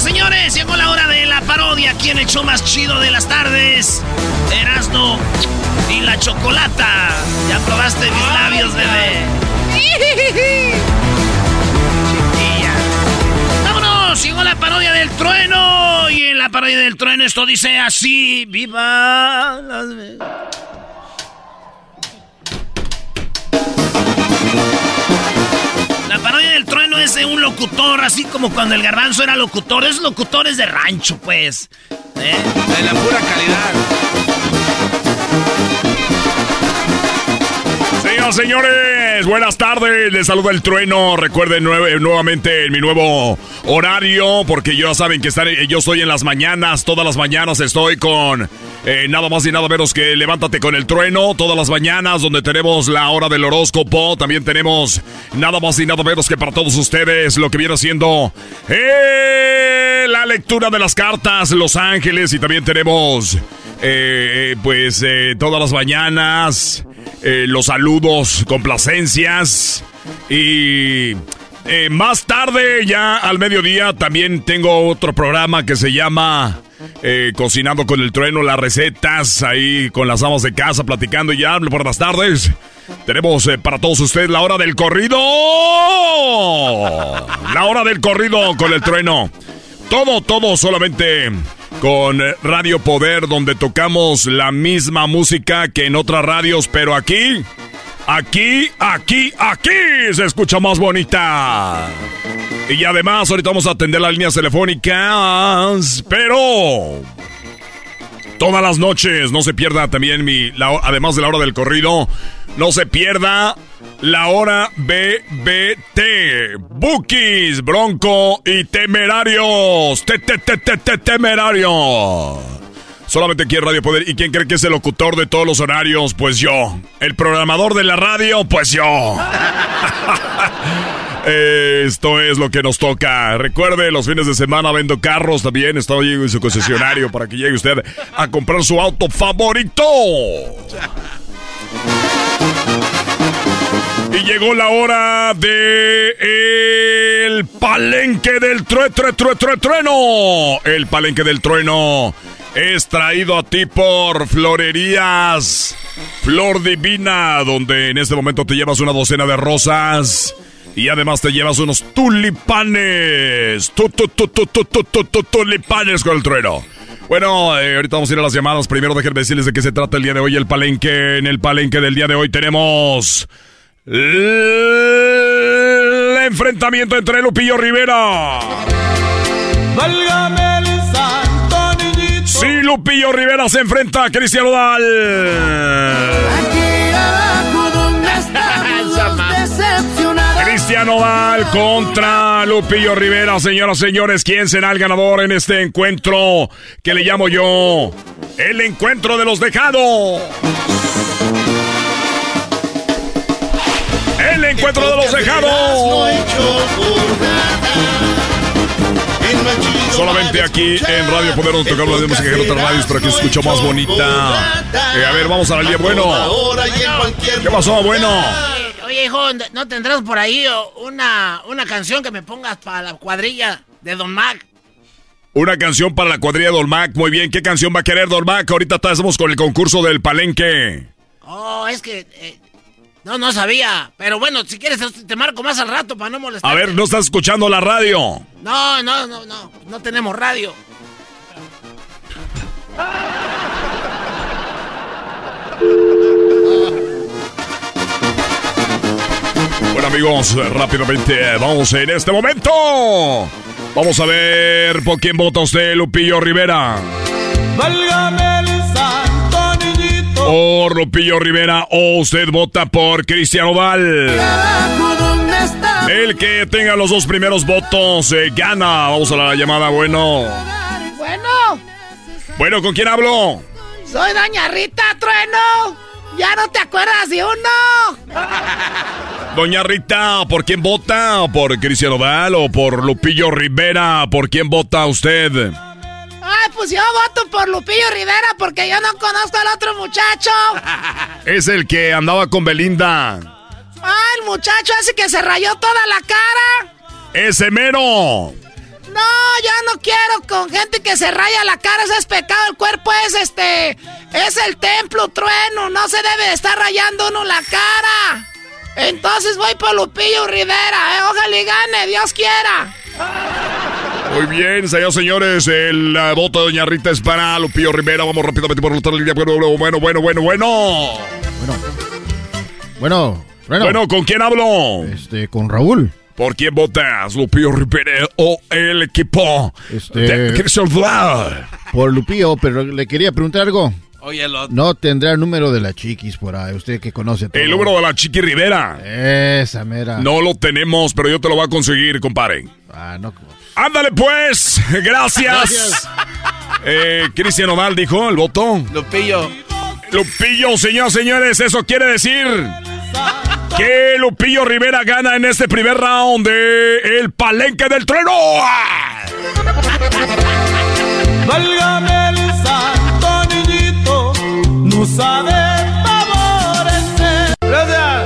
señores, llegó la hora de la parodia. ¿Quién echó más chido de las tardes? Erasno y la chocolata. Ya probaste mis labios, bebé. amigos, llegó la parodia del trueno. Y en la parodia del trueno esto dice así: ¡Viva Las! La parodia del trueno es de un locutor, así como cuando el garbanzo era locutor. Es locutores de rancho, pues. ¿Eh? De la pura calidad. Señores, buenas tardes. Les saluda el trueno. Recuerden nuevamente en mi nuevo horario, porque ya saben que yo estoy en las mañanas. Todas las mañanas estoy con eh, nada más y nada menos que Levántate con el trueno. Todas las mañanas, donde tenemos la hora del horóscopo. También tenemos nada más y nada menos que para todos ustedes lo que viene siendo eh, la lectura de las cartas, Los Ángeles. Y también tenemos, eh, pues, todas las mañanas. los saludos, complacencias y eh, más tarde, ya al mediodía, también tengo otro programa que se llama eh, Cocinando con el Trueno, las recetas ahí con las amas de casa platicando y ya por las tardes. Tenemos eh, para todos ustedes la hora del corrido. La hora del corrido con el trueno. Todo, todo solamente con Radio Poder, donde tocamos la misma música que en otras radios, pero aquí Aquí, aquí, aquí se escucha más bonita. Y además, ahorita vamos a atender las líneas telefónicas, pero todas las noches no se pierda también mi, además de la hora del corrido, no se pierda la hora BBT, Bookies, Bronco y Temerarios. Te, te, te, te, temerarios. Solamente aquí en Radio Poder. ¿Y quién cree que es el locutor de todos los horarios? Pues yo. El programador de la radio, pues yo. Esto es lo que nos toca. Recuerde, los fines de semana vendo carros también. Estoy en su concesionario para que llegue usted a comprar su auto favorito. Y llegó la hora de el palenque del true, true, true, true, trueno. El palenque del trueno es traído a ti por Florerías Flor Divina, donde en este momento te llevas una docena de rosas y además te llevas unos tulipanes. Tu, tu, tu, tulipanes con el trueno. Bueno, eh, ahorita vamos a ir a las llamadas. Primero déjenme decirles de qué se trata el día de hoy. El palenque. En el palenque del día de hoy tenemos. El enfrentamiento entre Lupillo Rivera. Válgame Sí, Lupillo Rivera se enfrenta a Cristian Odal. Cristian Odal contra Lupillo Rivera, señoras y señores. ¿Quién será el ganador en este encuentro que le llamo yo el encuentro de los dejados? El encuentro de los dejados. Solamente aquí en Radio Poder nos tocamos de música en otras radios para que se escuche más bonita. Eh, a ver, vamos a la línea. Bueno. ¿Qué pasó, bueno? Hijo, ¿no tendrás por ahí una, una canción que me pongas para la cuadrilla de Don Mac? Una canción para la cuadrilla de Don Mac. Muy bien, ¿qué canción va a querer Don Mac? Ahorita estamos con el concurso del palenque. Oh, es que eh, no, no sabía. Pero bueno, si quieres te marco más al rato para no molestar. A ver, ¿no estás escuchando la radio? No, no, no, no. No tenemos radio. Bueno amigos, rápidamente vamos en este momento. Vamos a ver por quién vota usted, Lupillo Rivera. Válgame o Lupillo Rivera o usted vota por Cristiano Val. El que tenga los dos primeros votos eh, gana. Vamos a la llamada, bueno. Bueno. Bueno, ¿con quién hablo? Soy Doña Rita Trueno. ¿Ya no te acuerdas de uno? Doña Rita, ¿por quién vota? ¿Por Cristiano Val o por Lupillo Rivera? ¿Por quién vota usted? Ay, pues yo voto por Lupillo Rivera porque yo no conozco al otro muchacho. es el que andaba con Belinda. Ay, el muchacho ese que se rayó toda la cara. Ese mero. No, yo no quiero con gente que se raya la cara, ese es pecado, el cuerpo es este, es el templo trueno, no se debe de estar rayando uno la cara. Entonces voy por Lupillo Rivera, eh, ojalá y gane, Dios quiera. Muy bien, señores, señores, el uh, voto de Doña Rita es para Lupillo Rivera. Vamos rápidamente por la línea. Bueno, bueno, bueno, bueno, bueno. Bueno. Bueno, bueno, ¿con quién hablo? Este, con Raúl. ¿Por quién votas, Lupillo Rivera o el equipo este, de Christian Por Lupillo, pero le quería preguntar algo. Oye, No tendrá el número de la chiquis por ahí, usted que conoce todo. El número de la chiqui Rivera. Esa mera. No lo tenemos, pero yo te lo voy a conseguir, compadre. Ah, no. Ándale pues, gracias. gracias. Eh, Cristian Oval dijo el voto. Lupillo. Lupillo, señores, señores, eso quiere decir que Lupillo Rivera gana en este primer round de El Palenque del Trueno. Válgame el santo niñito, no sabe favorecer. Gracias.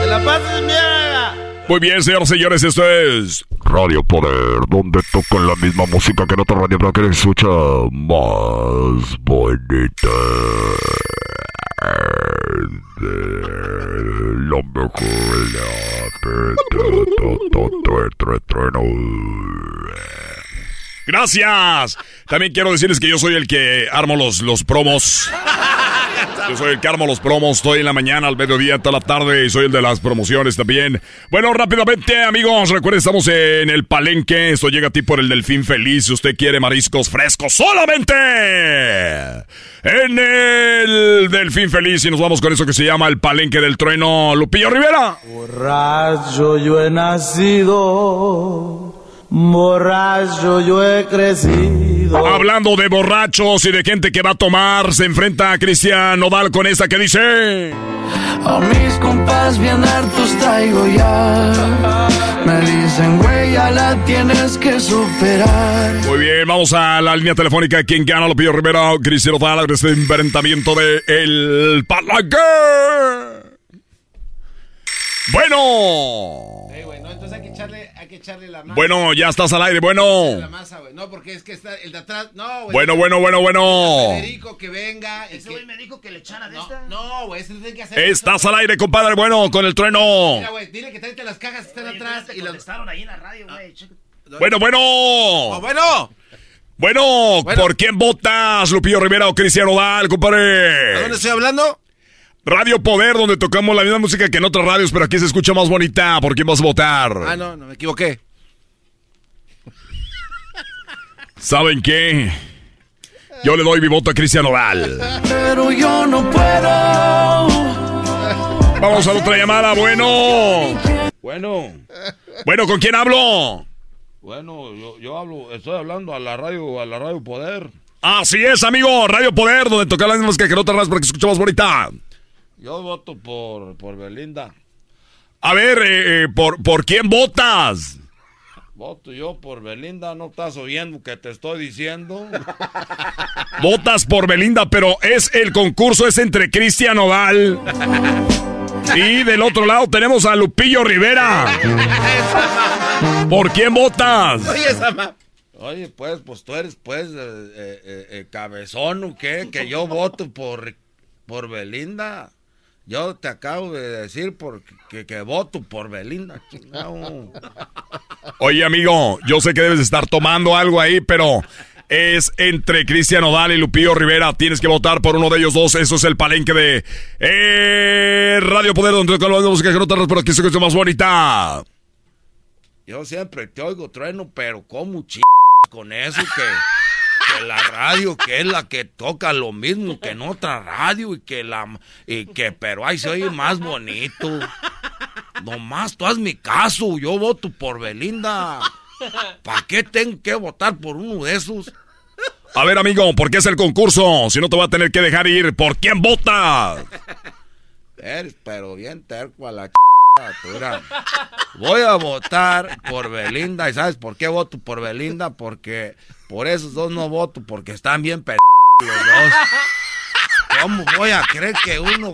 Que la paz es mía. Muy bien, señores, señores, esto es Radio Poder, donde tocan la misma música que en otra radio, pero que escucha más bonita lo mejor Gracias. También quiero decirles que yo soy el que armo los, los promos. Yo soy el que armo los promos. Estoy en la mañana, al mediodía, toda la tarde. Y soy el de las promociones también. Bueno, rápidamente, amigos. Recuerden, estamos en el palenque. Esto llega a ti por el Delfín Feliz. Si usted quiere mariscos frescos, solamente en el Delfín Feliz. Y nos vamos con eso que se llama el palenque del trueno. Lupillo Rivera. Borracho yo he nacido Borracho yo he crecido. Hablando de borrachos y de gente que va a tomar, se enfrenta a Cristian Nodal con esta que dice... A mis compas bien hartos traigo ya. Me dicen, güey, ya la tienes que superar. Muy bien, vamos a la línea telefónica. ¿Quién gana? Lo pido Rivera, Cristian Nodal, este enfrentamiento de El Palanque. Bueno. entonces hay que echarle, que echarle la masa. Bueno, ya estás al aire, bueno. La masa, no, porque es que está el de atrás. No, güey. Bueno, bueno, bueno, bueno. Federico, que venga. Ese güey me dijo que le echara de esta. No, güey, ese tiene que hacer. Estás al aire, compadre, bueno, con el trueno. Mira, güey, dile que tráete las cajas que están atrás. y contestaron ahí en la radio, güey. Bueno, bueno. Oh, bueno. Bueno, ¿por quién votas, Lupillo Rivera o Cristiano Dal, compadre? ¿A dónde estoy hablando? Radio Poder, donde tocamos la misma música que en otras radios, pero aquí se escucha más bonita. ¿Por quién vas a votar? Ah, no, no me equivoqué. ¿Saben qué? Yo le doy mi voto a Cristian Oval. Pero yo no puedo. Vamos a otra llamada, bueno. Bueno. Bueno, ¿con quién hablo? Bueno, yo, yo hablo, estoy hablando a la radio, a la Radio Poder. Así es, amigo, Radio Poder, donde toca la misma música que en otras radios para que escuchemos bonita. Yo voto por, por Belinda. A ver, eh, eh, ¿por, ¿por quién votas? Voto yo por Belinda, no estás oyendo que te estoy diciendo. Votas por Belinda, pero es el concurso es entre Cristian Oval. Y del otro lado tenemos a Lupillo Rivera. ¿Por quién votas? Oye, pues, pues tú eres, pues, eh, cabezón o qué, que yo voto por, por Belinda. Yo te acabo de decir porque, que voto por Belinda. Oye, amigo, yo sé que debes estar tomando algo ahí, pero es entre Cristian Odal y Lupillo Rivera. Tienes que votar por uno de ellos dos. Eso es el palenque de eh, Radio Poder, donde toca la música que no te pero aquí se más bonita. Yo siempre te oigo trueno, pero como ch... con eso que la radio que es la que toca lo mismo que en otra radio y que la y que pero ahí se oye más bonito. Nomás tú haz mi caso, yo voto por Belinda. ¿Para qué tengo que votar por uno de esos? A ver, amigo, ¿por qué es el concurso? Si no te va a tener que dejar ir, ¿por quién votas? Eres pero bien terco a la Voy a votar por Belinda. ¿Y sabes por qué voto por Belinda? Porque por esos dos no voto, porque están bien p los dos. ¿Cómo voy a creer que uno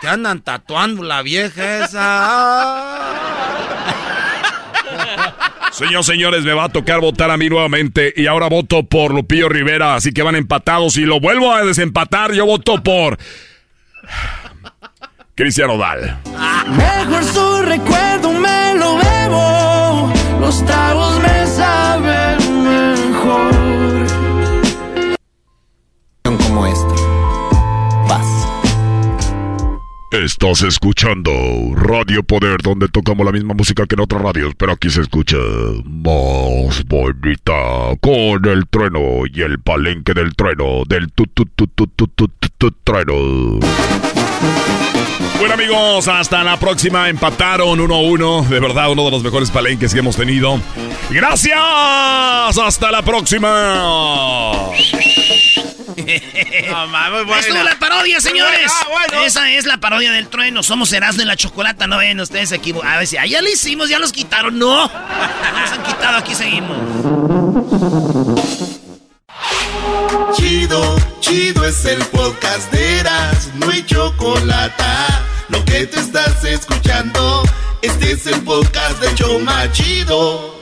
te andan tatuando la vieja esa? Señor, señores, me va a tocar votar a mí nuevamente y ahora voto por Lupillo Rivera, así que van empatados y lo vuelvo a desempatar, yo voto por Cristiano Dal. Mejor su recuerdo me lo bebo. Los tragos me saben Estás escuchando Radio Poder, donde tocamos la misma música que en otras radios, pero aquí se escucha más bonita con el trueno y el palenque del trueno, del tu tu tu tu tu tu, tu trueno. Bueno amigos, hasta la próxima. Empataron 1-1. De verdad, uno de los mejores palenques que hemos tenido. Gracias. Hasta la próxima. Estuvo la parodia, señores. Esa es la parodia del trueno. Somos Erasmo de la Chocolata. No ven ustedes aquí. A ver si ah, ya lo hicimos, ya los quitaron. No. No nos han quitado, aquí seguimos. Chido, chido es el podcast de Eras, no hay chocolate. Lo que te estás escuchando, este es el podcast de Choma Chido.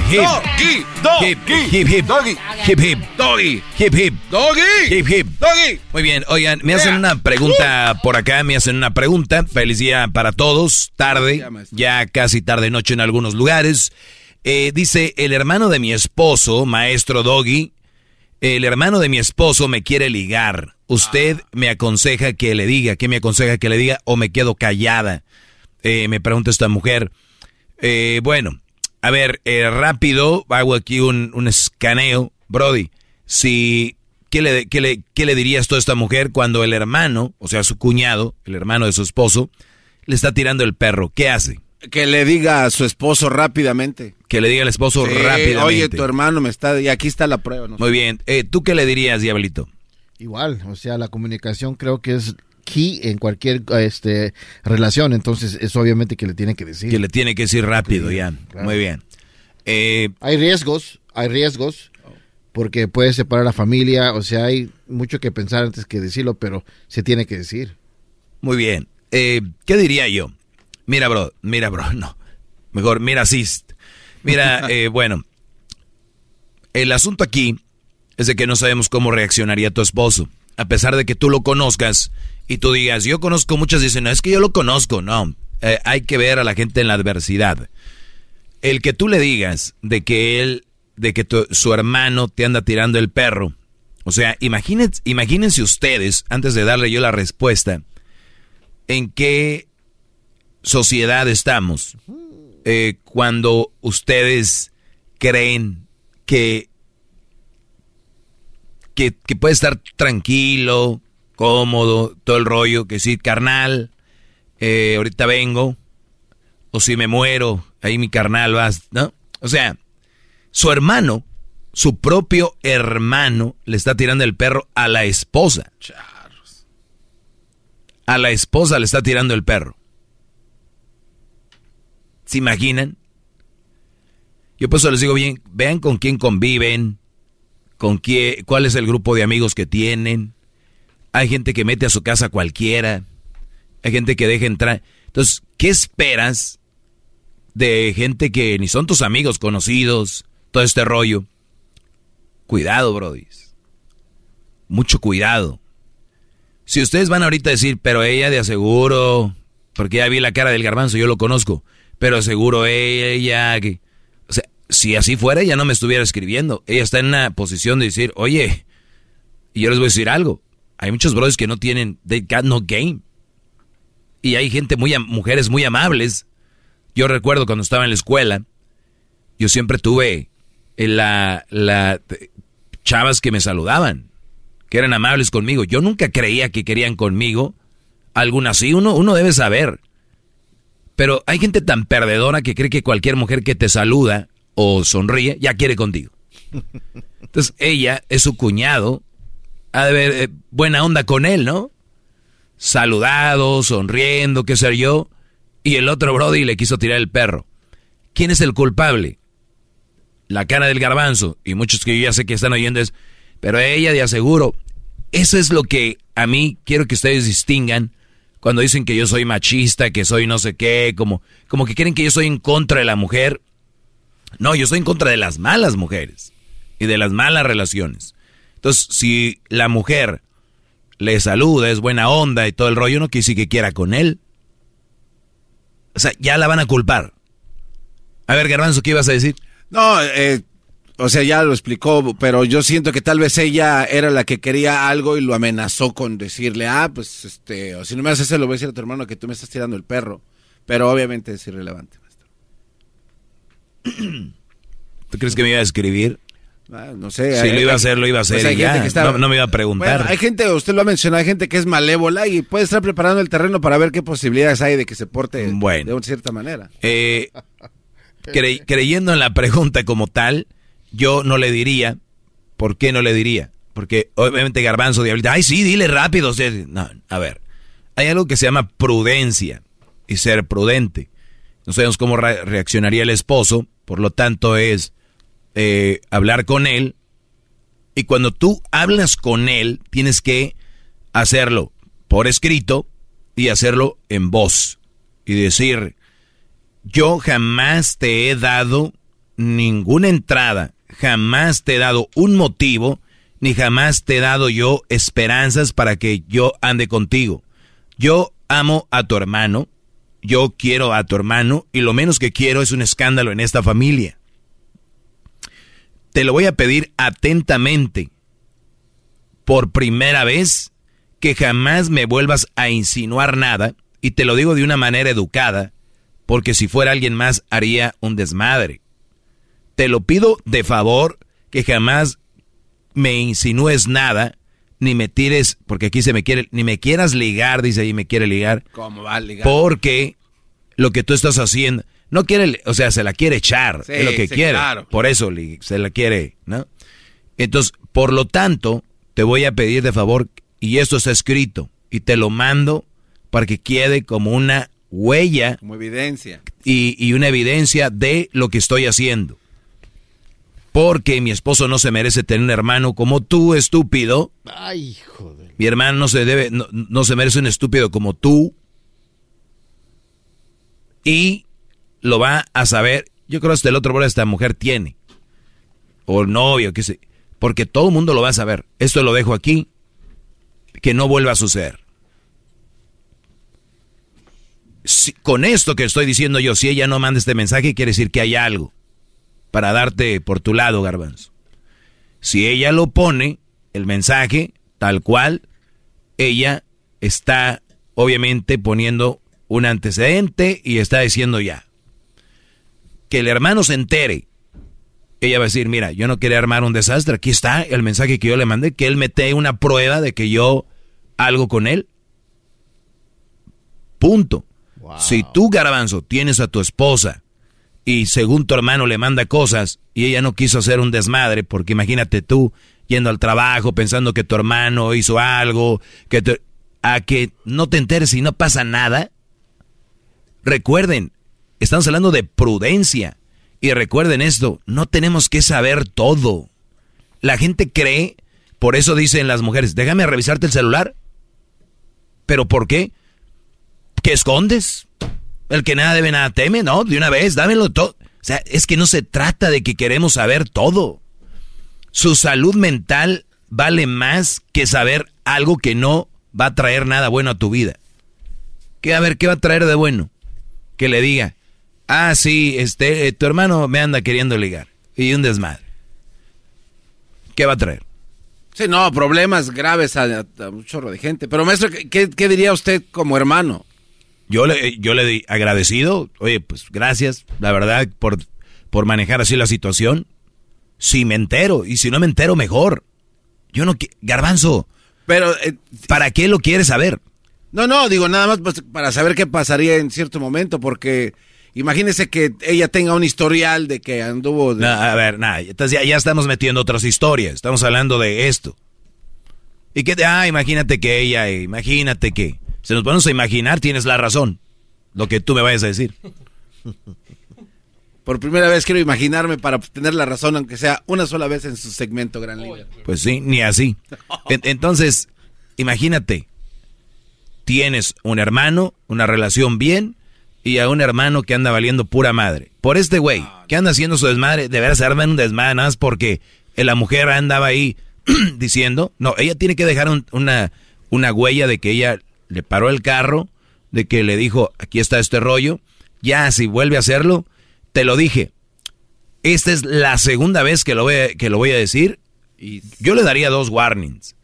hip. Doggy. Hip hip hip. Doggy. Hip hip. Doggy. Hip hip. Doggy. Hip hip. Doggy. Muy bien, oigan, me hacen una pregunta por acá, me hacen una pregunta. Feliz día para todos. Tarde, ya casi tarde noche en algunos lugares. Eh, dice, el hermano de mi esposo, maestro Doggy, el hermano de mi esposo me quiere ligar. Usted me aconseja que le diga, ¿qué me aconseja que le diga? O me quedo callada. Eh, me pregunta esta mujer. Eh, bueno, a ver, rápido, hago aquí un, un escaneo. Brody, si, ¿qué le, qué, le, ¿qué le dirías tú a esta mujer cuando el hermano, o sea, su cuñado, el hermano de su esposo, le está tirando el perro? ¿Qué hace? Que le diga a su esposo rápidamente. Que le diga al esposo Sí, rápidamente. Oye, tu hermano me está... Y aquí está la prueba. ¿no? Muy bien. Eh, ¿Tú qué le dirías, Diablito? Igual, o sea, la comunicación creo que es key en cualquier este, relación, entonces es obviamente que le tiene que decir. Que le tiene que decir rápido ya. claro. Muy bien. Eh, hay riesgos, hay riesgos, porque puede separar la familia, o sea, hay mucho que pensar antes que decirlo, pero se tiene que decir. Muy bien. Eh, ¿Qué diría yo? Mira, bro, mira, bro, no. Mejor, mira, assist. Mira, eh, bueno, el asunto aquí es de que no sabemos cómo reaccionaría tu esposo. A pesar de que tú lo conozcas y tú digas, yo conozco muchas, dicen, no, es que yo lo conozco. No, eh, hay que ver a la gente en la adversidad. El que tú le digas de que él, de que tu- su hermano te anda tirando el perro. O sea, imagínense, ustedes, antes de darle yo la respuesta, en qué sociedad estamos eh, cuando ustedes creen que, que puede estar tranquilo, cómodo, todo el rollo, que sí, carnal, eh, ahorita vengo, o si me muero, ahí mi carnal vas, ¿no? O sea, su hermano, su propio hermano, le está tirando el perro a la esposa. A la esposa le está tirando el perro. ¿Se imaginan? Yo por eso les digo bien, vean con quién conviven, con quién, cuál es el grupo de amigos que tienen. Hay gente que mete a su casa cualquiera. Hay gente que deja entrar. Entonces, ¿qué esperas de gente que ni son tus amigos conocidos? Todo este rollo. Cuidado, Brody. Mucho cuidado. Si ustedes van ahorita a decir, pero ella de aseguro, porque ya vi la cara del garbanzo, yo lo conozco, pero seguro ella, que... O sea, si así fuera, ella no me estuviera escribiendo. Ella está en una posición de decir, oye, y yo les voy a decir algo. Hay muchos brothers que no tienen, they got no game. Y hay gente muy, mujeres muy amables. Yo recuerdo cuando estaba en la escuela, yo siempre tuve eh, la, la chavas que me saludaban, que eran amables conmigo. Yo nunca creía que querían conmigo. Algunas sí, uno, uno debe saber. Pero hay gente tan perdedora que cree que cualquier mujer que te saluda o sonríe ya quiere contigo. Entonces ella es su cuñado, ha de ver eh, buena onda con él, ¿no? Saludado, sonriendo, qué sé yo. Y el otro Brody le quiso tirar el perro. ¿Quién es el culpable? la cara del garbanzo, y muchos que yo ya sé que están oyendo es, pero ella de aseguro, eso es lo que a mí quiero que ustedes distingan cuando dicen que yo soy machista, que soy no sé qué, como, como que quieren que yo soy en contra de la mujer. No, yo soy en contra de las malas mujeres y de las malas relaciones. Entonces, si la mujer le saluda, es buena onda y todo el rollo, no quiere que quiera con él. O sea, ya la van a culpar. A ver, Garbanzo, ¿qué ibas a decir? No, eh, o sea, ya lo explicó, pero yo siento que tal vez ella era la que quería algo y lo amenazó con decirle, ah, pues, este, o si no me haces eso, lo voy a decir a tu hermano que tú me estás tirando el perro. Pero obviamente es irrelevante, maestro. ¿Tú crees que me iba a escribir? Ah, no sé. Si lo iba a hacer, lo iba a pues hacer. no, me iba a preguntar. hay gente, usted lo ha mencionado, hay gente que es malévola y puede estar preparando el terreno para ver qué posibilidades hay de que se porte de una cierta manera. Eh, creyendo en la pregunta como tal, yo no le diría. ¿Por qué no le diría? Porque obviamente Garbanzo, Diablita, ay, sí, dile rápido. No, a ver, hay algo que se llama prudencia y ser prudente. No sabemos cómo reaccionaría el esposo, por lo tanto es eh, hablar con él. Y cuando tú hablas con él, tienes que hacerlo por escrito y hacerlo en voz. Y decir, yo jamás te he dado ninguna entrada, jamás te he dado un motivo, ni jamás te he dado yo esperanzas para que yo ande contigo. Yo amo a tu hermano, yo quiero a tu hermano y lo menos que quiero es un escándalo en esta familia. Te lo voy a pedir atentamente, por primera vez, que jamás me vuelvas a insinuar nada, y te lo digo de una manera educada, porque si fuera alguien más haría un desmadre. Te lo pido de favor que jamás me insinúes nada, ni me tires, porque aquí se me quiere, ni me quieras ligar, dice ahí me quiere ligar. ¿Cómo va a ligar? Porque lo que tú estás haciendo, no quiere, o sea, se la quiere echar, es lo que quiere. Por eso se la quiere, ¿no? Entonces, por lo tanto, te voy a pedir de favor, y esto está escrito, y te lo mando para que quede como una huella. Como evidencia. Y, y una evidencia de lo que estoy haciendo. Porque mi esposo no se merece tener un hermano como tú, estúpido. Ay, joder. Mi hermano no se debe, no, se merece un estúpido como tú. Y lo va a saber. Yo creo hasta el otro de esta mujer tiene. O novio, qué sé. Porque todo el mundo lo va a saber. Esto lo dejo aquí. Que no vuelva a suceder. con esto que estoy diciendo yo, si ella no manda este mensaje, quiere decir que hay algo para darte por tu lado, garbanzo. Si ella lo pone, el mensaje, tal cual, ella está obviamente poniendo un antecedente y está diciendo ya. Que el hermano se entere. Ella va a decir, mira, yo no quería armar un desastre, aquí está el mensaje que yo le mandé, que él mete una prueba de que yo algo con él. Punto. Si tú, garbanzo, tienes a tu esposa y según tu hermano le manda cosas y ella no quiso hacer un desmadre, porque imagínate tú yendo al trabajo pensando que tu hermano hizo algo, que a que no te enteres y no pasa nada. Recuerden, estamos hablando de prudencia. Y recuerden esto, no tenemos que saber todo. La gente cree, por eso dicen las mujeres, déjame revisarte el celular. ¿Pero por qué? ¿Qué escondes? El que nada debe, nada teme, ¿no? De una vez, dámelo todo. O sea, es que no se trata de que queremos saber todo. Su salud mental vale más que saber algo que no va a traer nada bueno a tu vida. ¿Qué, a ver, qué va a traer de bueno? Que le diga, ah, sí, este, eh, tu hermano me anda queriendo ligar. Y un desmadre. ¿Qué va a traer? Sí, no, problemas graves a, un chorro de gente. Pero maestro, ¿qué, ¿qué, diría usted como hermano? Yo le, yo le di agradecido, oye, pues gracias, la verdad, por, por manejar así la situación. Si me entero, y si no me entero, mejor. Yo no Garbanzo. Pero, eh, ¿para qué lo quieres saber? No, no, digo nada más pues, para saber qué pasaría en cierto momento, porque imagínese que ella tenga un historial de que anduvo. a ver, nada, entonces ya, ya, estamos metiendo otras historias, estamos hablando de esto. Y que, ah, imagínate que ella, imagínate que. Se nos ponemos a imaginar, tienes la razón. Lo que tú me vayas a decir. Por primera vez quiero imaginarme para tener la razón, aunque sea una sola vez en su segmento, Gran Líder. Pues sí, ni así. Entonces, imagínate, tienes un hermano, una relación bien, y a un hermano que anda valiendo pura madre. Por este güey, que anda haciendo su desmadre, deberá ser un desmadre nada más porque la mujer andaba ahí diciendo, no, ella tiene que dejar una, una huella de que ella le paró el carro, de que le dijo, aquí está este rollo, ya si vuelve a hacerlo, te lo dije. Esta es la segunda vez que lo voy a, que lo voy a decir. Y yo le daría dos warnings.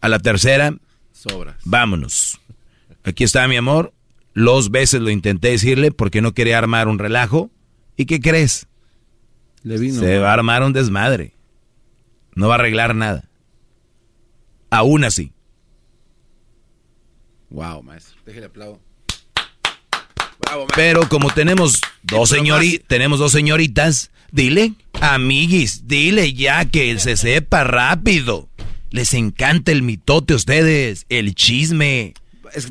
A la tercera, Sobras. vámonos. Aquí está mi amor. Los veces lo intenté decirle porque no quería armar un relajo. ¿Y qué crees? Le vino. Se va a armar un desmadre. No va a arreglar nada. Aún así. Wow, maestro. Déjale aplauso. Pero como tenemos dos, señori tenemos dos señoritas, dile, amiguis, dile ya que se sepa rápido. Les encanta el mitote a ustedes, el chisme.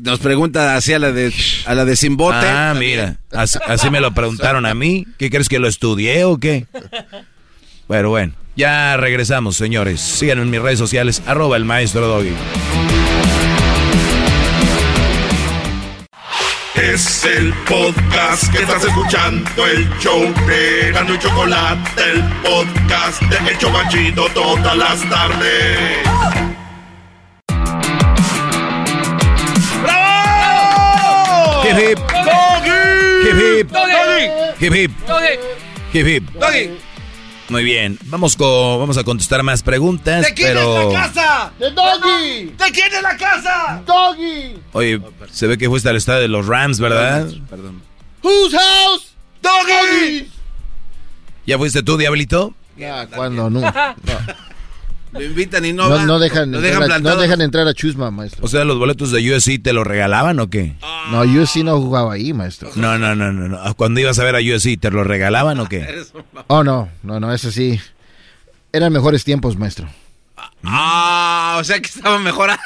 Nos pregunta así a la de a la de Simbote. Ah, mira, así, me lo preguntaron a mí. ¿Qué crees que lo estudié o qué? Pero bueno, ya regresamos, señores. Síganme en mis redes sociales, arroba el maestro Doggy. Es el podcast que estás escuchando, el show de Gano y Chocolate, el podcast de El Chocachito todas las tardes. Hip hip. Hip hip. Hip hip. Hip hip. Muy bien, vamos con, vamos a contestar más preguntas. ¿De quién pero... es la casa? ¡De Doggy! ¿De quién es la casa? ¡Doggy! Oye, se ve que fuiste al estadio de los Rams, ¿verdad? Perdón. ¿Whose house? ¡Doggy! ¿Ya fuiste tú, Diablito? Ya, cuando no. no. Lo invitan y no, No, va. no dejan, Lo entrar a- no dejan entrar a Chusma, maestro. O sea, los boletos de USC te los regalaban o qué? No, sí no jugaba ahí, maestro. No, no, no, no, no. Cuando ibas a ver a USC, ¿te los regalaban o qué? Oh, no, no, no, eso sí. Eran mejores tiempos, maestro. Ah, o sea que estaba mejor.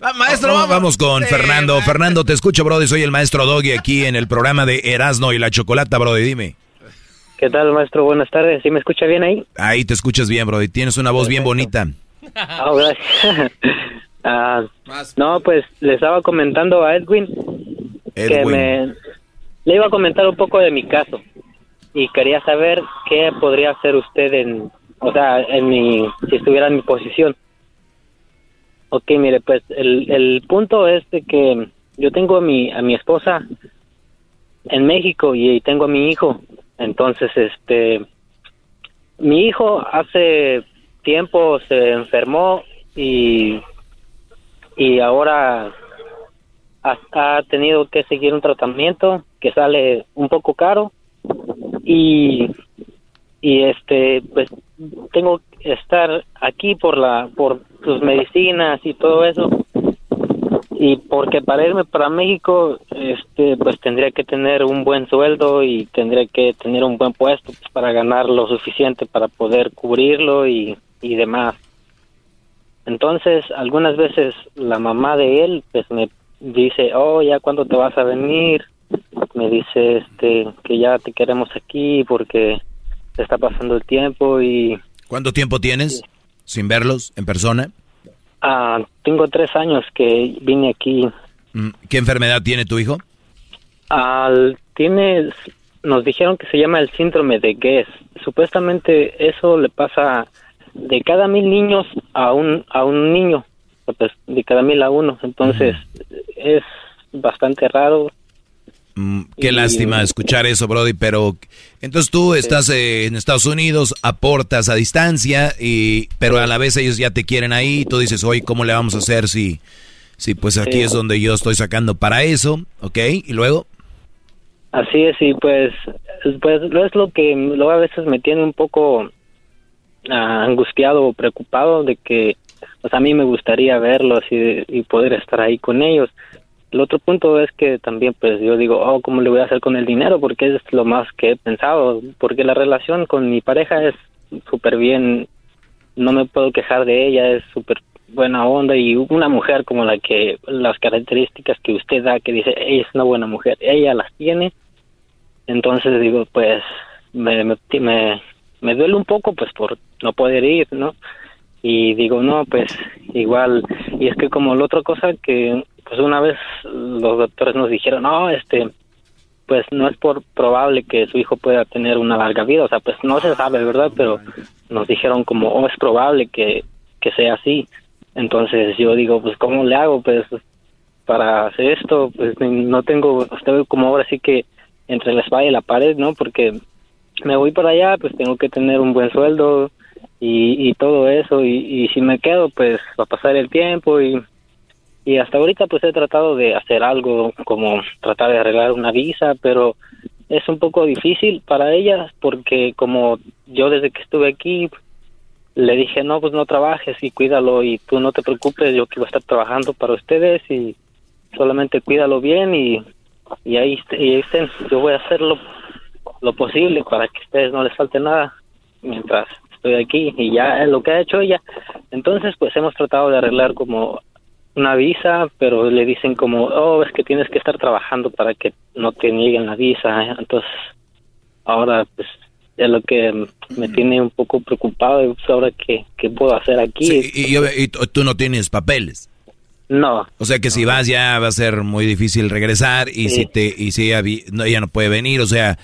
Ah, maestro, vamos, vamos. vamos con Sí, Fernando. Fernando, te escucho, Brody. Soy el maestro Doggy aquí en el programa de Erasno y la Chocolata, Brody. Dime. ¿Qué tal, maestro? Buenas tardes. ¿Sí me escucha bien ahí? Ahí te escuchas bien, Brody. Tienes una voz bien bonita. Ah, gracias. Ah, no, pues le estaba comentando a Edwin, que me le iba a comentar un poco de mi caso y quería saber qué podría hacer usted en, o sea, en mi, si estuviera en mi posición. Ok, mire, pues el, el punto es de que yo tengo a mi, a mi esposa en México y tengo a mi hijo. Entonces, este, mi hijo hace tiempo se enfermó y, y ahora ha, tenido que seguir un tratamiento que sale un poco caro y, y este, pues tengo que estar aquí por la, por sus medicinas y todo eso y porque para irme para México este pues tendría que tener un buen sueldo y tendría que tener un buen puesto pues, para ganar lo suficiente para poder cubrirlo y, y demás entonces algunas veces la mamá de él pues me dice oh ya cuándo te vas a venir me dice este que ya te queremos aquí porque te está pasando el tiempo y ¿Cuánto tiempo tienes sin verlos en persona? Ah, tengo tres años que vine aquí Mm, ¿Qué enfermedad tiene tu hijo? Al, tiene, nos dijeron que se llama el síndrome de Guess. Supuestamente eso le pasa de cada mil niños a un a un niño, pues de cada mil a uno. Entonces es bastante raro. Mm, qué Y- lástima escuchar eso, Brody, pero entonces tú estás eh, en Estados Unidos, aportas a distancia, y pero a la vez ellos ya te quieren ahí, y tú dices, oye, ¿cómo le vamos a hacer si, si pues aquí Sí. es donde yo estoy sacando para eso, ¿ok? Y luego, Así es y pues pues es lo que luego a veces me tiene un poco ah, angustiado o preocupado de que pues a mí me gustaría verlos y, y poder estar ahí con ellos. El otro punto es que también pues yo digo, oh, ¿cómo le voy a hacer con el dinero? Porque es lo más que he pensado, porque la relación con mi pareja es súper bien, no me puedo quejar de ella, es súper buena onda y una mujer como la que, las características que usted da, que dice, ella es una buena mujer, ella las tiene Entonces digo, pues me, me, me, duele un poco pues por no poder ir, ¿no? Y digo, no, pues igual, y es que como la otra cosa que pues una vez los doctores nos dijeron, no, este, pues no es por probable que su hijo pueda tener una larga vida, o sea, pues no se sabe, ¿verdad? Pero nos dijeron como, oh, es probable que, que sea así. Entonces yo digo, pues ¿cómo le hago? Pues para hacer esto, pues no tengo, estoy como ahora sí que entre la espalda y la pared, ¿no? Porque me voy para allá, pues tengo que tener un buen sueldo y, y todo eso, y, si me quedo, pues va a pasar el tiempo y y hasta ahorita pues he tratado de hacer algo como tratar de arreglar una visa, pero es un poco difícil para ella porque como yo desde que estuve aquí le dije, no, pues no trabajes y cuídalo y tú no te preocupes, yo que voy a estar trabajando para ustedes y solamente cuídalo bien y, y ahí, estén, yo voy a hacer lo, lo posible para que a ustedes no les falte nada mientras estoy aquí y ya es lo que ha hecho ella. Entonces pues hemos tratado de arreglar como una visa, pero le dicen como, oh, es que tienes que estar trabajando para que no te nieguen la visa. Entonces, ahora, pues, es lo que me tiene un poco preocupado. Pues, ahora, ¿qué, qué puedo hacer aquí? y, y, tú no tienes papeles. No. O sea que si vas ya va a ser muy difícil regresar y si te y si ella, no, ella no puede venir, o sea,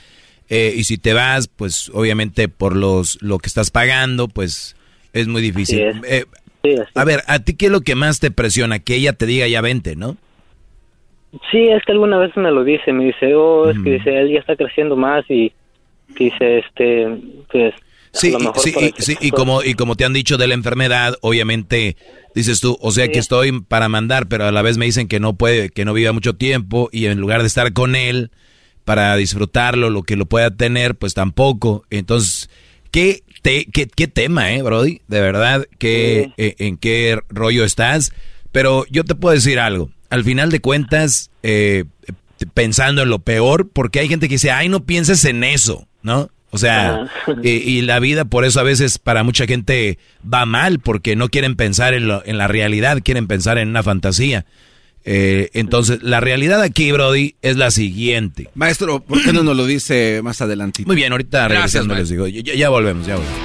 eh, y si te vas, pues obviamente por los lo que estás pagando, pues es muy difícil. Eh, a ver, ¿a ti qué es lo que más te presiona? Que ella te diga ya vente, ¿no? Sí, es que alguna vez me lo dice, me dice, oh, es que dice, él ya está creciendo más y dice, este, pues... Sí, sí, y, sí y, como, y como te han dicho de la enfermedad, obviamente dices tú, o sea que estoy para mandar, pero a la vez me dicen que no puede, que no viva mucho tiempo y en lugar de estar con él para disfrutarlo, lo que lo pueda tener, pues tampoco. Entonces, ¿qué qué, tema, ¿eh, Brody? De verdad, que, eh, ¿en qué rollo estás? Pero yo te puedo decir algo. Al final de cuentas, eh, pensando en lo peor, porque hay gente que dice, ay, no pienses en eso, ¿no? O sea, y, la vida por eso a veces para mucha gente va mal, porque no quieren pensar en, lo, en la realidad, quieren pensar en una fantasía. Eh, entonces, la realidad aquí, Brody, es la siguiente. Maestro, ¿por qué no nos lo dice más adelante? Muy bien, ahorita regresando les digo. Ya, volvemos, ya volvemos.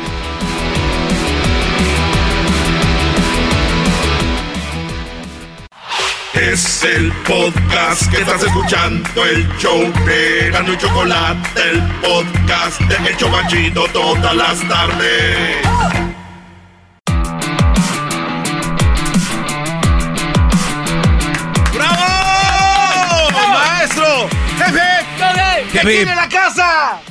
Es el podcast que estás escuchando, el show de Gano y Chocolate, el podcast de El Chocachito todas las tardes. ¡Que la casa!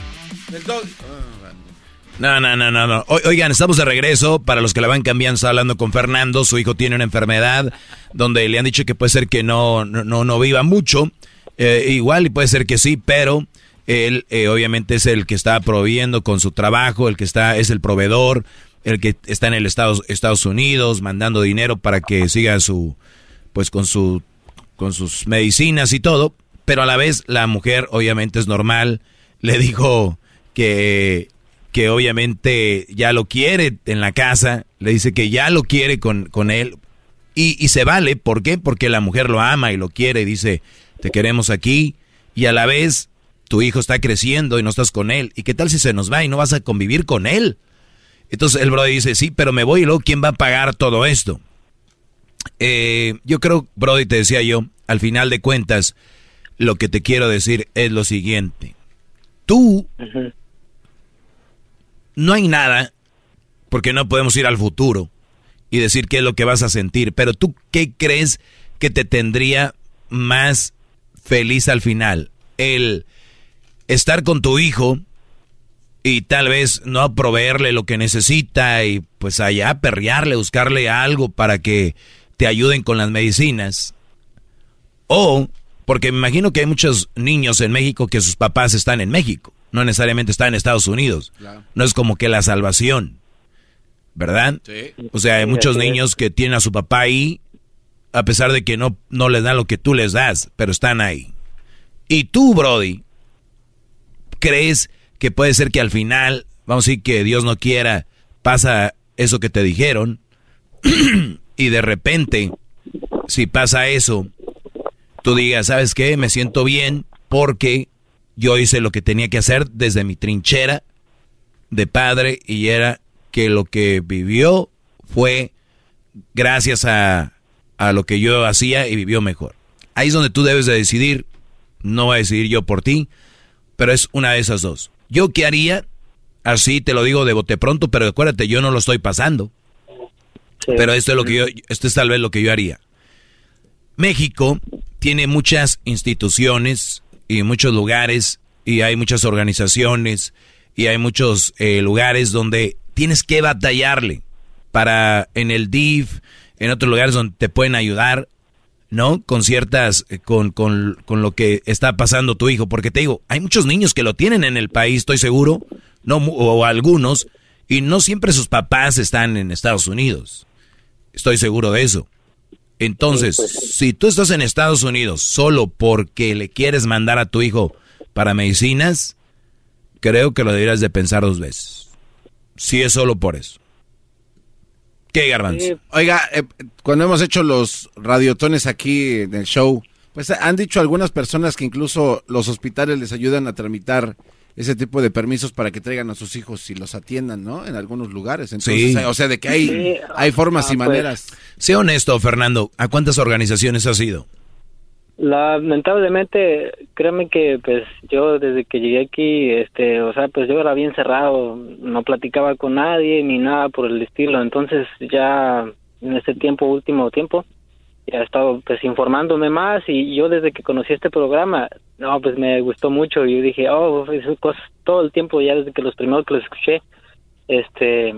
No, no, no, no, no. Oigan, estamos de regreso. Para los que la van cambiando, está hablando con Fernando. Su hijo tiene una enfermedad donde le han dicho que puede ser que no, no, no viva mucho. Eh, igual y puede ser que sí, pero él eh, obviamente es el que está proviendo con su trabajo, el que está, es el proveedor, el que está en el Estados, Estados Unidos mandando dinero para que siga su, pues con su, con sus medicinas y todo pero a la vez la mujer obviamente es normal, le dijo que, que obviamente ya lo quiere en la casa, le dice que ya lo quiere con, con él y, y se vale, ¿por qué? Porque la mujer lo ama y lo quiere y dice, te queremos aquí y a la vez tu hijo está creciendo y no estás con él. ¿Y qué tal si se nos va y no vas a convivir con él? Entonces el brother dice, sí, pero me voy y luego ¿quién va a pagar todo esto? Eh, yo creo, Brody, te decía yo, al final de cuentas, lo que te quiero decir es lo siguiente. Tú, no hay nada, porque no podemos ir al futuro y decir qué es lo que vas a sentir, pero tú, ¿qué crees que te tendría más feliz al final? El estar con tu hijo y tal vez no proveerle lo que necesita y pues allá perrearle, buscarle algo para que te ayuden con las medicinas. O porque me imagino que hay muchos niños en México que sus papás están en México, no necesariamente están en Estados Unidos. No es como que la salvación, ¿verdad? Sí. O sea, hay muchos niños que tienen a su papá ahí, a pesar de que no, no les dan lo que tú les das, pero están ahí. Y tú, Brody, ¿crees que puede ser que al final, vamos a decir que Dios no quiera, pasa eso que te dijeron, y de repente, si pasa eso, tú digas, ¿sabes qué? Me siento bien porque yo hice lo que tenía que hacer desde mi trinchera de padre y era que lo que vivió fue gracias a, a lo que yo hacía y vivió mejor. Ahí es donde tú debes de decidir, no voy a decidir yo por ti, pero es una de esas dos. ¿Yo qué haría? Así te lo digo de bote pronto, pero acuérdate, yo no lo estoy pasando. Pero esto es lo que yo, esto es tal vez lo que yo haría. México tiene muchas instituciones y muchos lugares y hay muchas organizaciones y hay muchos eh, lugares donde tienes que batallarle para en el DIF, en otros lugares donde te pueden ayudar, ¿no? Con ciertas, eh, con, con, con lo que está pasando tu hijo, porque te digo, hay muchos niños que lo tienen en el país, estoy seguro, no, o algunos, y no siempre sus papás están en Estados Unidos. Estoy seguro de eso. Entonces, pues si tú estás en Estados Unidos solo porque le quieres mandar a tu hijo para medicinas, creo que lo deberías de pensar dos veces. Si es solo por eso. ¿Qué, Garbanzo? Oiga, eh, cuando hemos hecho los radiotones aquí en el show, pues han dicho algunas personas que incluso los hospitales les ayudan a tramitar ese tipo de permisos para que traigan a sus hijos y los atiendan, ¿no? En algunos lugares. Entonces, sí. o sea, de que hay, hay formas y ah, pues. maneras. Sé honesto, Fernando, ¿a cuántas organizaciones has ido? Lamentablemente, créeme que pues yo desde que llegué aquí, este, o sea, pues yo era bien cerrado, no platicaba con nadie ni nada por el estilo, entonces ya en este tiempo, último tiempo, he estado pues informándome más y yo desde que conocí este programa, no, pues me gustó mucho y yo dije, oh, pues, todo el tiempo ya desde que los primeros que los escuché, este,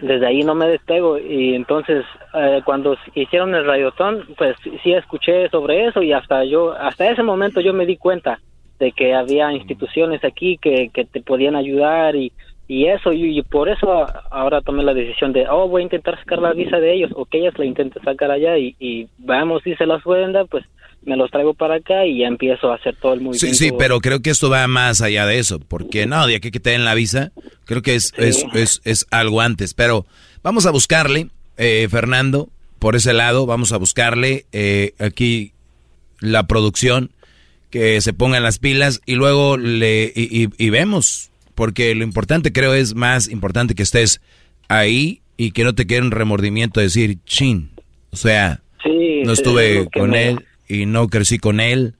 desde ahí no me despego y entonces eh, cuando hicieron el radiotón, pues sí escuché sobre eso y hasta yo, hasta ese momento yo me di cuenta de que había instituciones aquí que, que te podían ayudar y y eso y, por eso ahora tomé la decisión de oh voy a intentar sacar la visa de ellos o que ellas la intenten sacar allá y, y vamos si se las pueden dar pues me los traigo para acá y ya empiezo a hacer todo el movimiento. Sí, sí, pero creo que esto va más allá de eso, porque no, de aquí que te den la visa, creo que es, es, es, es, algo antes, pero vamos a buscarle, eh, Fernando, por ese lado, vamos a buscarle eh, aquí la producción, que se pongan las pilas y luego le, y, y vemos, porque lo importante creo es más importante que estés ahí y que no te quede un remordimiento de decir, chin, o sea, no estuve con él y no crecí con él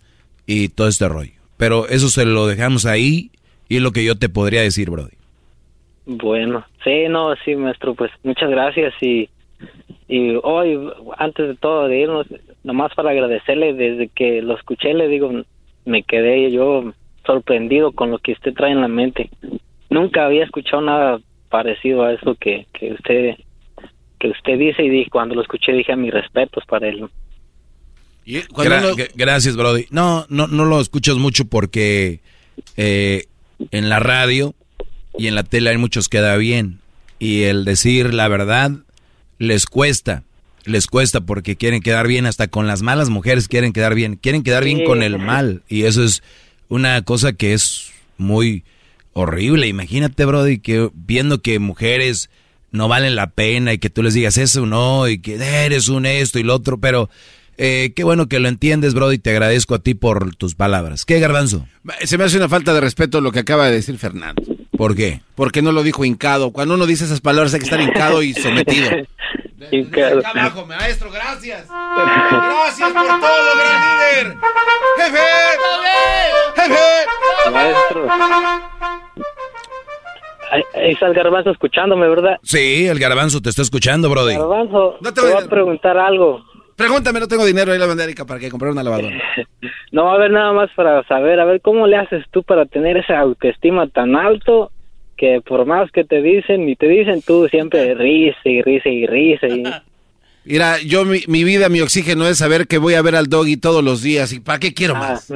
y todo este rollo. Pero eso se lo dejamos ahí y es lo que yo te podría decir, Brody. Bueno, sí, no, sí, maestro, pues muchas gracias y, y hoy, antes de todo de irnos, nomás para agradecerle, desde que lo escuché, le digo, me quedé yo sorprendido con lo que usted trae en la mente. Nunca había escuchado nada parecido a eso que, que usted que usted dice y dije, cuando lo escuché dije a mis respetos para él. Gracias, Brody. No, no, no lo escuchas mucho porque eh, en la radio y en la tele hay muchos que da bien y el decir la verdad les cuesta, les cuesta porque quieren quedar bien hasta con las malas mujeres quieren quedar bien, quieren quedar bien con el mal y eso es una cosa que es muy horrible. Imagínate, Brody, que viendo que mujeres no valen la pena y que tú les digas eso no y que eres un esto y lo otro, pero eh, qué bueno que lo entiendes, Brody, te agradezco a ti por tus palabras. ¿Qué, Garbanzo? Se me hace una falta de respeto lo que acaba de decir Fernando. ¿Por qué? Porque no lo dijo hincado. Cuando uno dice esas palabras hay que estar hincado y sometido. Hincado. abajo, maestro, gracias. Gracias por todo, gran líder. Jefe. Jefe. Maestro. Ahí está el garbanzo escuchándome, ¿verdad? Sí, el garbanzo te está escuchando, Brody. Garbanzo, te, voy a preguntar algo. Pregúntame, no tengo dinero ahí la banderica para que comprar una lavadora. no, a ver, nada más para saber, a ver, ¿cómo le haces tú para tener esa autoestima tan alto que por más que te dicen y te dicen, tú siempre risa y risa y risa y... Mira, yo mi, mi, vida, mi oxígeno es saber que voy a ver al doggy todos los días. ¿Y para qué quiero ah. más?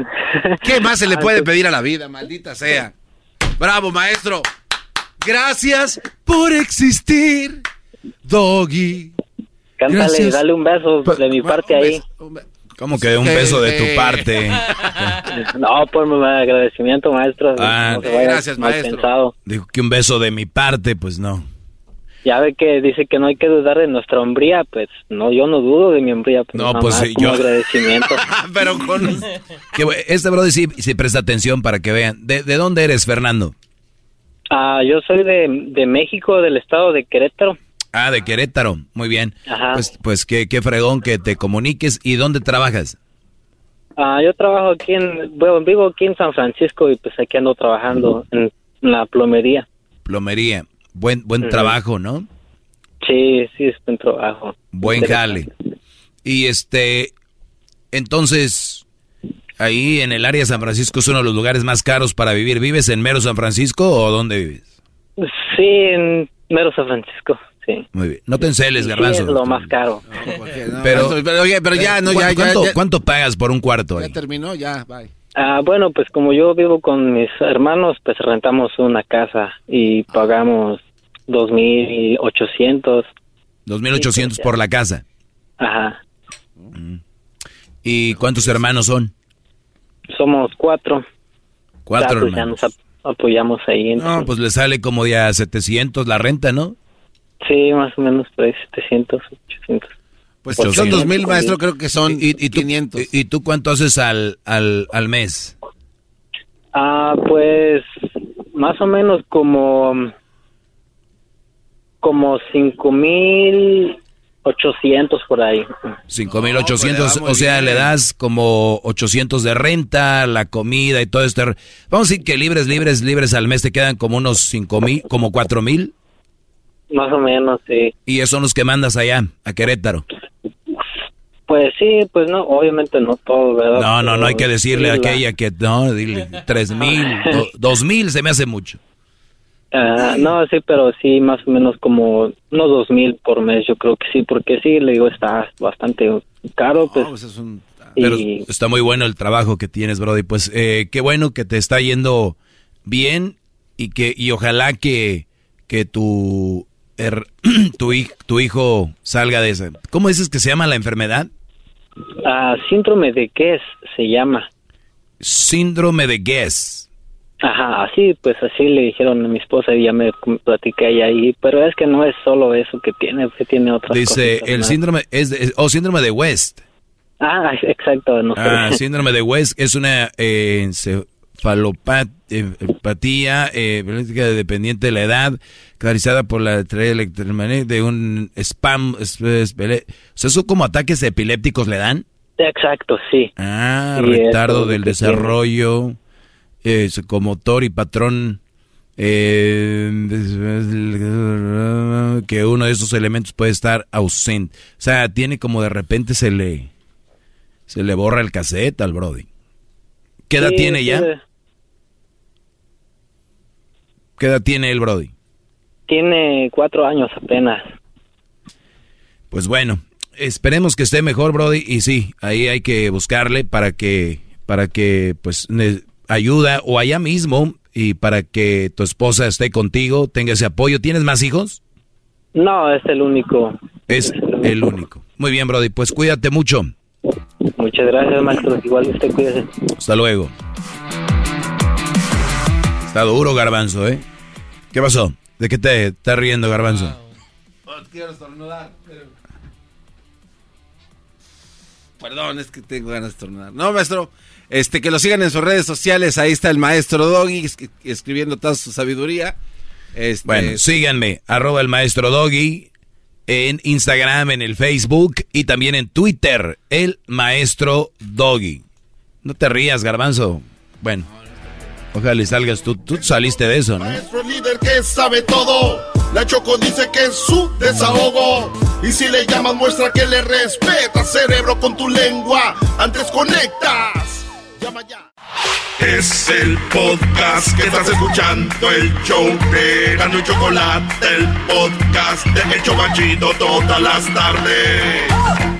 ¿Qué más se le puede pedir a la vida, maldita sea? Bravo, maestro. Gracias por existir, doggy. Cántale, dale un beso de mi parte ahí. ¿Cómo que un beso de tu parte? no, por mi agradecimiento, maestro. Ah, gracias, maestro. Dijo que un beso de mi parte, pues no. ya ve que dice que no hay que dudar de nuestra hombría, pues no, yo no dudo de mi hombría. Pues, no, pues sí, yo. agradecimiento. Pero con. este brother sí, sí presta atención para que vean. ¿De, de dónde eres, Fernando? Ah, yo soy de, de México, del estado de Querétaro. Ah, de Querétaro, muy bien. Ajá. Pues, pues qué, qué fregón que te comuniques. ¿Y dónde trabajas? Ah, yo trabajo aquí en, bueno, vivo aquí en San Francisco y pues aquí ando trabajando en la plomería. Plomería, buen buen trabajo, ¿no? Sí, sí, es buen trabajo. Buen jale. Y este, entonces, ahí en el área de San Francisco es uno de los lugares más caros para vivir. ¿Vives en mero San Francisco o dónde vives? Sí, en mero San Francisco. Sí. Muy bien. No te enceles, Garbanzo. es lo más caro. pero, pero, ya, no, ya, ¿cuánto, ¿Cuánto pagas por un cuarto ahí? Ya terminó, ya, bye. Ah, bueno, pues como yo vivo con mis hermanos, pues rentamos una casa y pagamos dos mil ochocientos. Dos mil ochocientos por la casa. Ajá. ¿Y cuántos hermanos son? Somos cuatro. Cuatro pues, hermanos. Ya nos apoyamos ahí. No, pues le sale como de a 700 la renta, ¿no? Sí, más o menos por ahí, 700, 800. Pues si son dos mil, maestro, creo que son y, y, 500. Y, tú cuánto haces al, al, al mes? Ah, pues más o menos como como cinco mil ochocientos por ahí. Cinco mil ochocientos, o sea, le das como ochocientos de renta, la comida y todo esto. Vamos a decir que libres, libres, libres al mes te quedan como unos cinco mil, como cuatro mil. Más o menos, sí. ¿Y esos son los que mandas allá, a Querétaro? Pues sí, pues no, obviamente no todo, ¿verdad? No, no, no hay que decirle a aquella que, no, dile, tres mil, dos mil se me hace mucho. Ah, no, sí, pero sí, más o menos como unos dos mil por mes, yo creo que sí, porque sí, le digo, está bastante caro, pues. pues pero está muy bueno el trabajo que tienes, Brody. Pues eh, qué bueno que te está yendo bien y que y ojalá que, que tu tu, tu hijo salga de esa. ¿Cómo dices que se llama la enfermedad? Ah, síndrome de Guess se llama. Síndrome de Guess. Ajá, así, pues así le dijeron a mi esposa y ya me platicé ahí, pero es que no es solo eso que tiene, que tiene otras Dice, el síndrome es, o síndrome de West. Ah, exacto. No ah, síndrome de West es una eh, encefalopatía eh, dependiente de la edad causada por la electromagnética de un spam. o sea, ¿eso como ataques epilépticos le dan? Exacto, sí. Ah, retardo del desarrollo eh, psicomotor y patrón. Eh, que uno de esos elementos puede estar ausente. O sea, tiene como de repente se le se le borra el cassette al Brody. ¿Qué edad tiene ya? ¿Qué edad tiene el Brody? Tiene cuatro años apenas. Pues bueno, esperemos que esté mejor, Brody. Y sí, ahí hay que buscarle para que, para que, pues, ayuda o allá mismo y para que tu esposa esté contigo, tenga ese apoyo. ¿Tienes más hijos? No, es el único. Es el único. Muy bien, Brody. Pues cuídate mucho. Muchas gracias, maestro. Igual usted cuídese. Hasta luego. Está duro, Garbanzo, ¿eh? ¿Qué pasó? ¿De qué te estás riendo, Garbanzo? quiero estornudar. Perdón, es que tengo ganas de estornudar. No, maestro, este, que lo sigan en sus redes sociales. Ahí está el maestro Doggy escribiendo toda su sabiduría. Este... Bueno, síganme, arroba el maestro Doggy en Instagram, en el Facebook y también en Twitter, el maestro Doggy. No te rías, Garbanzo. Bueno. Ojalá y salgas tú. Tú saliste de eso, ¿no? Maestro líder que sabe todo. La Choco dice que es su desahogo. Y si le llamas, muestra que le respeta, cerebro, con tu lengua. Antes conectas. Llama ya. Es el podcast que estás escuchando, el show de Gano y Chocolate, el podcast de El Chocachito todas las tardes.